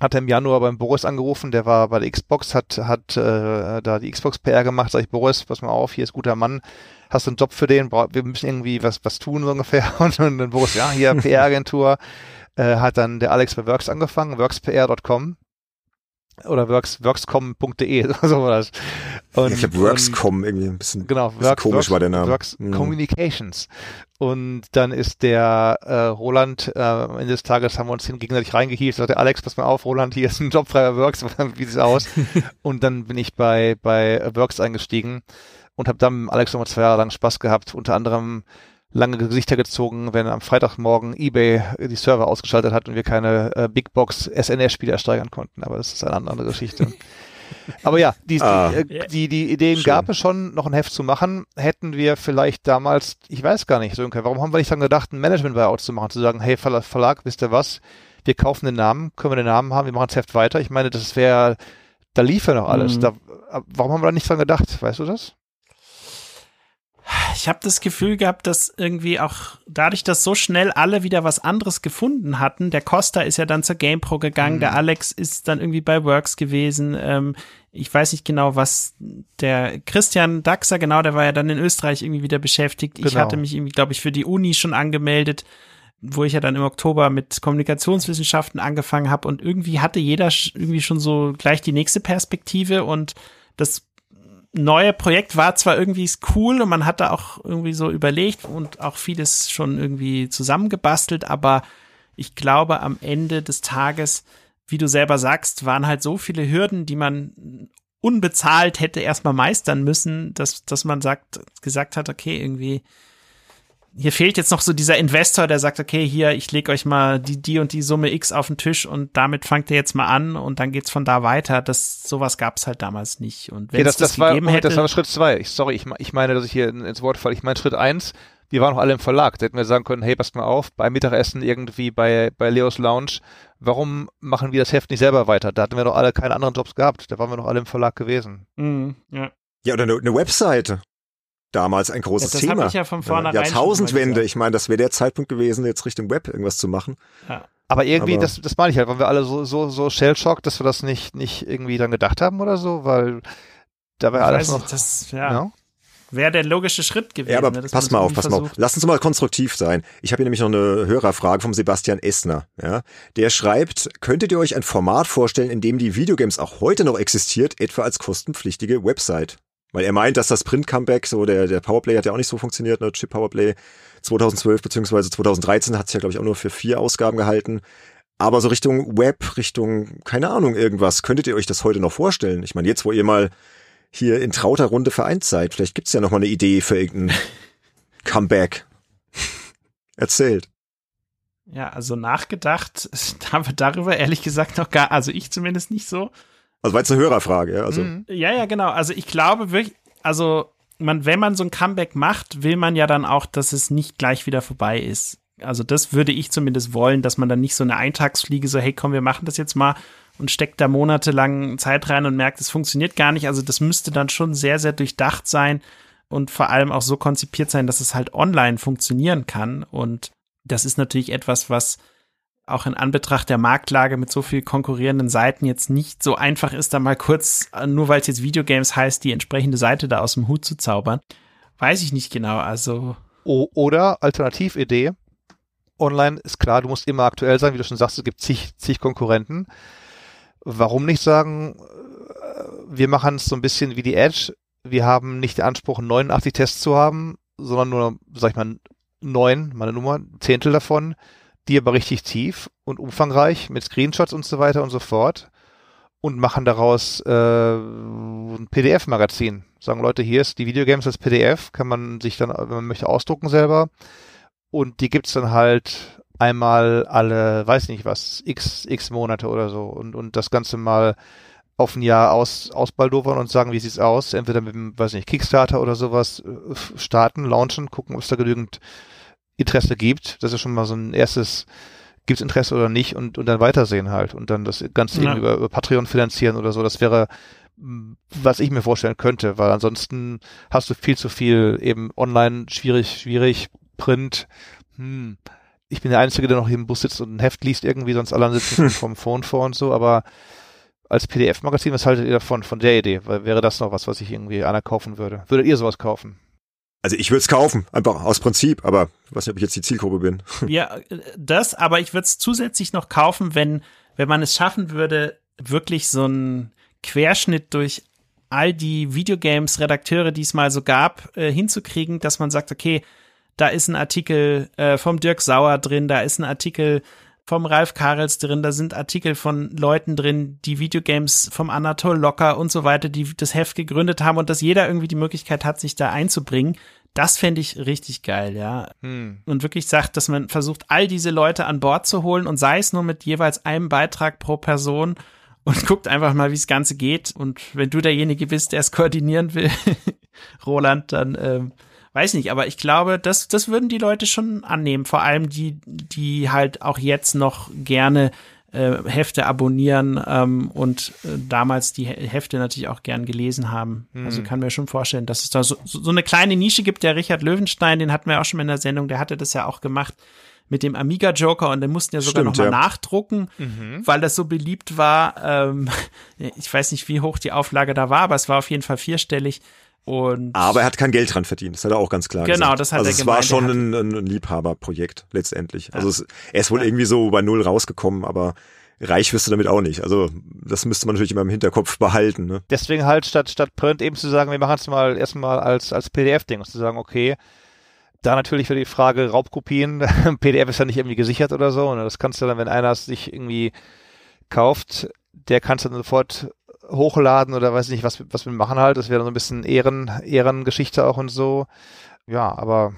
hat er im Januar beim Boris angerufen, der war bei der Xbox, hat, hat äh, da die Xbox PR gemacht, sag ich, Boris, pass mal auf, hier ist guter Mann, hast du einen Job für den, wir müssen irgendwie was, was tun so ungefähr. Und, (laughs) und dann Boris, ja, hier (laughs) PR-Agentur, äh, hat dann der Alex bei Works angefangen, workspr.com oder works, workscom.de, (laughs) so war das. Und, ich habe Workscom irgendwie ein bisschen, genau, bisschen Works, komisch Works, war der Name. Works mhm. Communications. Und dann ist der äh, Roland, äh, am Ende des Tages haben wir uns gegenseitig reingehielt, sagte Alex, pass mal auf, Roland, hier ist ein Job frei bei Works, wie sieht's aus? und dann bin ich bei, bei Works eingestiegen und habe dann mit Alex nochmal zwei Jahre lang Spaß gehabt, unter anderem lange Gesichter gezogen, wenn am Freitagmorgen eBay die Server ausgeschaltet hat und wir keine äh, Big Box SNES-Spiele ersteigern konnten. Aber das ist eine andere Geschichte. (laughs) Aber ja, die, ah, die, äh, die, die Ideen schön. gab es schon, noch ein Heft zu machen. Hätten wir vielleicht damals, ich weiß gar nicht, Sönke, warum haben wir nicht dann gedacht, ein Management-Buyout zu machen, zu sagen, hey Verlag, Verlag, wisst ihr was, wir kaufen den Namen, können wir den Namen haben, wir machen das Heft weiter. Ich meine, das wäre, da lief ja noch alles. Mhm. Da, warum haben wir da nicht dran gedacht? Weißt du das? Ich habe das Gefühl gehabt, dass irgendwie auch dadurch, dass so schnell alle wieder was anderes gefunden hatten, der Costa ist ja dann zur GamePro gegangen, mhm. der Alex ist dann irgendwie bei Works gewesen. Ähm, ich weiß nicht genau, was der Christian Daxer, genau, der war ja dann in Österreich irgendwie wieder beschäftigt. Genau. Ich hatte mich irgendwie, glaube ich, für die Uni schon angemeldet, wo ich ja dann im Oktober mit Kommunikationswissenschaften angefangen habe und irgendwie hatte jeder irgendwie schon so gleich die nächste Perspektive und das neue Projekt war zwar irgendwie cool und man hat da auch irgendwie so überlegt und auch vieles schon irgendwie zusammengebastelt, aber ich glaube, am Ende des Tages, wie du selber sagst, waren halt so viele Hürden, die man unbezahlt hätte erstmal meistern müssen, dass, dass man sagt, gesagt hat, okay, irgendwie, hier fehlt jetzt noch so dieser Investor, der sagt, okay, hier, ich lege euch mal die, die und die Summe X auf den Tisch und damit fangt ihr jetzt mal an und dann geht's von da weiter. Das, sowas gab's halt damals nicht. Und wenn ja, das, das, das, war, hätte, das war Schritt zwei. Ich, sorry, ich, ich meine, dass ich hier ins Wort falle. Ich meine Schritt eins, wir waren noch alle im Verlag. Da hätten wir sagen können, hey, passt mal auf, beim Mittagessen irgendwie bei, bei Leos Lounge, warum machen wir das Heft nicht selber weiter? Da hatten wir doch alle keine anderen Jobs gehabt. Da waren wir noch alle im Verlag gewesen. Mhm, ja. Ja, oder eine, eine Webseite damals ein großes ja, das Thema. Ich ja von vornherein Jahrtausendwende, ich meine, das wäre der Zeitpunkt gewesen, jetzt Richtung Web irgendwas zu machen. Ja. Aber irgendwie, Aber das, das meine ich halt, waren wir alle so, so, so shell-shocked, dass wir das nicht, nicht irgendwie dann gedacht haben oder so, weil da war alles noch, das, ja. ja. wäre der logische Schritt gewesen. Ja, aber ne, pass mal auf, pass irgendwie mal auf. versucht. Lass uns mal konstruktiv sein. Ich habe hier nämlich noch eine Hörerfrage vom Sebastian Essner. Ja? Der schreibt, könntet ihr euch ein Format vorstellen, in dem die Videogames auch heute noch existiert, etwa als kostenpflichtige Website? Weil er meint, dass das Print-Comeback, so der, der Powerplay hat ja auch nicht so funktioniert, ne? Chip Powerplay 2012 beziehungsweise 2013 hat es ja, glaube ich, auch nur für vier Ausgaben gehalten. Aber so Richtung Web, Richtung, keine Ahnung, irgendwas, könntet ihr euch das heute noch vorstellen? Ich meine, jetzt, wo ihr mal hier in trauter Runde vereint seid, vielleicht gibt's ja noch mal eine Idee für irgendein (laughs) Comeback. Erzählt. Ja, also nachgedacht (laughs) haben wir darüber ehrlich gesagt noch gar, also ich zumindest nicht so. Also war jetzt eine Hörerfrage, ja. Also Mhm. Ja, ja, genau. Also ich glaube wirklich, also man, wenn man so ein Comeback macht, will man ja dann auch, dass es nicht gleich wieder vorbei ist. Also das würde ich zumindest wollen, dass man dann nicht so eine Eintagsfliege so, hey komm, wir machen das jetzt mal und steckt da monatelang Zeit rein und merkt, es funktioniert gar nicht. Also das müsste dann schon sehr, sehr durchdacht sein und vor allem auch so konzipiert sein, dass es halt online funktionieren kann. Und das ist natürlich etwas, was auch in Anbetracht der Marktlage mit so viel konkurrierenden Seiten jetzt nicht so einfach ist, da mal kurz, äh, nur weil es jetzt Videogames heißt, die entsprechende Seite da aus dem Hut zu zaubern. Weiß ich nicht genau. Also, O oder Alternatividee. Online ist klar, du musst immer aktuell sein, wie du schon sagst, es gibt zig, zig Konkurrenten. Warum nicht sagen, äh, wir machen es so ein bisschen wie die Edge. Wir haben nicht den Anspruch, 89 Tests zu haben, sondern nur, sag ich mal, neun, meine Nummer, Zehntel davon, die aber richtig tief und umfangreich mit Screenshots und so weiter und so fort und machen daraus äh, ein PDF-Magazin. Sagen Leute, hier ist die Videogames als PDF, kann man sich dann, wenn man möchte, ausdrucken selber. Und die gibt's dann halt einmal alle, weiß nicht was, x, x Monate oder so. Und, und das Ganze mal auf ein Jahr aus, ausbaldowern und sagen, wie sieht's aus? Entweder mit dem, weiß nicht, Kickstarter oder sowas äh, starten, launchen, gucken, ob es da genügend Interesse gibt. Das ist schon mal so ein erstes, gibt's Interesse oder nicht und, und dann weitersehen halt und dann das Ganze Ja. über, über Patreon finanzieren oder so. Das wäre, was ich mir vorstellen könnte, weil ansonsten hast du viel zu viel eben online, schwierig, schwierig, Print, hm. Ich bin der Einzige, der noch hier im Bus sitzt und ein Heft liest irgendwie, sonst alle sitzen (laughs) vom Phone vor und so, aber als PDF-Magazin, was haltet ihr davon, von der Idee? Weil wäre das noch was, was ich irgendwie einer kaufen würde? Würdet ihr sowas kaufen? Also ich würde es kaufen, einfach aus Prinzip, aber ich weiß nicht, ob ich jetzt die Zielgruppe bin. (laughs) ja, das, aber ich würde es zusätzlich noch kaufen, wenn, wenn man es schaffen würde, wirklich so einen Querschnitt durch all die Videogames-Redakteure, die es mal so gab, äh, hinzukriegen, dass man sagt, okay, da ist ein Artikel äh, vom Dirk Sauer drin, da ist ein Artikel vom Ralf Karels drin, da sind Artikel von Leuten drin, die Videogames vom Anatol Locker und so weiter, die das Heft gegründet haben und dass jeder irgendwie die Möglichkeit hat, sich da einzubringen. Das fände ich richtig geil, ja. Hm. Und wirklich sagt, dass man versucht, all diese Leute an Bord zu holen und sei es nur mit jeweils einem Beitrag pro Person und (laughs) guckt einfach mal, wie das Ganze geht. Und wenn du derjenige bist, der es koordinieren will, (laughs) Roland, dann ähm, weiß nicht, aber ich glaube, das, das würden die Leute schon annehmen. Vor allem die, die halt auch jetzt noch gerne äh, Hefte abonnieren ähm, und äh, damals die He- Hefte natürlich auch gern gelesen haben. Also kann mir schon vorstellen, dass es da so, so eine kleine Nische gibt. Der Richard Löwenstein, den hatten wir auch schon in der Sendung, der hatte das ja auch gemacht mit dem Amiga Joker und den mussten ja sogar Stimmt, noch mal ja. nachdrucken, weil das so beliebt war. Ähm, (laughs) ich weiß nicht, wie hoch die Auflage da war, aber es war auf jeden Fall vierstellig. Und Aber er hat kein Geld dran verdient, das hat er auch ganz klar Genau, gesagt. das hat also er es war gemeint, schon er hat- ein, ein, Liebhaberprojekt letztendlich. Also es, er ist wohl irgendwie so bei null rausgekommen, aber reich wirst du damit auch nicht. Also das müsste man natürlich immer im Hinterkopf behalten. Ne? Deswegen halt statt, statt Print eben zu sagen, wir machen es mal erstmal als, als PDF-Ding und zu sagen, okay, da natürlich wieder die Frage Raubkopien. (laughs) PDF ist ja nicht irgendwie gesichert oder so. Und das kannst du dann, wenn einer es sich irgendwie kauft, der kannst du dann sofort hochladen oder weiß nicht, was, was wir machen halt. Das wäre so ein bisschen Ehren, Ehrengeschichte auch und so. Ja, aber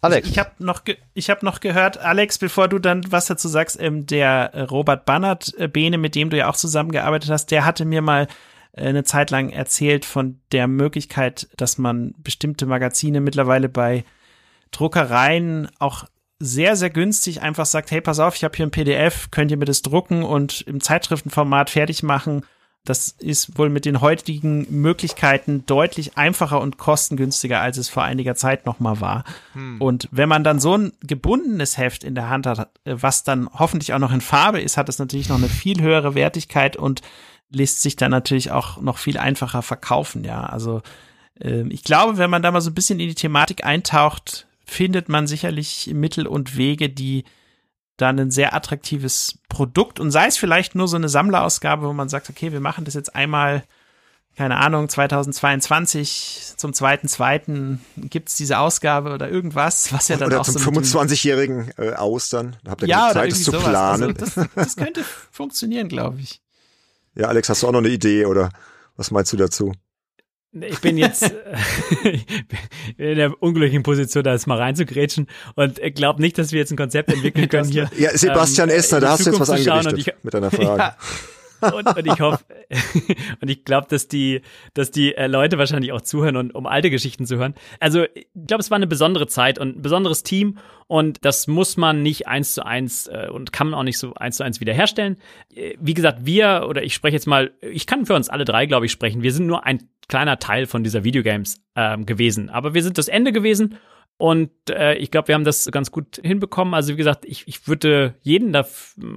Alex. Ich habe noch, ge hab noch gehört, Alex, bevor du dann was dazu sagst, ähm, der äh, Robert Bannert, äh, mit dem du ja auch zusammengearbeitet hast, der hatte mir mal äh, eine Zeit lang erzählt von der Möglichkeit, dass man bestimmte Magazine mittlerweile bei Druckereien auch sehr, sehr günstig einfach sagt, hey, pass auf, ich habe hier ein PDF, könnt ihr mir das drucken und im Zeitschriftenformat fertig machen. Das ist wohl mit den heutigen Möglichkeiten deutlich einfacher und kostengünstiger, als es vor einiger Zeit noch mal war. Und wenn man dann so ein gebundenes Heft in der Hand hat, äh, was dann hoffentlich auch noch in Farbe ist, hat es natürlich noch eine viel höhere Wertigkeit und lässt sich dann natürlich auch noch viel einfacher verkaufen, ja. Also Ähm, ich glaube, wenn man da mal so ein bisschen in die Thematik eintaucht, findet man sicherlich Mittel und Wege, die dann ein sehr attraktives Produkt und sei es vielleicht nur so eine Sammlerausgabe, wo man sagt, okay, wir machen das jetzt einmal keine Ahnung, 2022 zum zweiten zweiten gibt's diese Ausgabe oder irgendwas, was ja dann oder auch zum so 25-jährigen äh, Austern. Da habt ihr ja, Zeit, das zu sowas. planen. Also das, das könnte (laughs) funktionieren, glaube ich. Ja, Alex, hast du auch noch eine Idee oder was meinst du dazu? Ich bin jetzt (laughs) (laughs) in der unglücklichen Position, da jetzt mal reinzugrätschen und glaube nicht, dass wir jetzt ein Konzept entwickeln (laughs) können hier. Ja, Sebastian ähm, Estner, in da hast du jetzt was angerichtet ich- mit deiner Frage. Ja. Und, und ich hoffe, (laughs) und ich glaube, dass die, dass die äh, Leute wahrscheinlich auch zuhören und um alte Geschichten zu hören. Also ich glaube, es war eine besondere Zeit und ein besonderes Team und das muss man nicht eins zu eins äh, und kann man auch nicht so eins zu eins wiederherstellen. Äh, Wie gesagt, wir oder ich spreche jetzt mal, ich kann für uns alle drei, glaube ich, sprechen. Wir sind nur ein kleiner Teil von dieser Videogames ähm, gewesen, aber wir sind das Ende gewesen und äh, ich glaube, wir haben das ganz gut hinbekommen. Also wie gesagt, ich, ich würde jeden da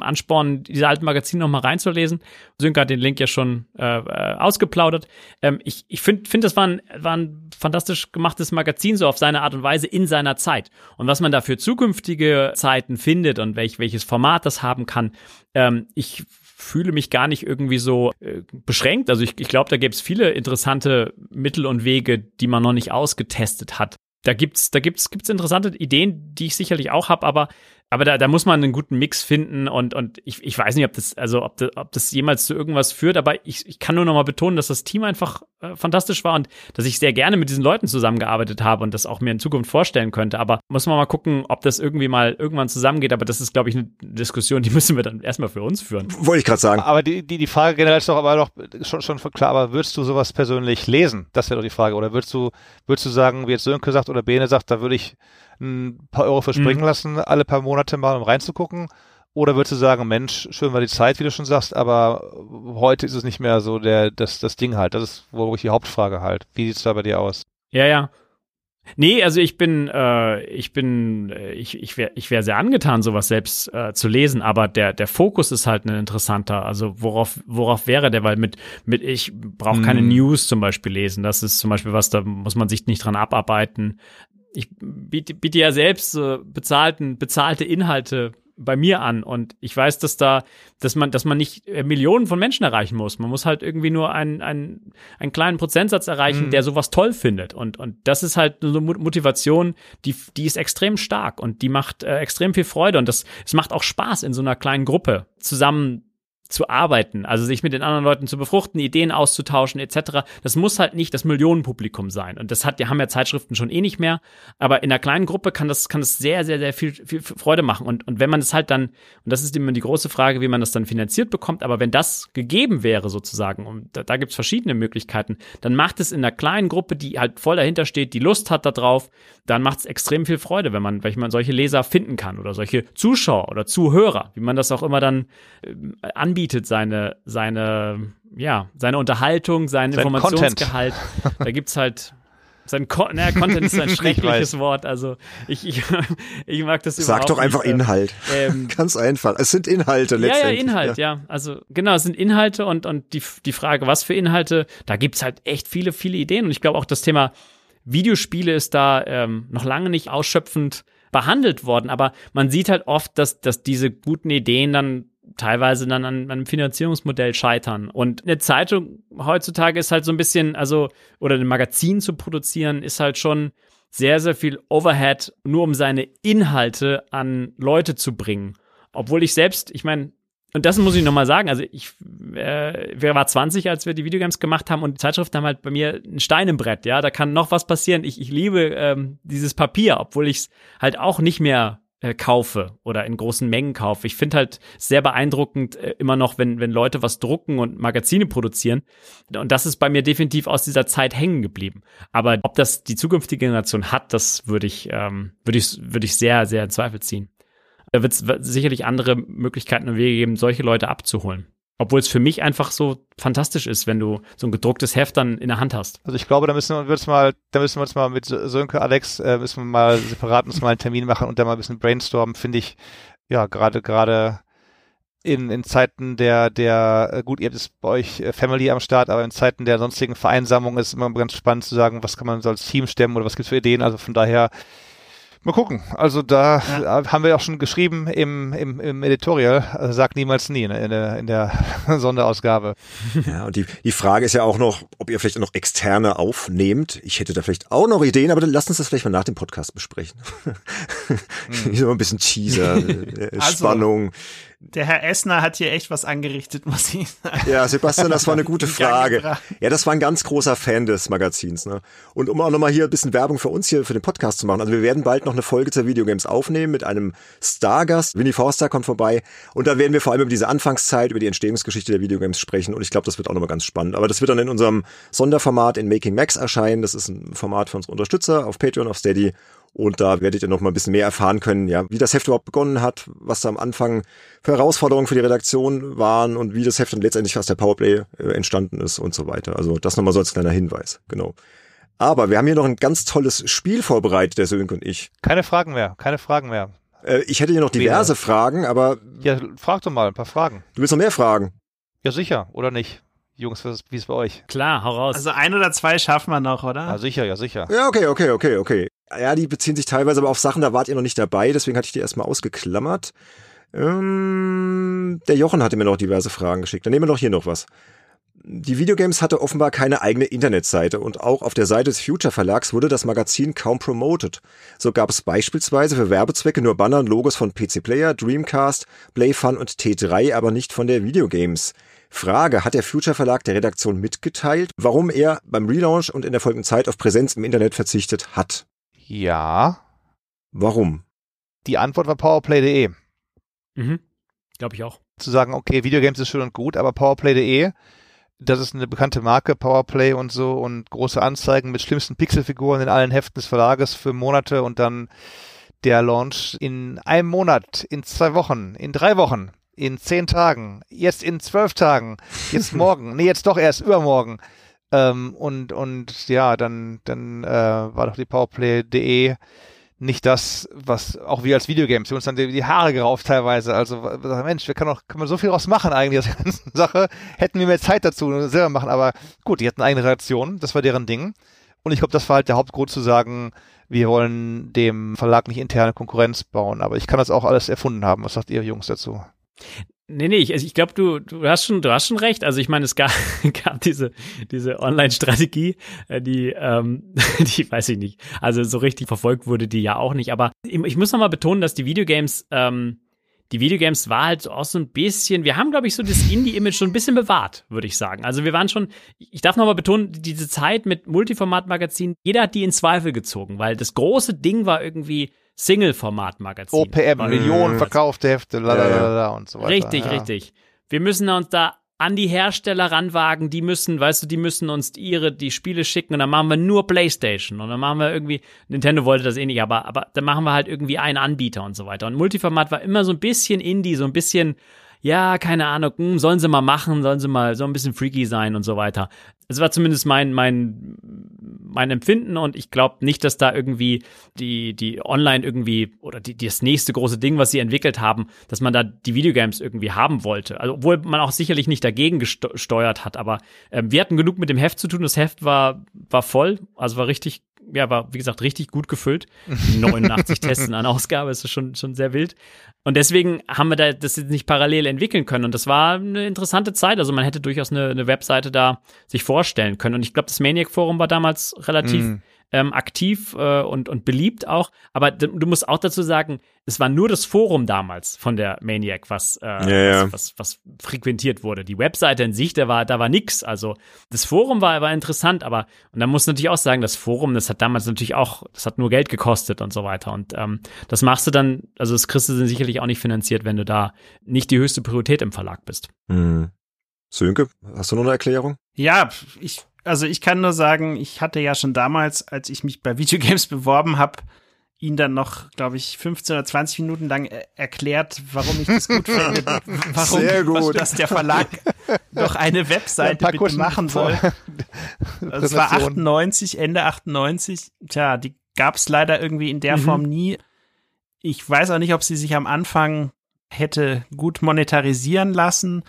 anspornen, diese alten Magazine noch mal reinzulesen. Sönke hat den Link ja schon äh, äh, ausgeplaudert. Ähm, ich ich finde, find, das war ein, war ein fantastisch gemachtes Magazin, so auf seine Art und Weise in seiner Zeit. Und was man da für zukünftige Zeiten findet und welch, welches Format das haben kann, ähm, ich fühle mich gar nicht irgendwie so äh, beschränkt. Also ich, ich glaube, da gäbe es viele interessante Mittel und Wege, die man noch nicht ausgetestet hat da gibt's, da gibt's, gibt's interessante Ideen, die ich sicherlich auch habe, aber, aber da, da muss man einen guten Mix finden und, und ich, ich weiß nicht, ob das, also ob das, ob das jemals zu irgendwas führt, aber ich, ich kann nur noch mal betonen, dass das Team einfach äh, fantastisch war und dass ich sehr gerne mit diesen Leuten zusammengearbeitet habe und das auch mir in Zukunft vorstellen könnte. Aber muss man mal gucken, ob das irgendwie mal irgendwann zusammengeht. Aber das ist, glaube ich, eine Diskussion, die (laughs) müssen wir dann erstmal für uns führen. Wollte ich gerade sagen. Aber die, die, die Frage generell ist doch aber doch schon, schon klar, aber würdest du sowas persönlich lesen? Das wäre doch die Frage. Oder würdest du, würdest du sagen, wie jetzt Sönke sagt oder Bene sagt, da würde ich ein paar Euro verspringen Mhm. lassen, alle paar Monate mal, um reinzugucken? Oder würdest du sagen, Mensch, schön war die Zeit, wie du schon sagst, aber heute ist es nicht mehr so der, das, das Ding halt. Das ist wohl die Hauptfrage halt. Wie sieht's da bei dir aus? Ja, ja. Nee, also ich bin, äh, ich bin, äh, ich, ich wäre ich wär sehr angetan, sowas selbst äh, zu lesen, aber der, der Fokus ist halt ein interessanter. Also worauf, worauf wäre der? Weil mit, mit ich brauche keine Hm. News zum Beispiel lesen. Das ist zum Beispiel was, da muss man sich nicht dran abarbeiten. Ich biete, biete ja selbst so bezahlten, bezahlte Inhalte bei mir an und ich weiß, dass da, dass man, dass man nicht äh, Millionen von Menschen erreichen muss. Man muss halt irgendwie nur einen, einen, einen kleinen Prozentsatz erreichen, Mhm. der sowas toll findet und und das ist halt so Motivation, die die ist extrem stark und die macht äh, extrem viel Freude und das es macht auch Spaß in so einer kleinen Gruppe zusammen zu arbeiten, also sich mit den anderen Leuten zu befruchten, Ideen auszutauschen etc. Das muss halt nicht das Millionenpublikum sein. Und das hat, die haben ja Zeitschriften schon eh nicht mehr, aber in einer kleinen Gruppe kann das kann das sehr sehr sehr viel, viel Freude machen. Und und wenn man es halt dann und das ist immer die große Frage, wie man das dann finanziert bekommt, aber wenn das gegeben wäre sozusagen und da, da gibt es verschiedene Möglichkeiten, dann macht es in einer kleinen Gruppe, die halt voll dahinter steht, die Lust hat darauf, dann macht es extrem viel Freude, wenn man, wenn man solche Leser finden kann oder solche Zuschauer oder Zuhörer, wie man das auch immer dann ähm, anbietet, seine, seine, ja, seine Unterhaltung, seinen Sein Informationsgehalt. Da gibt's halt sein Con naja, Content ist ein (laughs) Ich schreckliches Wort. Also ich, ich, (laughs) ich mag das Sag überhaupt doch einfach nicht. ähm, Inhalt. Ähm, (laughs) Ganz einfach. Es sind Inhalte ja, ja, letztendlich. Inhalt, ja. Also genau, es sind Inhalte und, und die, die Frage, was für Inhalte, da gibt's halt echt viele, viele Ideen. Und ich glaube auch das Thema Videospiele ist da ähm, noch lange nicht ausschöpfend behandelt worden, aber man sieht halt oft, dass, dass diese guten Ideen dann teilweise dann an, einem Finanzierungsmodell scheitern. Und eine Zeitung heutzutage ist halt so ein bisschen, also, oder ein Magazin zu produzieren, ist halt schon sehr, sehr viel Overhead, nur um seine Inhalte an Leute zu bringen. Obwohl ich selbst, ich meine, und das muss ich nochmal sagen, also ich äh, war 20, als wir die Videogames gemacht haben und die Zeitschriften haben halt bei mir ein Stein im Brett, ja, da kann noch was passieren. Ich, ich liebe ähm, dieses Papier, obwohl ich es halt auch nicht mehr äh, kaufe oder in großen Mengen kaufe. Ich finde halt sehr beeindruckend äh, immer noch, wenn, wenn Leute was drucken und Magazine produzieren. Und das ist bei mir definitiv aus dieser Zeit hängen geblieben. Aber ob das die zukünftige Generation hat, das würde ich, ähm, würde ich, würde ich sehr, sehr in Zweifel ziehen. Da wird es sicherlich andere Möglichkeiten und Wege geben, solche Leute abzuholen. Obwohl es für mich einfach so fantastisch ist, wenn du so ein gedrucktes Heft dann in der Hand hast. Also ich glaube, da müssen wir uns mal, da müssen wir uns mal mit Sönke, Alex, äh, müssen wir mal separat uns mal einen Termin machen und da mal ein bisschen brainstormen, finde ich, ja, gerade, gerade in, in Zeiten der, der, äh, gut, ihr habt es bei euch äh, Family am Start, aber in Zeiten der sonstigen Vereinsamung ist es immer ganz spannend zu sagen, was kann man so als Team stemmen oder was gibt's für Ideen. Also von daher, mal gucken. Also da ja. haben wir auch schon geschrieben im, im, im Editorial, also sag niemals nie ne, in, der, in der (laughs) Sonderausgabe. Ja, und die, die Frage ist ja auch noch, ob ihr vielleicht noch externe aufnehmt. Ich hätte da vielleicht auch noch Ideen, aber dann lasst uns das vielleicht mal nach dem Podcast besprechen. (laughs) Hm. so ein bisschen Teaser, äh, also, Spannung der Herr Essner hat hier echt was angerichtet, (laughs) muss ich sagen. Ja, Sebastian, das war eine gute Frage. Ja, das war ein ganz großer Fan des Magazins. Ne? Und um auch nochmal hier ein bisschen Werbung für uns hier für den Podcast zu machen. Also wir werden bald noch eine Folge zur Videogames aufnehmen mit einem Stargast. Winnie Forster kommt vorbei. Und da werden wir vor allem über diese Anfangszeit, über die Entstehungsgeschichte der Videogames sprechen. Und ich glaube, das wird auch nochmal ganz spannend. Aber das wird dann in unserem Sonderformat in Making Max erscheinen. Das ist ein Format für unsere Unterstützer auf Patreon, auf Steady. Und da werdet ihr noch mal ein bisschen mehr erfahren können, ja, wie das Heft überhaupt begonnen hat, was da am Anfang für Herausforderungen für die Redaktion waren und wie das Heft dann letztendlich aus der Powerplay äh, entstanden ist und so weiter. Also das nochmal so als kleiner Hinweis, genau. Aber wir haben hier noch ein ganz tolles Spiel vorbereitet, der Sönke und ich. Keine Fragen mehr, keine Fragen mehr. Äh, ich hätte hier noch diverse Weder. Fragen, aber... Ja, frag doch mal ein paar Fragen. Du willst noch mehr Fragen? Ja, sicher, oder nicht? Jungs, wie ist bei euch? Klar, hau raus. Also ein oder zwei schaffen wir noch, oder? Ja, sicher, ja, sicher. Ja, okay, okay, okay, okay. Ja, die beziehen sich teilweise aber auf Sachen, da wart ihr noch nicht dabei, deswegen hatte ich die erstmal ausgeklammert. Ähm, der Jochen hatte mir noch diverse Fragen geschickt. Dann nehmen wir doch hier noch was. Die Videogames hatte offenbar keine eigene Internetseite und auch auf der Seite des Future Verlags wurde das Magazin kaum promoted. So gab es beispielsweise für Werbezwecke nur Banner und Logos von PC Player, Dreamcast, Playfun und T3, aber nicht von der Videogames. Frage, hat der Future Verlag der Redaktion mitgeteilt, warum er beim Relaunch und in der folgenden Zeit auf Präsenz im Internet verzichtet hat? Ja. Warum? Die Antwort war powerplay.de. Mhm. Glaube ich auch. Zu sagen, okay, Videogames ist schön und gut, aber powerplay.de, das ist eine bekannte Marke, Powerplay und so und große Anzeigen mit schlimmsten Pixelfiguren in allen Heften des Verlages für Monate und dann der Launch in einem Monat, in zwei Wochen, in drei Wochen, in zehn Tagen, jetzt in zwölf Tagen, jetzt (laughs) morgen, nee, jetzt doch erst übermorgen. Ähm, und, und ja, dann, dann äh, war doch die Powerplay.de nicht das, was auch wir als Videogames, wir uns dann die, die Haare gerauft teilweise. Also Mensch, wir können auch können wir so viel draus machen eigentlich aus der ganzen Sache. Hätten wir mehr Zeit dazu selber machen, aber gut, die hatten eigene Reaktion, das war deren Ding. Und ich glaube, das war halt der Hauptgrund zu sagen, wir wollen dem Verlag nicht interne Konkurrenz bauen. Aber ich kann das auch alles erfunden haben. Was sagt ihr Jungs dazu? Nee, nee, ich, also ich glaube, du, du hast schon, du hast schon recht. Also ich meine, es gab, (laughs) gab diese, diese Online-Strategie, äh, die, ähm, (laughs) die weiß ich nicht. Also so richtig verfolgt wurde die ja auch nicht. Aber ich, ich muss nochmal betonen, dass die Videogames, ähm, die Videogames war halt auch so ein bisschen, wir haben, glaube ich, so das Indie-Image schon ein bisschen bewahrt, würde ich sagen. Also wir waren schon, ich darf nochmal betonen, diese Zeit mit Multiformat-Magazinen, jeder hat die in Zweifel gezogen, weil das große Ding war irgendwie, Single-Format-Magazin. OPM, Millionen verkaufte Hefte, lalalala und so weiter. Richtig, ja. richtig. Wir müssen uns da an die Hersteller ranwagen, die müssen, weißt du, die müssen uns ihre, die Spiele schicken und dann machen wir nur Playstation und dann machen wir irgendwie, Nintendo wollte das eh nicht, aber, aber dann machen wir halt irgendwie einen Anbieter und so weiter. Und Multiformat war immer so ein bisschen Indie, so ein bisschen, ja, keine Ahnung, hm, sollen sie mal machen, sollen sie mal so ein bisschen freaky sein und so weiter. Es war zumindest mein, mein, mein Empfinden und ich glaube nicht, dass da irgendwie die, die online irgendwie oder die, das nächste große Ding, was sie entwickelt haben, dass man da die Videogames irgendwie haben wollte. Also, obwohl man auch sicherlich nicht dagegen gesteuert hat, aber ähm, wir hatten genug mit dem Heft zu tun. Das Heft war, war voll, also war richtig ja, war, wie gesagt, richtig gut gefüllt. 89 (laughs) Tests in einer Ausgabe, ist schon, schon sehr wild. Und deswegen haben wir da das jetzt nicht parallel entwickeln können. Und das war eine interessante Zeit. Also man hätte durchaus eine, eine Webseite da sich vorstellen können. Und ich glaube, das Maniac Forum war damals relativ mm ähm, aktiv äh, und, und beliebt auch. Aber du musst auch dazu sagen, es war nur das Forum damals von der Maniac, was, äh, ja, ja. Was, was, was, frequentiert wurde. Die Webseite in sich, da war, da war nix. Also das Forum war, war interessant, aber und dann muss natürlich auch sagen, das Forum, das hat damals natürlich auch, das hat nur Geld gekostet und so weiter. Und ähm, das machst du dann, also das kriegst du sicherlich auch nicht finanziert, wenn du da nicht die höchste Priorität im Verlag bist. Mhm. Sönke, hast du noch eine Erklärung? Ja, ich also ich kann nur sagen, ich hatte ja schon damals, als ich mich bei Videogames (laughs) beworben habe, ihn dann noch, glaube ich, 15 oder 20 Minuten lang erklärt, warum ich das gut finde, (laughs) warum Sehr gut. dass der Verlag doch eine Webseite ja, bitte machen soll. Also es war 98, Ende 98. Tja, die gab es leider irgendwie in der mhm. Form nie. Ich weiß auch nicht, ob sie sich am Anfang hätte gut monetarisieren lassen.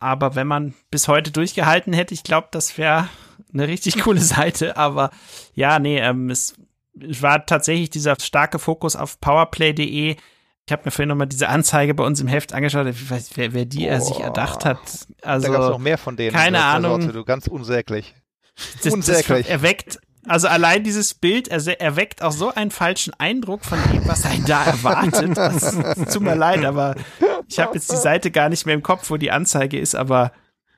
Aber wenn man bis heute durchgehalten hätte, ich glaube, das wäre eine richtig coole Seite. Aber ja, nee, ähm, es war tatsächlich dieser starke Fokus auf powerplay.de. Ich habe mir vorhin nochmal diese Anzeige bei uns im Heft angeschaut, weiß, wer, wer die er sich erdacht hat. Also, da gab es noch mehr von denen. Keine Ahnung. Sorte, du ganz unsäglich. Das, unsäglich. Das erweckt, also allein dieses Bild er, erweckt auch so einen falschen Eindruck von dem, was einen da erwartet. Das, tut mir leid, aber ich habe jetzt die Seite gar nicht mehr im Kopf, wo die Anzeige ist, aber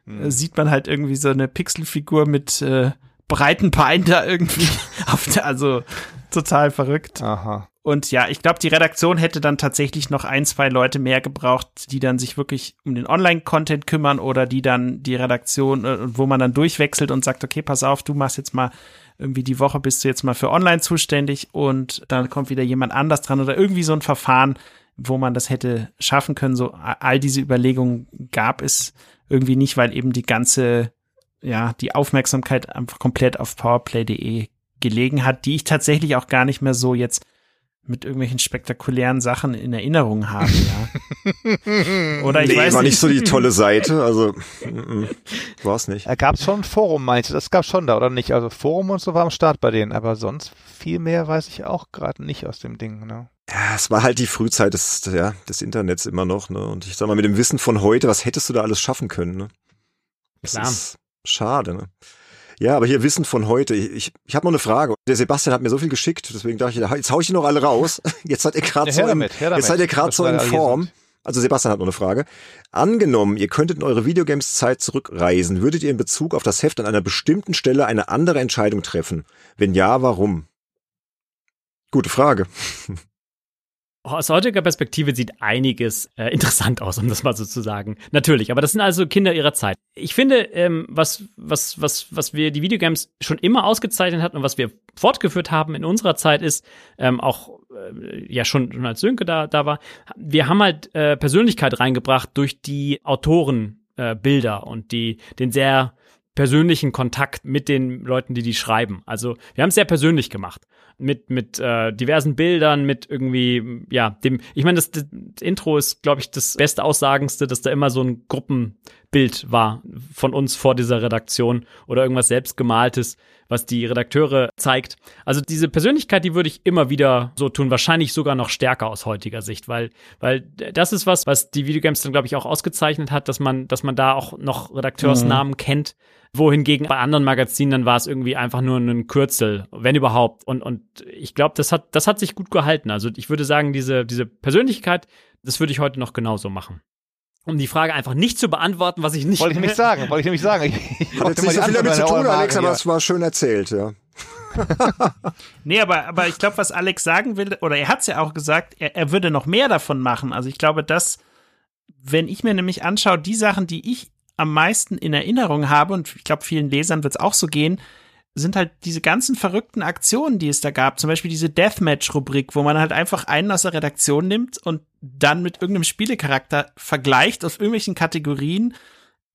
hm. sieht man halt irgendwie so eine Pixelfigur mit äh, breiten Beinen da irgendwie (laughs) auf der, also total verrückt. Aha. Und ja, ich glaube, die Redaktion hätte dann tatsächlich noch ein, zwei Leute mehr gebraucht, die dann sich wirklich um den Online-Content kümmern oder die dann die Redaktion, äh, wo man dann durchwechselt und sagt, okay, pass auf, du machst jetzt mal irgendwie die Woche bist du jetzt mal für Online zuständig und dann kommt wieder jemand anders dran oder irgendwie so ein Verfahren, wo man das hätte schaffen können. So all diese Überlegungen gab es irgendwie nicht, weil eben die ganze, ja, die Aufmerksamkeit einfach komplett auf powerplay.de gelegen hat, die ich tatsächlich auch gar nicht mehr so jetzt mit irgendwelchen spektakulären Sachen in Erinnerung haben, ja. (laughs) Oder ich nee, weiß war nicht. nicht so die tolle Seite, also war es nicht. Er gab schon ein Forum, meinte, das gab schon da, oder nicht? Also Forum und so war am Start bei denen, aber sonst viel mehr weiß ich auch gerade nicht aus dem Ding, ne? Ja, es war halt die Frühzeit des, ja, des Internets immer noch, ne? Und ich sag mal, mit dem Wissen von heute, was hättest du da alles schaffen können, ne? Das Klar. ist schade, ne? Ja, aber hier Wissen von heute. Ich, ich, ich habe noch eine Frage. Der Sebastian hat mir so viel geschickt, deswegen dachte ich, jetzt hau ich die noch alle raus. (laughs) Jetzt seid ihr gerade so, in, jetzt seid ihr gerade so in Form. Also Sebastian hat noch eine Frage. Angenommen, ihr könntet in eure Videogames-Zeit zurückreisen, würdet ihr in Bezug auf das Heft an einer bestimmten Stelle eine andere Entscheidung treffen? Wenn ja, warum? Gute Frage. (laughs) aus heutiger Perspektive sieht einiges äh, interessant aus, um das mal so zu sagen. Natürlich, aber das sind also Kinder ihrer Zeit. Ich finde, ähm, was, was, was, was wir die Videogames schon immer ausgezeichnet hatten und was wir fortgeführt haben in unserer Zeit ist, ähm, auch äh, ja schon, schon als Sönke da, da war, wir haben halt äh, Persönlichkeit reingebracht durch die Autorenbilder äh, und die, den sehr persönlichen Kontakt mit den Leuten, die die schreiben. Also wir haben es sehr persönlich gemacht mit mit äh, diversen Bildern, mit irgendwie ja dem. Ich meine, das, das Intro ist, glaube ich, das beste Aussagendste, dass da immer so ein Gruppenbild war von uns vor dieser Redaktion oder irgendwas selbstgemaltes, was die Redakteure zeigt. Also diese Persönlichkeit, die würde ich immer wieder so tun, wahrscheinlich sogar noch stärker aus heutiger Sicht, weil weil das ist was, was die Videogames dann glaube ich auch ausgezeichnet hat, dass man dass man da auch noch Redakteursnamen mhm. kennt wohingegen bei anderen Magazinen dann war es irgendwie einfach nur ein Kürzel, wenn überhaupt. Und, und ich glaube, das hat, das hat sich gut gehalten. Also ich würde sagen, diese, diese Persönlichkeit, das würde ich heute noch genauso machen. Um die Frage einfach nicht zu beantworten, was ich nicht. Wollte ich nämlich sagen, wollte ich nämlich sagen. Ich, Hat jetzt nicht so viel damit zu tun, Alex, aber es war schön erzählt, ja. (laughs) nee, aber, aber ich glaube, was Alex sagen will, oder er hat es ja auch gesagt, er, er würde noch mehr davon machen. Also ich glaube, dass, wenn ich mir nämlich anschaue, die Sachen, die ich am meisten in Erinnerung habe, und ich glaube, vielen Lesern wird es auch so gehen, sind halt diese ganzen verrückten Aktionen, die es da gab. Zum Beispiel diese Deathmatch-Rubrik, wo man halt einfach einen aus der Redaktion nimmt und dann mit irgendeinem Spielecharakter vergleicht aus irgendwelchen Kategorien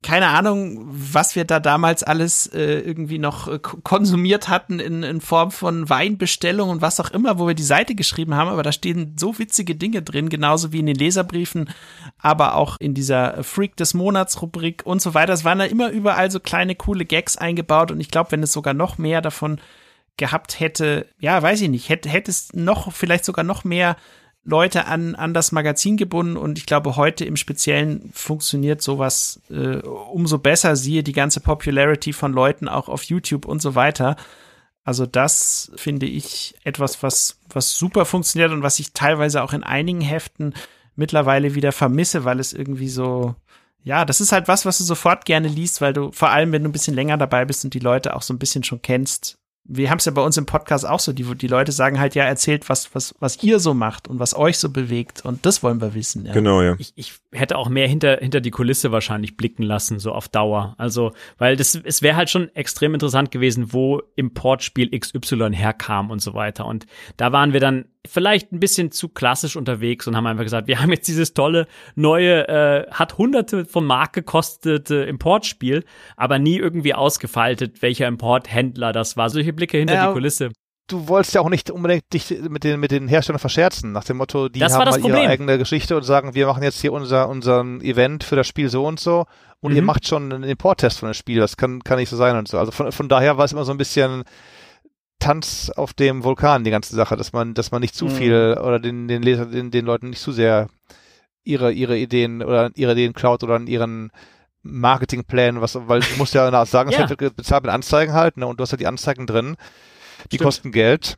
keine Ahnung, was wir da damals alles äh, irgendwie noch äh, konsumiert hatten in, in Form von Weinbestellung und was auch immer, wo wir die Seite geschrieben haben, aber da stehen so witzige Dinge drin, genauso wie in den Leserbriefen, aber auch in dieser Freak des Monats Rubrik und so weiter. Es waren da immer überall so kleine coole Gags eingebaut und ich glaube, wenn es sogar noch mehr davon gehabt hätte, ja, weiß ich nicht, hätte, hätte es noch, vielleicht sogar noch mehr Leute an, an das Magazin gebunden und ich glaube, heute im Speziellen funktioniert sowas äh, umso besser. Siehe die ganze Popularity von Leuten auch auf YouTube und so weiter. Also das finde ich etwas, was, was super funktioniert und was ich teilweise auch in einigen Heften mittlerweile wieder vermisse, weil es irgendwie so, ja, das ist halt was, was du sofort gerne liest, weil du vor allem, wenn du ein bisschen länger dabei bist und die Leute auch so ein bisschen schon kennst, wir haben es ja bei uns im Podcast auch so, die, die Leute sagen halt, ja, erzählt, was, was, was ihr so macht und was euch so bewegt. Und das wollen wir wissen. Ja. Genau, ja. Ich, ich hätte auch mehr hinter, hinter die Kulisse wahrscheinlich blicken lassen, so auf Dauer. Also, weil das, es wäre halt schon extrem interessant gewesen, wo Importspiel XY herkam und so weiter. Und da waren wir dann vielleicht ein bisschen zu klassisch unterwegs und haben einfach gesagt, wir (laughs) haben jetzt dieses tolle neue, äh, hat hunderte von Mark gekostete Importspiel, aber nie irgendwie ausgefaltet, welcher Importhändler das war. Solche Blicke hinter ja, die Kulisse. du wolltest ja auch nicht unbedingt dich mit den, mit den Herstellern verscherzen, nach dem Motto, die Das haben mal ihre eigene Geschichte und sagen, wir machen jetzt hier unser, unseren Event für das Spiel so und so und ihr Mhm. macht schon einen Importtest von dem Spiel, das kann, kann nicht so sein und so. Also von, von daher war es immer so ein bisschen Tanz auf dem Vulkan, die ganze Sache, dass man, dass man nicht zu Mhm. viel oder den, den Leser, den, den Leuten nicht zu sehr ihre, ihre Ideen oder ihre Ideen klaut oder an ihren Marketingplänen, was, weil du musst ja sagen, es Ja. wird bezahlt mit Anzeigen halt, ne, und du hast halt die Anzeigen drin, die Stimmt. kosten Geld.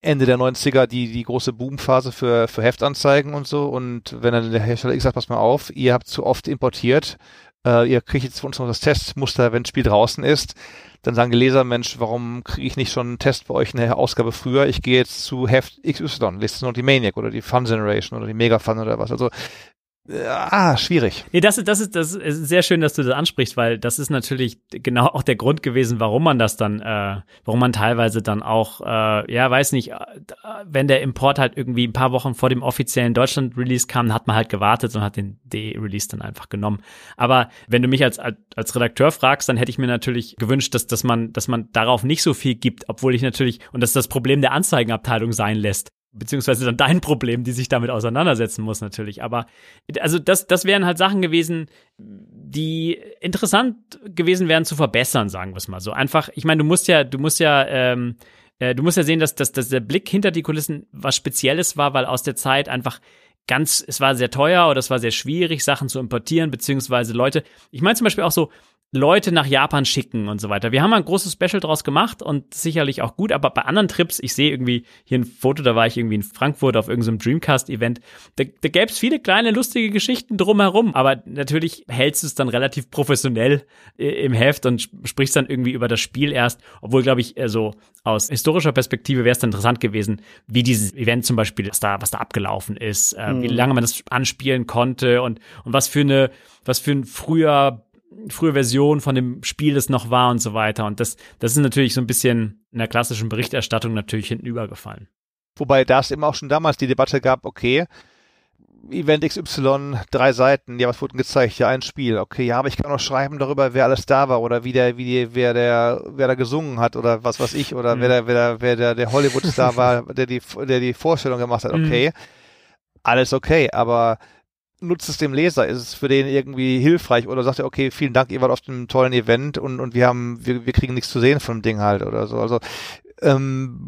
Ende der 90er die, die große Boomphase für, für Heftanzeigen und so. Und wenn dann der Hersteller X sagt, pass mal auf, ihr habt zu oft importiert, äh, ihr kriegt jetzt von uns noch das Testmuster, wenn das Spiel draußen ist, dann sagen die Leser, Mensch, warum kriege ich nicht schon einen Test bei euch in der Ausgabe früher? Ich gehe jetzt zu Heft XY, lest noch die Maniac oder die Fun Generation oder die Mega Fun oder was. Also, ah, schwierig. Nee, das ist, das ist, das ist sehr schön, dass du das ansprichst, weil das ist natürlich genau auch der Grund gewesen, warum man das dann, äh, warum man teilweise dann auch, äh, ja, weiß nicht, äh, wenn der Import halt irgendwie ein paar Wochen vor dem offiziellen Deutschland-Release kam, hat man halt gewartet und hat den D-Release dann einfach genommen. Aber wenn du mich als, als, Redakteur fragst, dann hätte ich mir natürlich gewünscht, dass, dass man, dass man darauf nicht so viel gibt, obwohl ich natürlich, und das das Problem der Anzeigenabteilung sein lässt beziehungsweise dann dein Problem, die sich damit auseinandersetzen muss natürlich. Aber also das, das wären halt Sachen gewesen, die interessant gewesen wären zu verbessern, sagen wir es mal so. Einfach, ich meine, du musst ja, du musst ja, ähm, äh, du musst ja sehen, dass, dass, dass der Blick hinter die Kulissen was Spezielles war, weil aus der Zeit einfach ganz, es war sehr teuer oder es war sehr schwierig, Sachen zu importieren, beziehungsweise Leute, ich meine zum Beispiel auch so, Leute nach Japan schicken und so weiter. Wir haben mal ein großes Special draus gemacht und sicherlich auch gut, aber bei anderen Trips, ich sehe irgendwie hier ein Foto, da war ich irgendwie in Frankfurt auf irgendeinem Dreamcast-Event, da, da gäbe es viele kleine lustige Geschichten drumherum, aber natürlich hältst du es dann relativ professionell äh, im Heft und sp- sprichst dann irgendwie über das Spiel erst, obwohl, glaube ich, so aus historischer Perspektive wäre es interessant gewesen, wie dieses Event zum Beispiel, was da, was da abgelaufen ist, äh, wie lange man das anspielen konnte und, und was für eine, was für ein früher frühe Version von dem Spiel es noch war und so weiter. Und das, das ist natürlich so ein bisschen in der klassischen Berichterstattung natürlich hinten übergefallen. Wobei da es eben auch schon damals die Debatte gab, okay, Event XY, drei Seiten, ja, was wurde denn gezeigt? Ja, ein Spiel. Okay, ja, aber ich kann auch schreiben darüber, wer alles da war oder wie der, wie die, wer der, wer da gesungen hat oder was weiß ich oder Mhm. wer der, wer der, wer der, der Hollywood-Star (laughs) war, der die, der die Vorstellung gemacht hat. Okay, alles okay, aber nutzt es dem Leser? Ist es für den irgendwie hilfreich oder sagt er, okay, vielen Dank, ihr wart auf einem tollen Event und, und wir haben, wir, wir kriegen nichts zu sehen von dem Ding halt oder so. Also, ähm,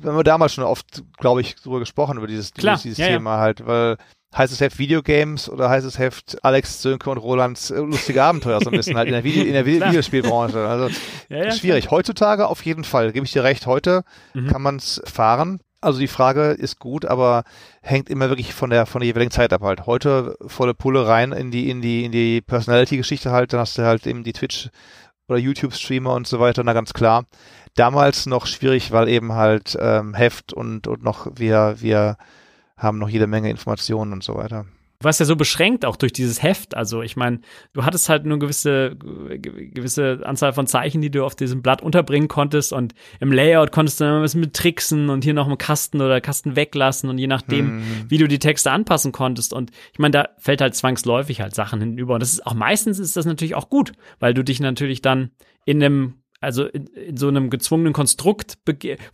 wir haben wir damals schon oft, glaube ich, drüber gesprochen, über dieses, Klar, dieses, ja, ja. Thema halt, weil heißt es Heft Videogames oder heißt es Heft Alex Sönke und Rolands äh, lustige Abenteuer so ein bisschen halt in der, Video, in der. (laughs) Videospielbranche. Also Ja, ja, schwierig. Heutzutage auf jeden Fall, gebe ich dir recht. Heute Mhm. kann man es fahren. Also die Frage ist gut, aber hängt immer wirklich von der von der jeweiligen Zeit ab halt. Heute volle Pulle rein in die in die in die Personality-Geschichte halt. Dann hast du halt eben die Twitch oder YouTube-Streamer und so weiter. Na ganz klar. Damals noch schwierig, weil eben halt ähm, Heft und und noch wir wir haben noch jede Menge Informationen und so weiter. Du warst ja so beschränkt auch durch dieses Heft. Also ich meine, du hattest halt nur gewisse ge- gewisse Anzahl von Zeichen, die du auf diesem Blatt unterbringen konntest und im Layout konntest du dann ein bisschen mit tricksen und hier noch einen Kasten oder Kasten weglassen und je nachdem, Mhm. wie du die Texte anpassen konntest. Und ich meine, da fällt halt zwangsläufig halt Sachen hinüber. Und das ist auch meistens ist das natürlich auch gut, weil du dich natürlich dann in einem also in, in so einem gezwungenen Konstrukt,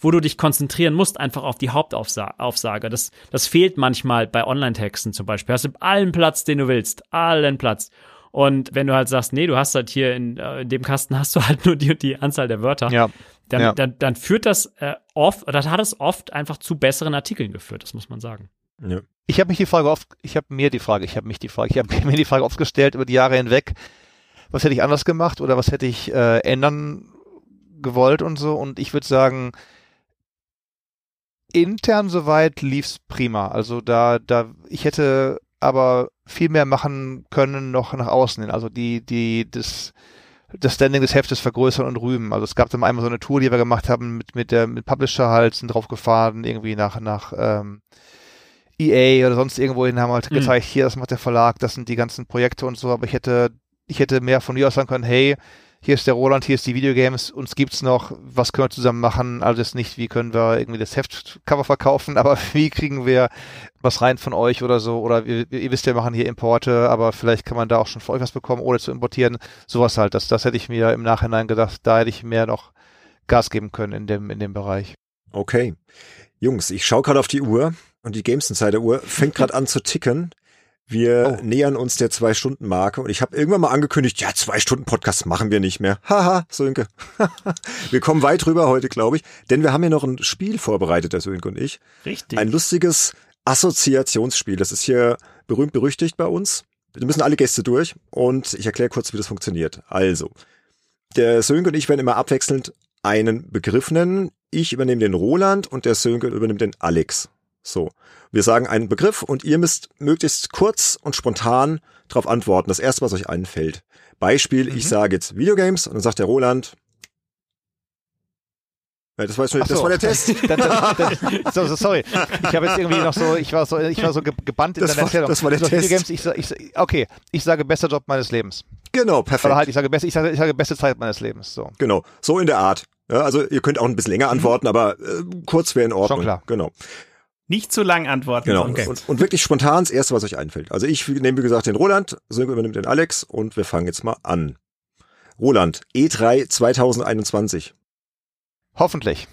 wo du dich konzentrieren musst, einfach auf die Hauptaussage. Das, das fehlt manchmal bei Online-Texten zum Beispiel. Hast du allen Platz, den du willst. Allen Platz. Und wenn du halt sagst, nee, du hast halt hier in, äh, in dem Kasten hast du halt (laughs) nur die, die Anzahl der Wörter, Ja. dann, ja. dann, dann führt das äh, oft, oder hat es oft einfach zu besseren Artikeln geführt, das muss man sagen. Ja. Ich habe mich die Frage oft, ich habe mir die Frage, ich habe mich die Frage, ich habe (laughs) mir die Frage oft gestellt über die Jahre hinweg, was hätte ich anders gemacht oder was hätte ich äh, ändern gewollt und so. Und ich würde sagen, intern soweit lief's prima. Also da, da, ich hätte aber viel mehr machen können noch nach außen hin. Also die, die, das, das Standing des Heftes vergrößern und rühmen. Also es gab dann einmal so eine Tour, die wir gemacht haben mit, mit der, mit Publisher halt, sind drauf gefahren, irgendwie nach, nach, ähm, EA oder sonst irgendwohin haben halt Mhm. gezeigt, hier, das macht der Verlag, das sind die ganzen Projekte und so, aber ich hätte, ich hätte mehr von mir aus sagen können, hey, hier ist der Roland, hier ist die Videogames, uns gibt's noch, was können wir zusammen machen? Also nicht, wie können wir irgendwie das Heftcover verkaufen, (laughs) aber wie kriegen wir was rein von euch oder so, oder ihr, ihr wisst ja, wir machen hier Importe, aber vielleicht kann man da auch schon für euch was bekommen, ohne zu importieren. Sowas halt, das, das hätte ich mir im Nachhinein gedacht, da hätte ich mehr noch Gas geben können in dem, in dem Bereich. Okay. Jungs, ich schaue gerade auf die Uhr und die Games Insider Uhr fängt gerade an zu ticken. Wir oh. nähern uns der Zwei-Stunden-Marke und ich habe irgendwann mal angekündigt, ja, Zwei-Stunden-Podcast machen wir nicht mehr. Haha, Sönke. (laughs) wir kommen weit rüber heute, glaube ich, denn wir haben ja noch ein Spiel vorbereitet, der Sönke und ich. Richtig. Ein lustiges Assoziationsspiel. Das ist hier berühmt berüchtigt bei uns. Wir müssen alle Gäste durch und ich erkläre kurz, wie das funktioniert. Also, der Sönke und ich werden immer abwechselnd einen Begriff nennen. Ich übernehme den Roland und der Sönke übernimmt den Alex. So. Wir sagen einen Begriff und ihr müsst möglichst kurz und spontan darauf antworten. Das erste, was euch einfällt. Beispiel, mhm. ich sage jetzt Videogames und dann sagt der Roland, ja, das war, schon, so. das war der Test. (laughs) dann, dann, so, so, sorry, ich habe jetzt irgendwie noch so, ich war so, ich war so gebannt in das deiner Erzählung. Das war der Test. Games, ich, ich, okay, ich sage bester Job meines Lebens. Genau, perfekt. Oder halt, ich sage, best, ich sage, ich sage beste Zeit meines Lebens. So. Genau, so in der Art. Ja, also ihr könnt auch ein bisschen länger mhm. antworten, aber äh, kurz wäre in Ordnung. Schon klar. Genau. Nicht zu lang antworten. Genau. Okay. Und, und, wirklich spontan das Erste, was euch einfällt. Also ich nehme, wie gesagt, den Roland, Sönke übernimmt den Alex und wir fangen jetzt mal an. Roland, E3 2021. Hoffentlich.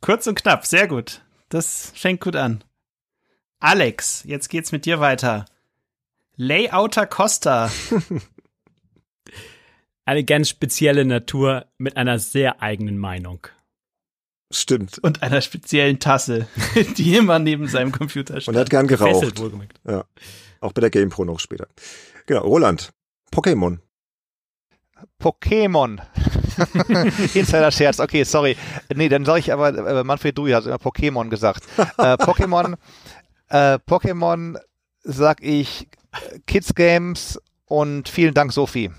Kurz und knapp, sehr gut. Das fängt gut an. Alex, jetzt geht's mit dir weiter. Layouter Costa. (laughs) Eine ganz spezielle Natur mit einer sehr eigenen Meinung. Stimmt. Und einer speziellen Tasse, (laughs) die immer neben seinem Computer steht. Und er hat gern geraucht. Ja. Auch bei der GamePro noch später. Genau, Roland. Pokémon. Pokémon. (laughs) Insider-Scherz, okay, sorry. Nee, dann sage ich aber, äh, Manfred Dui hat immer Pokémon gesagt. Äh, Pokémon, (laughs) äh, Pokémon sag ich Kids Games und vielen Dank, Sophie.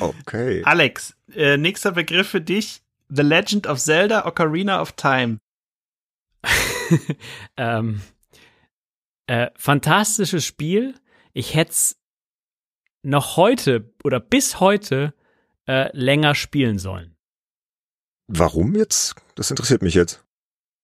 okay. Alex, äh, nächster Begriff für dich. The Legend of Zelda Ocarina of Time. (laughs) ähm, äh, fantastisches Spiel. Ich hätte es noch heute oder bis heute äh, länger spielen sollen. Warum jetzt? Das interessiert mich jetzt.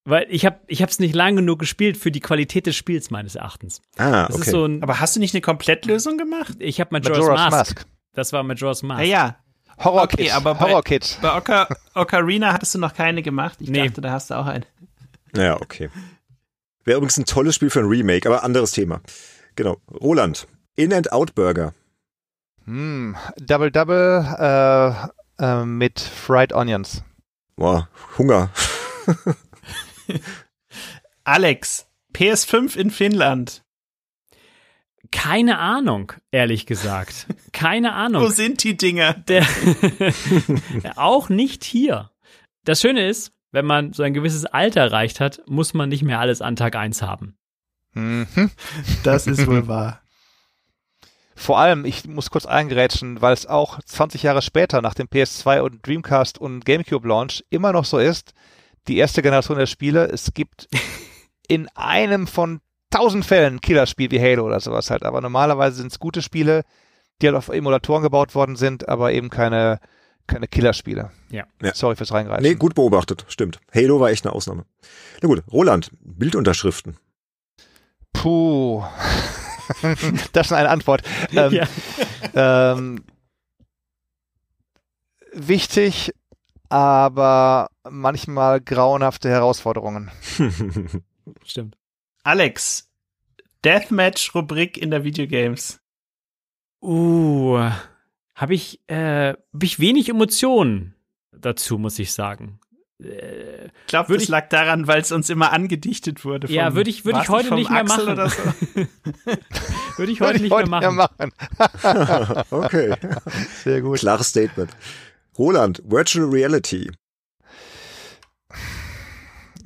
Weil ich habe ich hab's nicht lange genug gespielt für die Qualität des Spiels meines Erachtens. Ah, das okay. So ein, Aber hast du nicht eine Komplettlösung gemacht? Ich habe Majora's, Majora's Mask. Mask. Das war Majora's Mask. Ja, ja. Horror okay, Kids. aber bei, Horror Kids. bei Ocar Ocarina hattest du noch keine gemacht. Ich nee. dachte, da hast du auch eine. Ja, okay. Wäre übrigens ein tolles Spiel für ein Remake, aber anderes Thema. Genau. Roland, In-and-Out Burger. Hm, Double Double äh, äh, mit Fried Onions. Boah, Hunger. (laughs) Alex, PS5 in Finnland. Keine Ahnung, ehrlich gesagt. Keine Ahnung. Wo sind die Dinger? Der, (laughs) auch nicht hier. Das Schöne ist, wenn man so ein gewisses Alter erreicht hat, muss man nicht mehr alles an Tag 1 haben. Mhm. Das ist wohl (laughs) wahr. Vor allem, ich muss kurz eingerätschen, weil es auch 20 Jahre später nach dem PS2 und Dreamcast und GameCube Launch immer noch so ist, die erste Generation der Spiele, es gibt (laughs) in einem von tausend Fällen ein Killerspiel wie Halo oder sowas halt, aber normalerweise sind es gute Spiele, die halt auf Emulatoren gebaut worden sind, aber eben keine, keine Killerspiele. Ja. ja. Sorry fürs Reingreifen. Nee, gut beobachtet, stimmt. Halo war echt eine Ausnahme. Na gut, Roland, Bildunterschriften. Puh. (laughs) das ist eine Antwort. Ähm, ja. ähm, wichtig, aber manchmal grauenhafte Herausforderungen. (laughs) Stimmt. Alex, Deathmatch-Rubrik in der Videogames. Uh, habe ich, äh, hab ich wenig Emotionen dazu, muss ich sagen. Äh, ich glaube, das ich, lag daran, weil es uns immer angedichtet wurde. Vom, ja, würde ich, (laughs) würd ich heute nicht mehr Axel machen. So? würde ich heute nicht heute mehr machen. machen. okay. Sehr gut. Klares Statement. Roland, Virtual Reality.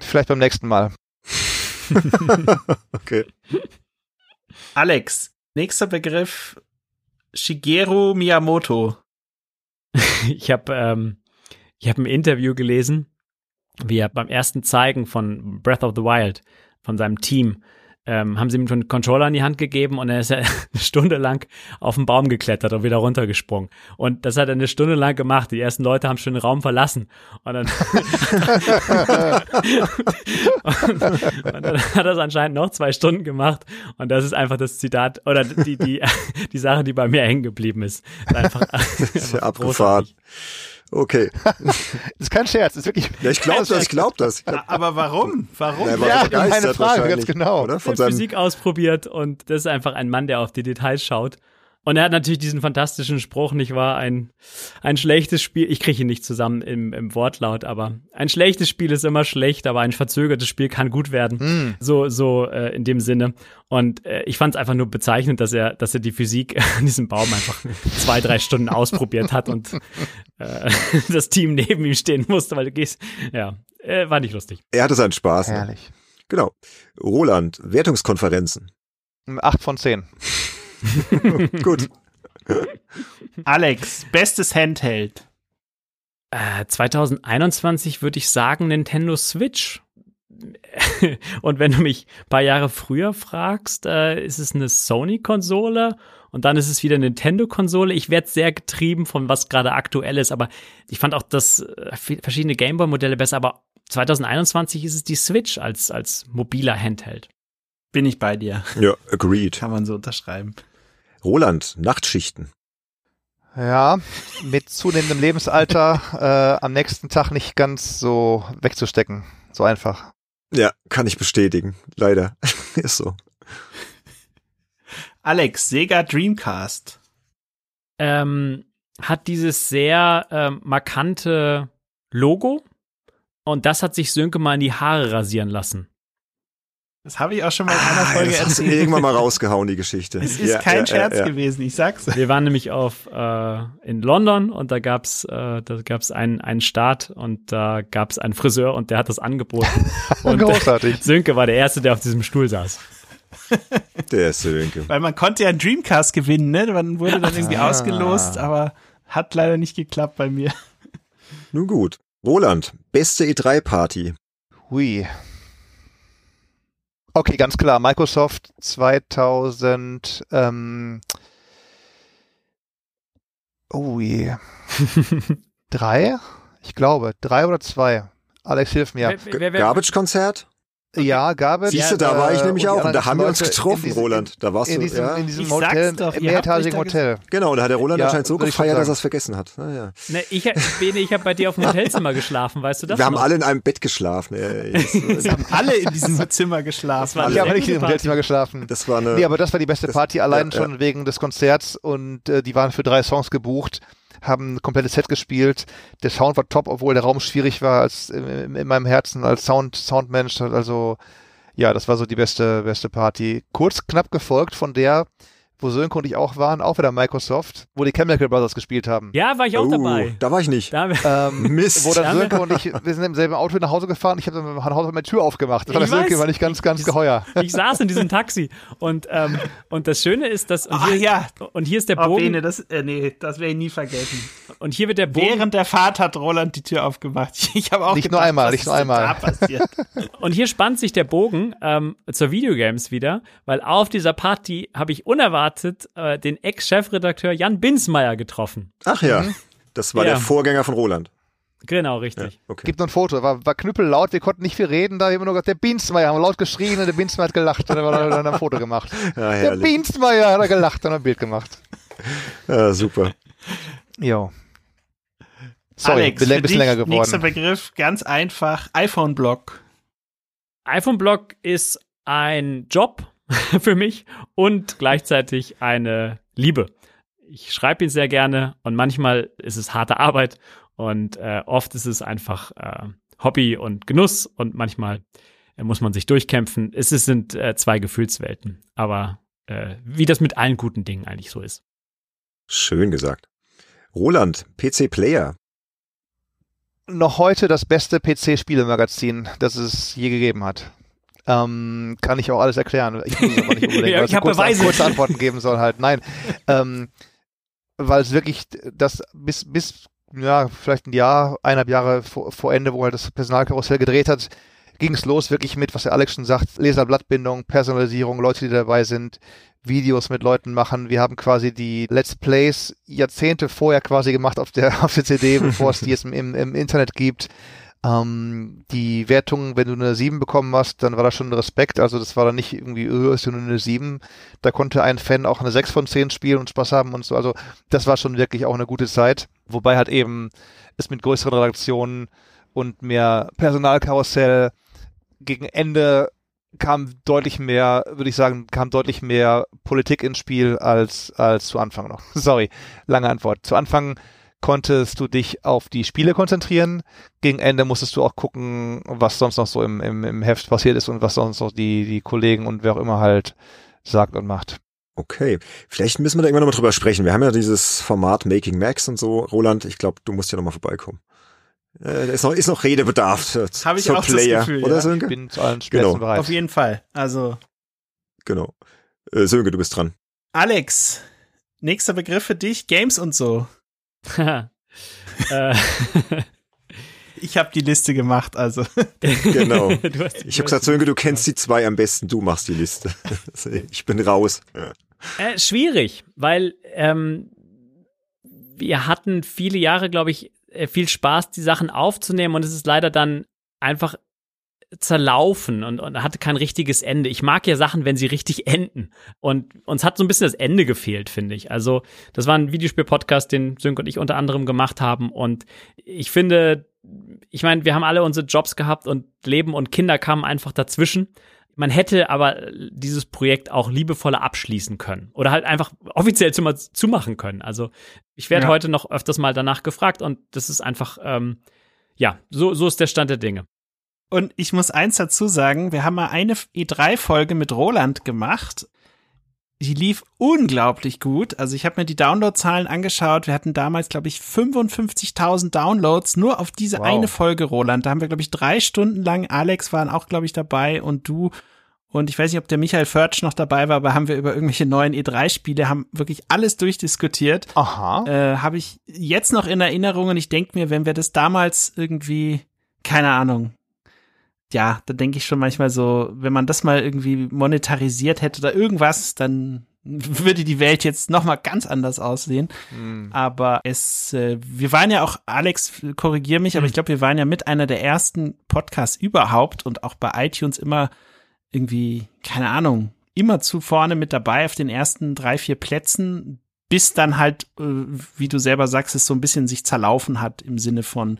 Vielleicht beim nächsten Mal. (laughs) okay. Alex, nächster Begriff Shigeru Miyamoto. ich habe ähm, ich hab ein Interview gelesen wie er beim ersten Zeigen von Breath of the Wild von seinem Team ähm, haben sie ihm einen Controller in die Hand gegeben und er ist ja (laughs) eine Stunde lang auf den Baum geklettert und wieder runtergesprungen. Und das hat er eine Stunde lang gemacht. Die ersten Leute haben schon den Raum verlassen. Und dann, und, (laughs) und dann hat er es anscheinend noch zwei Stunden gemacht. Und das ist einfach das Zitat oder die, die, (laughs) die Sache, die bei mir hängen geblieben ist. ist einfach, das ist ja abgefahren. Okay. das (laughs) ist kein Scherz, das ist wirklich. Ja, ich glaube das, ich glaube das. Aber warum? Warum? Ja, war Ja, meine Frage, ganz genau. Oder? Von Physik ausprobiert und das ist einfach ein Mann, der auf die Details schaut. Und er hat natürlich diesen fantastischen Spruch, nicht wahr? Ein, ein schlechtes Spiel, ich kriege ihn nicht zusammen im, im Wortlaut, aber ein schlechtes Spiel ist immer schlecht, aber ein verzögertes Spiel kann gut werden. Hm. So, so äh, in dem Sinne. Und äh, ich fand es einfach nur bezeichnend, dass er, dass er die Physik (laughs) an diesem Baum einfach zwei, drei Stunden ausprobiert hat und äh, (laughs) das Team neben ihm stehen musste, weil du gehst, ja, äh, war nicht lustig. er hatte seinen Spaß. Ne? Herrlich. Genau. Roland, Wertungskonferenzen. Acht von zehn. (laughs) Gut. Alex, bestes Handheld. Äh, 2021 würde ich sagen Nintendo Switch. (laughs) Und wenn du mich ein paar Jahre früher fragst, äh, ist es eine Sony-Konsole und dann ist es wieder eine Nintendo-Konsole. Ich werde sehr getrieben von was gerade aktuell ist, aber ich fand auch das äh, verschiedene Gameboy-Modelle besser, aber 2021 ist es die Switch als, als mobiler Handheld. Bin ich bei dir. (laughs) Ja, agreed. Kann man so unterschreiben. Roland, Nachtschichten. Ja, mit zunehmendem Lebensalter (laughs) äh, am nächsten Tag nicht ganz so wegzustecken. So einfach. Ja, kann ich bestätigen. Leider. (laughs) Ist so. Alex, Sega Dreamcast. ähm, hat dieses sehr ähm, markante Logo und das hat sich Sönke mal in die Haare rasieren lassen. Das habe ich auch schon mal in einer Ah, Folge das hast du erzählt. irgendwann mal rausgehauen, die Geschichte. Es ist Ja, kein ja, Scherz ja, ja. gewesen, ich sag's. Wir waren nämlich auf äh, in London und da gab's äh, da gab's einen einen Start und da gab's einen Friseur und der hat das angeboten (laughs) und Großartig. Sönke war der erste, der auf diesem Stuhl saß. (laughs) Der ist Sönke. Weil man konnte ja einen Dreamcast gewinnen, ne? Man wurde dann irgendwie Ah. ausgelost, aber hat leider nicht geklappt bei mir. Nun gut. Roland, beste E3-Party. Hui. Okay, ganz klar. Microsoft 2000. Ähm, ui. (laughs) drei? Ich glaube, drei oder zwei. Alex, hilf mir. Garbage-Konzert? Ja, Garbage. Siehst du, da war ich äh, nämlich auch. Und da haben wir uns getroffen, in diesem- Roland. Da warst In du, diesem, ja. in diesem Hotel, doch, mehretagigen Hotel. Genau, da hat der Roland Ja, anscheinend so gefeiert, dass er es vergessen hat. Naja. Ne, ich, Bene, ich habe bei dir auf dem (laughs) Hotelzimmer geschlafen, weißt du das? Wir haben noch? alle in einem Bett geschlafen. Ja, ja, ja. (laughs) Sie haben alle in diesem Zimmer geschlafen. war Ich habe nicht gute im Hotelzimmer geschlafen. Das war eine. Nee, aber das war die beste das- Party, allein ja, ja. schon wegen des Konzerts und äh, die waren für drei Songs gebucht, haben ein komplettes Set gespielt. Der Sound war top, obwohl der Raum schwierig war als in, in meinem Herzen als Sound Soundmensch. Also ja, das war so die beste beste Party. Kurz knapp gefolgt von der, wo Sönke und ich auch waren, auch wieder Microsoft, wo die Chemical Brothers gespielt haben. Ja, war ich auch oh, dabei. Da war ich nicht. Da, Ähm, (laughs) Mist. Wo dann Ja, Sönke und ich, wir sind im selben Auto nach Hause gefahren, ich habe dann nach Hause meine Tür aufgemacht. Das war Ich der Sönke, weiß. war nicht ganz, ganz Ich- geheuer. ich saß in diesem Taxi und ähm, und das Schöne ist, dass und hier, ja. und hier ist der Oh, Bogen Bene, das, äh, nee, das werde ich nie vergessen. Und hier wird der Bogen Während der Fahrt hat Roland die Tür aufgemacht. (laughs) Ich habe auch Nicht gedacht, nur einmal, was nicht nur einmal. (laughs) Und hier spannt sich der Bogen ähm, zur Videogames wieder, weil auf dieser Party habe ich unerwartet äh, den Ex-Chefredakteur Jan Binsmeier getroffen. Ach ja. Das war Ja. der Vorgänger von Roland. Genau, Ja, richtig. okay. Gibt noch ein Foto, war, war knüppellaut, wir konnten nicht viel reden, da haben wir nur gesagt, der Biensmeier, haben laut geschrien und der Biensmeier hat gelacht und dann war dann ein Foto gemacht. (laughs) Ja, Der herrlich. Biensmeier hat er gelacht und ein Bild gemacht. Ja, super. Jo. Sorry, Alex, bin ein bisschen länger nächster geworden. Begriff, ganz einfach, iPhone-Block. iPhone-Blog ist ein Job (laughs) für mich und gleichzeitig eine Liebe. Ich schreibe ihn sehr gerne und manchmal ist es harte Arbeit und äh, oft ist es einfach äh, Hobby und Genuss und manchmal äh, muss man sich durchkämpfen. Es ist- sind äh, zwei Gefühlswelten, aber äh, wie das mit allen guten Dingen eigentlich so ist. Schön gesagt. Roland, PC Player. Noch heute das beste PC-Spielemagazin, das es je gegeben hat. Ähm, kann ich auch alles erklären. Ich muss aber nicht (laughs) unbedingt, Ja, weil ich es hab kurze, Beweise. kurze Antworten geben soll halt. Nein. ähm, weil es wirklich das bis, bis, ja, vielleicht ein Jahr, eineinhalb Jahre vor, vor Ende, wo halt das Personalkarussell gedreht hat, ging es los wirklich mit, was der Alex schon sagt, Leserblattbindung, Personalisierung, Leute, die dabei sind, Videos mit Leuten machen. Wir haben quasi die Let's Plays Jahrzehnte vorher quasi gemacht auf der, (laughs) auf der CD, bevor es die jetzt im, im, Internet gibt. Ähm, die Wertung, wenn du eine 7 bekommen hast, dann war das schon Respekt. Also das war dann nicht irgendwie, öh, ist nur eine 7. Da konnte ein Fan auch eine 6 von 10 spielen und Spaß haben und so. Also das war schon wirklich auch eine gute Zeit. Wobei halt eben ist mit größeren Redaktionen und mehr Personalkarussell. Gegen Ende kam deutlich mehr, würde ich sagen, kam deutlich mehr Politik ins Spiel als, als zu Anfang noch. (laughs) Sorry, lange Antwort. Zu Anfang konntest du dich auf die Spiele konzentrieren. Gegen Ende musstest du auch gucken, was sonst noch so im, im, im Heft passiert ist und was sonst noch die, die Kollegen und wer auch immer halt sagt und macht. Okay, vielleicht müssen wir da irgendwann nochmal drüber sprechen. Wir haben ja dieses Format Making Max und so. Roland, ich glaube, du musst ja nochmal vorbeikommen. Äh, ist noch, ist noch Redebedarf. Habe ich auch Player, das Gefühl, oder ja. Sönke? Ich bin zu allen Genau. Späßen bereit. Auf jeden Fall. Also, Genau. Äh, Sönke, du bist dran. Alex, nächster Begriff für dich, Games und so. (laughs) äh, (laughs) Ich habe die Liste gemacht, also. (laughs) Genau. du hast, Ich habe gesagt, Sönke, du kennst die zwei am besten, du machst die Liste. ich bin raus. Äh, schwierig, weil ähm, wir hatten viele Jahre, glaube ich, viel Spaß, die Sachen aufzunehmen und es ist leider dann einfach zerlaufen und, und hatte kein richtiges Ende. Ich mag ja Sachen, wenn sie richtig enden. Und uns hat so ein bisschen das Ende gefehlt, finde ich. Also, das war ein Videospiel-Podcast, den Sönk und ich unter anderem gemacht haben. Und ich finde, ich meine, wir haben alle unsere Jobs gehabt und Leben und Kinder kamen einfach dazwischen. Man hätte aber dieses Projekt auch liebevoller abschließen können oder halt einfach offiziell zu, zumachen können. Also ich werde Ja. heute noch öfters mal danach gefragt und das ist einfach, ähm, ja, so, so ist der Stand der Dinge. Und ich muss eins dazu sagen, wir haben mal eine E3-Folge mit Roland gemacht. Die lief unglaublich gut. Also ich habe mir die Downloadzahlen angeschaut. Wir hatten damals, glaube ich, 55.000 Downloads nur auf diese Wow. eine Folge, Roland. Da haben wir, glaube ich, drei Stunden lang, Alex waren auch, glaube ich, dabei und du. Und ich weiß nicht, ob der Michael Förtsch noch dabei war, aber haben wir über irgendwelche neuen E3-Spiele, haben wirklich alles durchdiskutiert Aha. äh, habe ich jetzt noch in Erinnerung und ich denke mir, wenn wir das damals irgendwie, keine Ahnung, ja, da denke ich schon manchmal so, wenn man das mal irgendwie monetarisiert hätte oder irgendwas, dann würde die Welt jetzt noch mal ganz anders aussehen. Hm. Aber es, äh, wir waren ja auch, Alex, korrigier mich, aber ich glaube, wir waren ja mit einer der ersten Podcasts überhaupt und auch bei iTunes immer irgendwie, keine Ahnung, immer zu vorne mit dabei auf den ersten drei, vier Plätzen, bis dann halt, äh, wie du selber sagst, es so ein bisschen sich zerlaufen hat im Sinne von,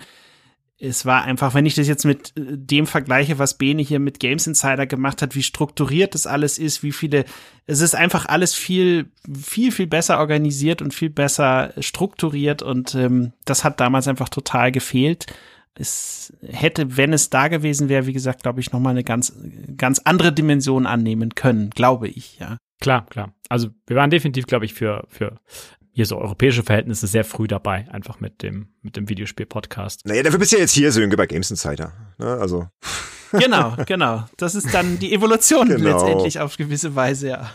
es war einfach, wenn ich das jetzt mit äh, dem vergleiche, was Bene hier mit Games Insider gemacht hat, wie strukturiert das alles ist, wie viele, es ist einfach alles viel, viel, viel besser organisiert und viel besser strukturiert und ähm, das hat damals einfach total gefehlt. Es hätte, wenn es da gewesen wäre, wie gesagt, glaube ich, nochmal eine ganz, ganz andere Dimension annehmen können, glaube ich, ja. Klar, klar. Also wir waren definitiv, glaube ich, für, für hier so europäische Verhältnisse sehr früh dabei, einfach mit dem, mit dem Videospiel-Podcast. Naja, dafür bist du ja jetzt hier, Sönke, bei Games Insider. Ne? Also, Genau, genau. Das ist dann die Evolution Genau. letztendlich auf gewisse Weise, ja.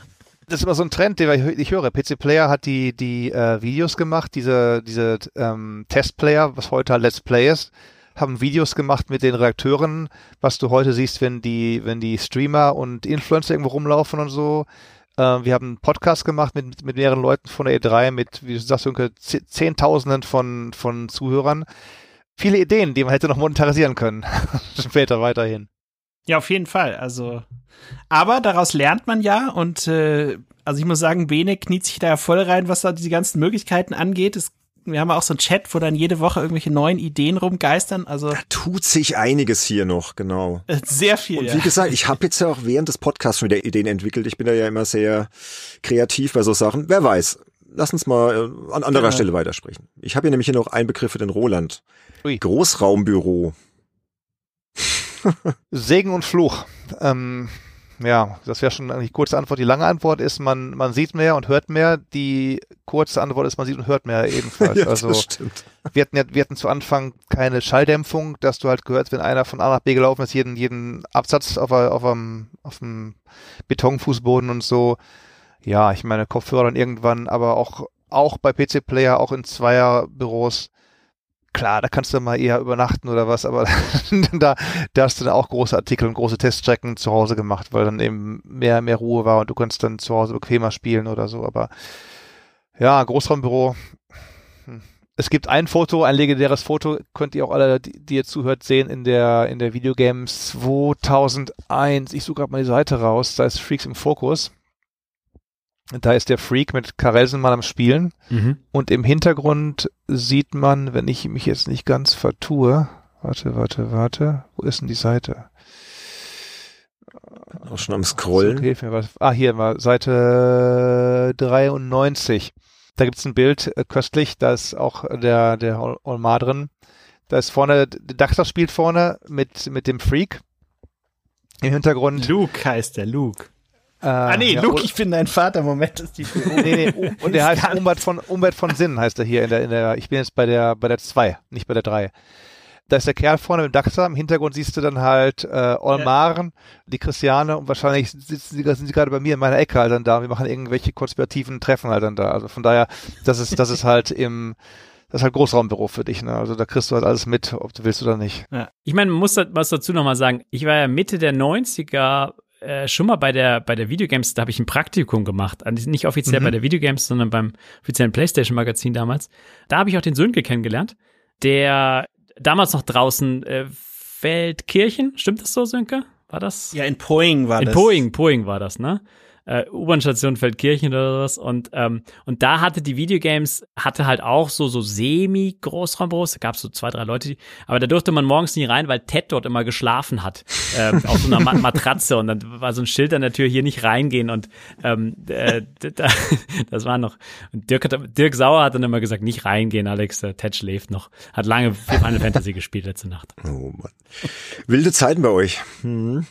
Das ist immer so ein Trend, den ich- höre. PC Player hat die, die äh, Videos gemacht, diese, diese ähm, Testplayer, was heute halt Let's Play ist, haben Videos gemacht mit den Redakteuren, was du heute siehst, wenn die, wenn die Streamer und Influencer irgendwo rumlaufen und so. Äh, wir haben einen Podcast gemacht mit, mit mehreren Leuten von der E3, mit, wie du sagst, Zehntausenden von, von Zuhörern. Viele Ideen, die man hätte noch monetarisieren können. (laughs) Später weiterhin. Ja, auf jeden Fall. Also, aber daraus lernt man ja und äh, also ich muss sagen, Bene kniet sich da ja voll rein, was da diese ganzen Möglichkeiten angeht. Es, wir haben auch so einen Chat, wo dann jede Woche irgendwelche neuen Ideen rumgeistern. Also da tut sich einiges hier noch, genau. äh, sehr viel. Und ja. wie gesagt, ich habe jetzt ja auch während des Podcasts schon wieder Ideen entwickelt. Ich bin da ja immer sehr kreativ bei so Sachen. Wer weiß. Lass uns mal äh, an anderer Genau. Stelle weitersprechen. Ich habe hier nämlich hier noch einen Begriff für den Roland. Ui. Großraumbüro. (laughs) Segen und Fluch. Ähm, ja, das wäre schon eigentlich die kurze Antwort. Die lange Antwort ist, man, man sieht mehr und hört mehr. Die kurze Antwort ist, man sieht und hört mehr ebenfalls. (laughs) Ja, also stimmt. wir hatten, ja, wir hatten zu Anfang keine Schalldämpfung, dass du halt gehört, wenn einer von A nach B gelaufen ist, jeden, jeden Absatz auf, a- auf, einem, auf dem Betonfußboden und so. Ja, ich meine, Kopfhörer dann irgendwann, aber auch, auch bei PC-Player, auch in Zweierbüros. Klar, da kannst du mal eher übernachten oder was, aber (laughs) da, da hast du dann auch große Artikel und große Teststrecken zu Hause gemacht, weil dann eben mehr, mehr Ruhe war und du konntest dann zu Hause bequemer spielen oder so, aber ja, Großraumbüro. Hm. Es gibt ein Foto, ein legendäres Foto, könnt ihr auch alle, die, die ihr zuhört, sehen in der, in der Videogames 2001. Ich suche gerade mal die Seite raus, da ist Freaks im Fokus. Da ist der Freak mit Karelsen mal am Spielen. Mhm. Und im Hintergrund sieht man, wenn ich mich jetzt nicht ganz vertue, warte, warte, warte, wo ist denn die Seite? Auch schon am Scrollen. Hilf mir was. Ah, hier war Seite 93. Da gibt's ein Bild, äh, köstlich, da ist auch der, der Ol- Olmar drin. Da ist vorne, Daxter spielt vorne mit, mit dem Freak. Im Hintergrund. Luke heißt der, Luke. Äh, ah nee, ja, Luke, ich bin dein Vater. Moment, das ist die (laughs) Nee, nee, und der heißt Umbert von, Umbert von Sinn heißt er hier in der, in der, ich bin jetzt bei der, bei der 2, nicht bei der 3. Da ist der Kerl vorne mit dem Daxter, im Hintergrund siehst du dann halt äh, Olmaren, die Christiane und wahrscheinlich sitzen sie, sind sie gerade bei mir in meiner Ecke halt dann da. Wir machen irgendwelche konspirativen Treffen halt dann da. Also von daher, das ist, das ist halt im, das ist halt Großraumbüro für dich, ne? Also da kriegst du halt alles mit, ob du willst oder nicht. Ich meine, man muss da- was dazu nochmal sagen. Ich war ja Mitte der 90er äh, schon mal bei der, bei der Videogames, da habe ich ein Praktikum gemacht. Also nicht offiziell Mhm. bei der Videogames, sondern beim offiziellen PlayStation-Magazin damals. Da habe ich auch den Sönke kennengelernt, der damals noch draußen äh, Feldkirchen, stimmt das so, Sönke? War das? Ja, in Poing war In das. Poing, Poing war das, ne? Äh, U-Bahn-Station Feldkirchen oder sowas. Und, ähm, und da hatte die Videogames, hatte halt auch so, so semi-Großraumbüros. Da gab es so zwei, drei Leute, die, aber da durfte man morgens nie rein, weil Ted dort immer geschlafen hat. Ähm, auf so einer Ma (laughs) Matratze. Und dann war so ein Schild an der Tür, hier nicht reingehen. Und ähm, äh, da, (laughs) das war noch. Und Dirk, hat, Dirk Sauer hat dann immer gesagt, nicht reingehen, Alex, äh, Ted schläft noch. Hat lange Final Fantasy gespielt letzte Nacht. Oh Mann. Wilde Zeiten bei euch. Hm.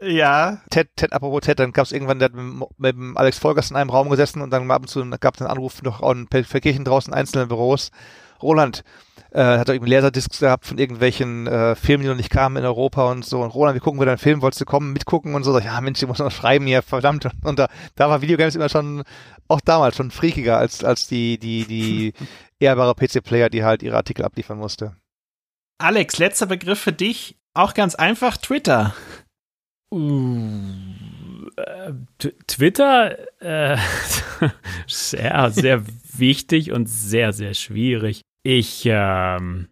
Ja. Ted, Ted, apropos Ted, dann gab es irgendwann, der hat mit, dem- mit Alex Volgers in einem Raum gesessen und dann ab und zu gab es einen Anruf noch in Verkirchen draußen in einzelnen Büros. Roland äh, hat er irgendwie Laserdiscs gehabt von irgendwelchen äh, Filmen, die noch nicht kamen in Europa und so. Und Roland, wir gucken wieder einen Film, wolltest du kommen, mitgucken und so. Sag ich, Ja, Mensch, ich muss noch schreiben hier, verdammt. Und da, da war Videogames immer schon, auch damals schon freakiger als, als die, die, die (laughs) ehrbare PC-Player, die halt ihre Artikel abliefern musste. Alex, letzter Begriff für dich. Auch ganz einfach, Twitter. Äh, Twitter, äh, (laughs) sehr, sehr wichtig und sehr, sehr schwierig. Ich, ähm,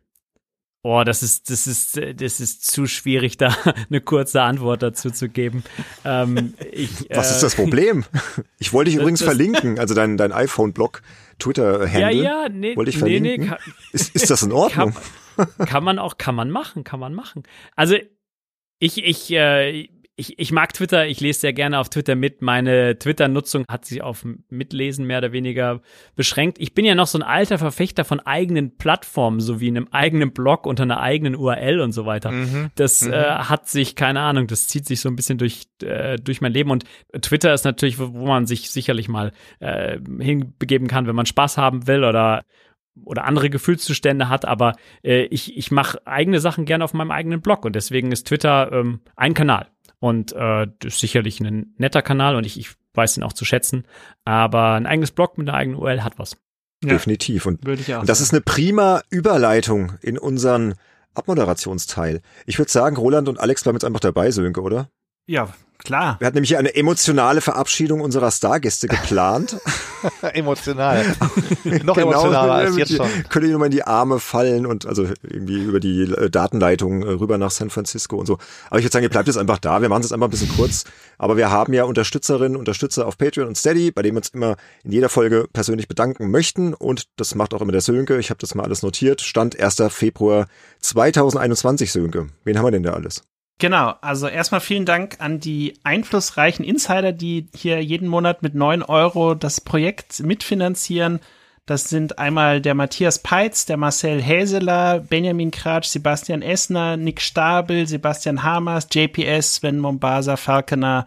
oh, das ist, das ist, äh, das ist zu schwierig, da (laughs) eine kurze Antwort dazu zu geben. Ähm, ich, (laughs) Was äh, ist das Problem? Ich wollte dich übrigens das- verlinken, also dein, dein iPhone-Blog, Twitter-Handle. Ja, ja, nee, Wollte ich nee, nee, verlinken? kann, Ist, ist das in Ordnung? kann, kann man auch, kann man machen, kann man machen. Also ich, ich, äh, ich, ich mag Twitter, ich lese sehr gerne auf Twitter mit. Meine Twitter-Nutzung hat sich auf Mitlesen mehr oder weniger beschränkt. Ich bin ja noch so ein alter Verfechter von eigenen Plattformen, so wie einem eigenen Blog unter einer eigenen URL und so weiter. Mhm. Das Mhm. äh, hat sich, keine Ahnung, das zieht sich so ein bisschen durch, äh, durch mein Leben. Und Twitter ist natürlich, wo, wo man sich sicherlich mal äh, hinbegeben kann, wenn man Spaß haben will oder oder andere Gefühlszustände hat, aber äh, ich, ich mache eigene Sachen gerne auf meinem eigenen Blog und deswegen ist Twitter ähm, ein Kanal. Und äh, das ist sicherlich ein netter Kanal und ich, ich weiß ihn auch zu schätzen. Aber ein eigenes Blog mit einer eigenen URL hat was. Definitiv. Und, Würde ich auch und das ist eine prima Überleitung in unseren Abmoderationsteil. Ich würde sagen, Roland und Alex bleiben jetzt einfach dabei, Sönke, oder? Ja, klar. Wir hatten nämlich hier eine emotionale Verabschiedung unserer Stargäste geplant. (laughs) Emotional. (laughs) Noch Genau, emotionaler als jetzt schon. die- Könnt ihr nur mal in die Arme fallen und also irgendwie über die äh, Datenleitung äh, rüber nach San Francisco und so. Aber ich würde sagen, ihr bleibt jetzt einfach da. Wir machen es jetzt einfach ein bisschen kurz. Aber wir haben ja Unterstützerinnen, Unterstützer auf Patreon und Steady, bei denen wir uns immer in jeder Folge persönlich bedanken möchten. Und das macht auch immer der Sönke. Ich habe das mal alles notiert. Stand 1. Februar 2021, Sönke. Wen haben wir denn da alles? Genau, also erstmal vielen Dank an die einflussreichen Insider, die hier jeden Monat mit 9 Euro das Projekt mitfinanzieren. Das sind einmal der Matthias Peitz, der Marcel Häseler, Benjamin Kratsch, Sebastian Essner, Nick Stabel, Sebastian Hamers, JPS, Sven Mombasa, Falkener,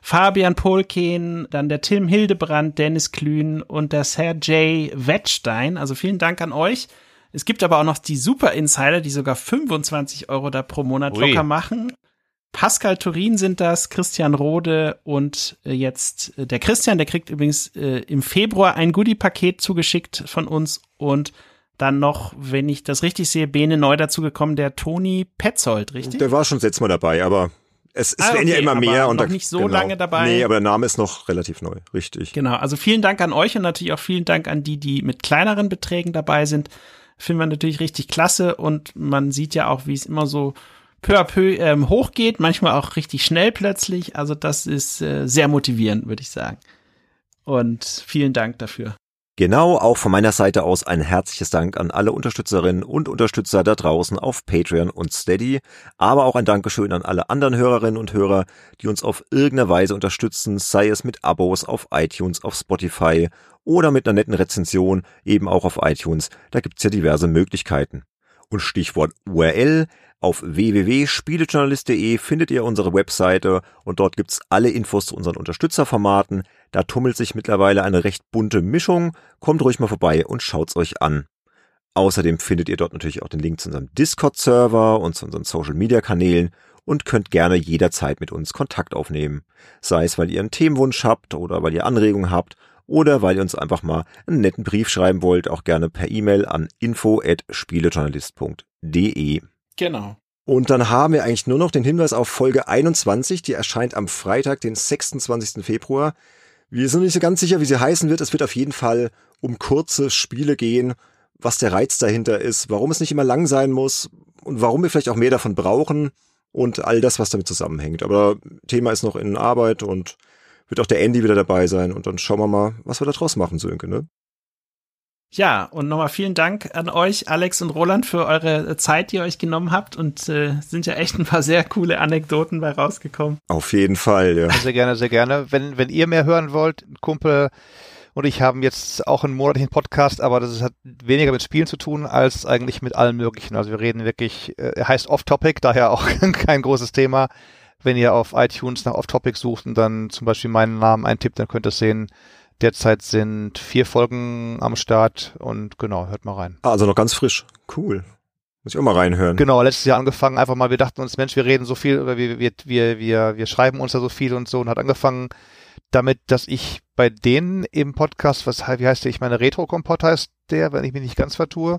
Fabian Polken, dann der Tim Hildebrand, Dennis Klün und der Sergej Wettstein. Also vielen Dank an euch. Es gibt aber auch noch die Super Insider, die sogar 25 Euro da pro Monat Ui. locker machen. Pascal Turin sind das, Christian Rode und äh, jetzt äh, der Christian, der kriegt übrigens äh, im Februar ein Goodie-Paket zugeschickt von uns und dann noch, wenn ich das richtig sehe, Bene neu dazugekommen, der Toni Petzold, richtig? Der war schon letztes Mal dabei, aber es, es Ah, werden ja okay, immer aber mehr. und noch da, nicht so genau. lange dabei. Nee, aber der Name ist noch relativ neu, richtig. Genau, also vielen Dank an euch und natürlich auch vielen Dank an die, die mit kleineren Beträgen dabei sind. Finden wir natürlich richtig klasse und man sieht ja auch, wie es immer so peu à peu ähm, hochgeht, manchmal auch richtig schnell plötzlich. Also das ist äh, sehr motivierend, würde ich sagen. Und vielen Dank dafür. Genau, auch von meiner Seite aus ein herzliches Dank an alle Unterstützerinnen und Unterstützer da draußen auf Patreon und Steady, aber auch ein Dankeschön an alle anderen Hörerinnen und Hörer, die uns auf irgendeine Weise unterstützen, sei es mit Abos auf iTunes, auf Spotify oder mit einer netten Rezension eben auch auf iTunes. Da gibt's ja diverse Möglichkeiten. Und Stichwort URL, auf www.spielejournalist.de findet ihr unsere Webseite und dort gibt's alle Infos zu unseren Unterstützerformaten. Da tummelt sich mittlerweile eine recht bunte Mischung. Kommt ruhig mal vorbei und schaut's euch an. Außerdem findet ihr dort natürlich auch den Link zu unserem Discord-Server und zu unseren Social-Media-Kanälen und könnt gerne jederzeit mit uns Kontakt aufnehmen. Sei es, weil ihr einen Themenwunsch habt oder weil ihr Anregungen habt oder weil ihr uns einfach mal einen netten Brief schreiben wollt, auch gerne per E-Mail an info@spielejournalist.de. Genau. Und dann haben wir eigentlich nur noch den Hinweis auf Folge 21, die erscheint am Freitag, den 26. Februar. Wir sind nicht so ganz sicher, wie sie heißen wird. Es wird auf jeden Fall um kurze Spiele gehen, was der Reiz dahinter ist, warum es nicht immer lang sein muss und warum wir vielleicht auch mehr davon brauchen und all das, was damit zusammenhängt. Aber Thema ist noch in Arbeit und wird auch der Andy wieder dabei sein und dann schauen wir mal, was wir da draus machen, Sönke, ne? Ja, und nochmal vielen Dank an euch, Alex und Roland, für eure Zeit, die ihr euch genommen habt. Und äh, sind ja echt ein paar sehr coole Anekdoten bei rausgekommen. Auf jeden Fall, ja. Sehr gerne, sehr gerne. Wenn, wenn ihr mehr hören wollt, ein Kumpel und ich haben jetzt auch einen monatlichen Podcast, aber das hat weniger mit Spielen zu tun, als eigentlich mit allem Möglichen. Also wir reden wirklich, äh, er heißt Off-Topic, daher auch (laughs) kein großes Thema. Wenn ihr auf iTunes nach Off-Topic sucht und dann zum Beispiel meinen Namen eintippt, dann könnt ihr sehen, Derzeit sind vier Folgen am Start und genau, hört mal rein. Ah, also noch ganz frisch. Cool. Muss ich auch mal reinhören. Genau, letztes Jahr angefangen, einfach mal, wir dachten uns, Mensch, wir reden so viel oder wir, wir, wir, wir, wir schreiben uns da so viel und so und hat angefangen damit, dass ich bei denen im Podcast, was wie heißt der, ich meine, Retro-Kompott heißt der, wenn ich mich nicht ganz vertue.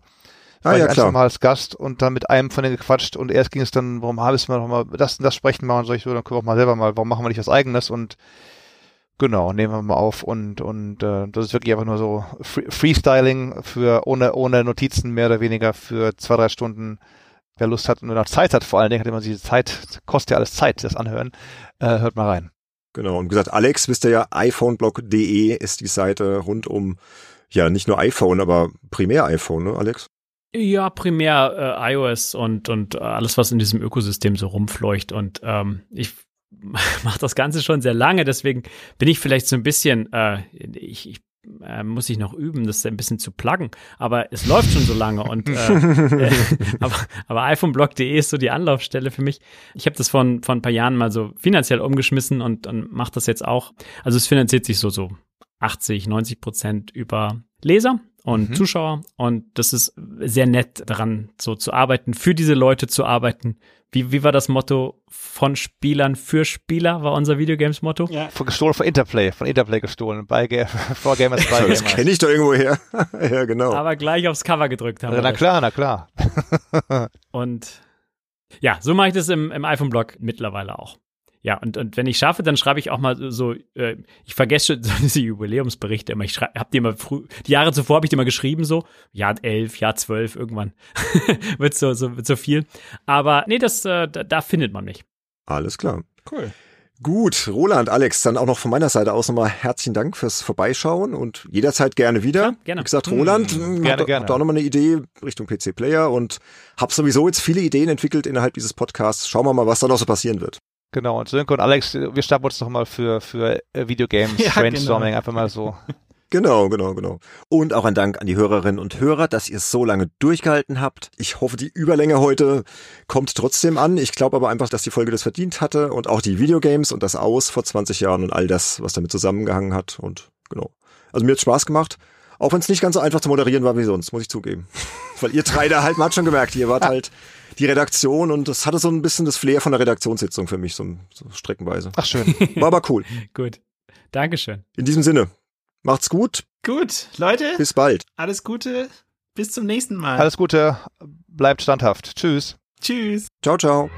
Ah, ja, ich klar. Mal als Gast und dann mit einem von denen gequatscht und erst ging es dann, warum haben wir noch mal das und das sprechen mal und so, ich so, dann können wir auch mal selber mal, warum machen wir nicht was eigenes und Genau, nehmen wir mal auf und und äh, das ist wirklich einfach nur so Free Freestyling für ohne ohne Notizen mehr oder weniger für zwei drei Stunden. Wer Lust hat und noch Zeit hat, vor allen Dingen hat immer diese Zeit, kostet ja alles Zeit, das anhören. Äh, hört mal rein. Genau und wie gesagt, Alex, wisst ihr ja, iPhoneblog.de ist die Seite rund um ja nicht nur iPhone, aber primär iPhone, ne, Alex? Ja, primär äh, iOS und und alles, was in diesem Ökosystem so rumfleucht und ähm, ich (laughs) mache das Ganze schon sehr lange, deswegen bin ich vielleicht so ein bisschen, äh, ich, ich äh, muss ich noch üben, das ein bisschen zu pluggen, aber es läuft schon so lange und äh, (laughs) äh, aber, aber iPhoneblog.de ist so die Anlaufstelle für mich. Ich habe das von von ein paar Jahren mal so finanziell umgeschmissen und, und mache das jetzt auch. Also es finanziert sich so so 80, 90 Prozent über Leser und mhm. Zuschauer. Und das ist sehr nett daran, so zu arbeiten, für diese Leute zu arbeiten. Wie, wie war das Motto? Von Spielern für Spieler war unser Videogames-Motto. Ja. Von gestohlen von Interplay, von Interplay gestohlen. Bei (laughs) vor Gamers, bei Gamers. Das kenne ich doch irgendwo her. (laughs) ja, genau. Aber gleich aufs Cover gedrückt haben. Ja, na klar, na klar. (laughs) und ja, so mache ich das im, im iPhone-Blog mittlerweile auch. Ja, und, und wenn ich schaffe, dann schreibe ich auch mal so, äh, ich vergesse (laughs) so diese Jubiläumsberichte immer. Ich schreibe, hab die immer früh, die Jahre zuvor habe ich die immer geschrieben, so, Jahr elf, Jahr zwölf, irgendwann (laughs) wird so, so, wird so viel. Aber nee, das, äh, da, da findet man mich. Alles klar. Cool. Gut, Roland, Alex, dann auch noch von meiner Seite aus nochmal herzlichen Dank fürs Vorbeischauen und jederzeit gerne wieder. Ja, gerne. Wie gesagt, Roland, hm, gerne, hab, gerne. hab da auch nochmal eine Idee Richtung PC-Player und hab sowieso jetzt viele Ideen entwickelt innerhalb dieses Podcasts. Schauen wir mal, was da noch so passieren wird. Genau, und Sönke und Alex, wir starten uns doch mal für, für äh, Videogames, (laughs) Ja, Brainstorming, genau. einfach mal so. (laughs) Genau, genau, genau. Und auch ein Dank an die Hörerinnen und Hörer, dass ihr es so lange durchgehalten habt. Ich hoffe, die Überlänge heute kommt trotzdem an. Ich glaube aber einfach, dass die Folge das verdient hatte und auch die Videogames und das Aus vor 20 Jahren und all das, was damit zusammengehangen hat. Und genau. Also mir hat Spaß gemacht. Auch wenn es nicht ganz so einfach zu moderieren war wie sonst, muss ich zugeben. (laughs) Weil ihr drei da halt, man hat schon gemerkt, ihr wart halt die Redaktion und das hatte so ein bisschen das Flair von der Redaktionssitzung für mich, so, so streckenweise. Ach schön. War aber cool. (laughs) Gut. Dankeschön. In diesem Sinne, macht's gut, Gut, Leute, bis bald. alles Gute. Bis zum nächsten Mal. Alles Gute, bleibt standhaft. Tschüss. Tschüss. Ciao, ciao.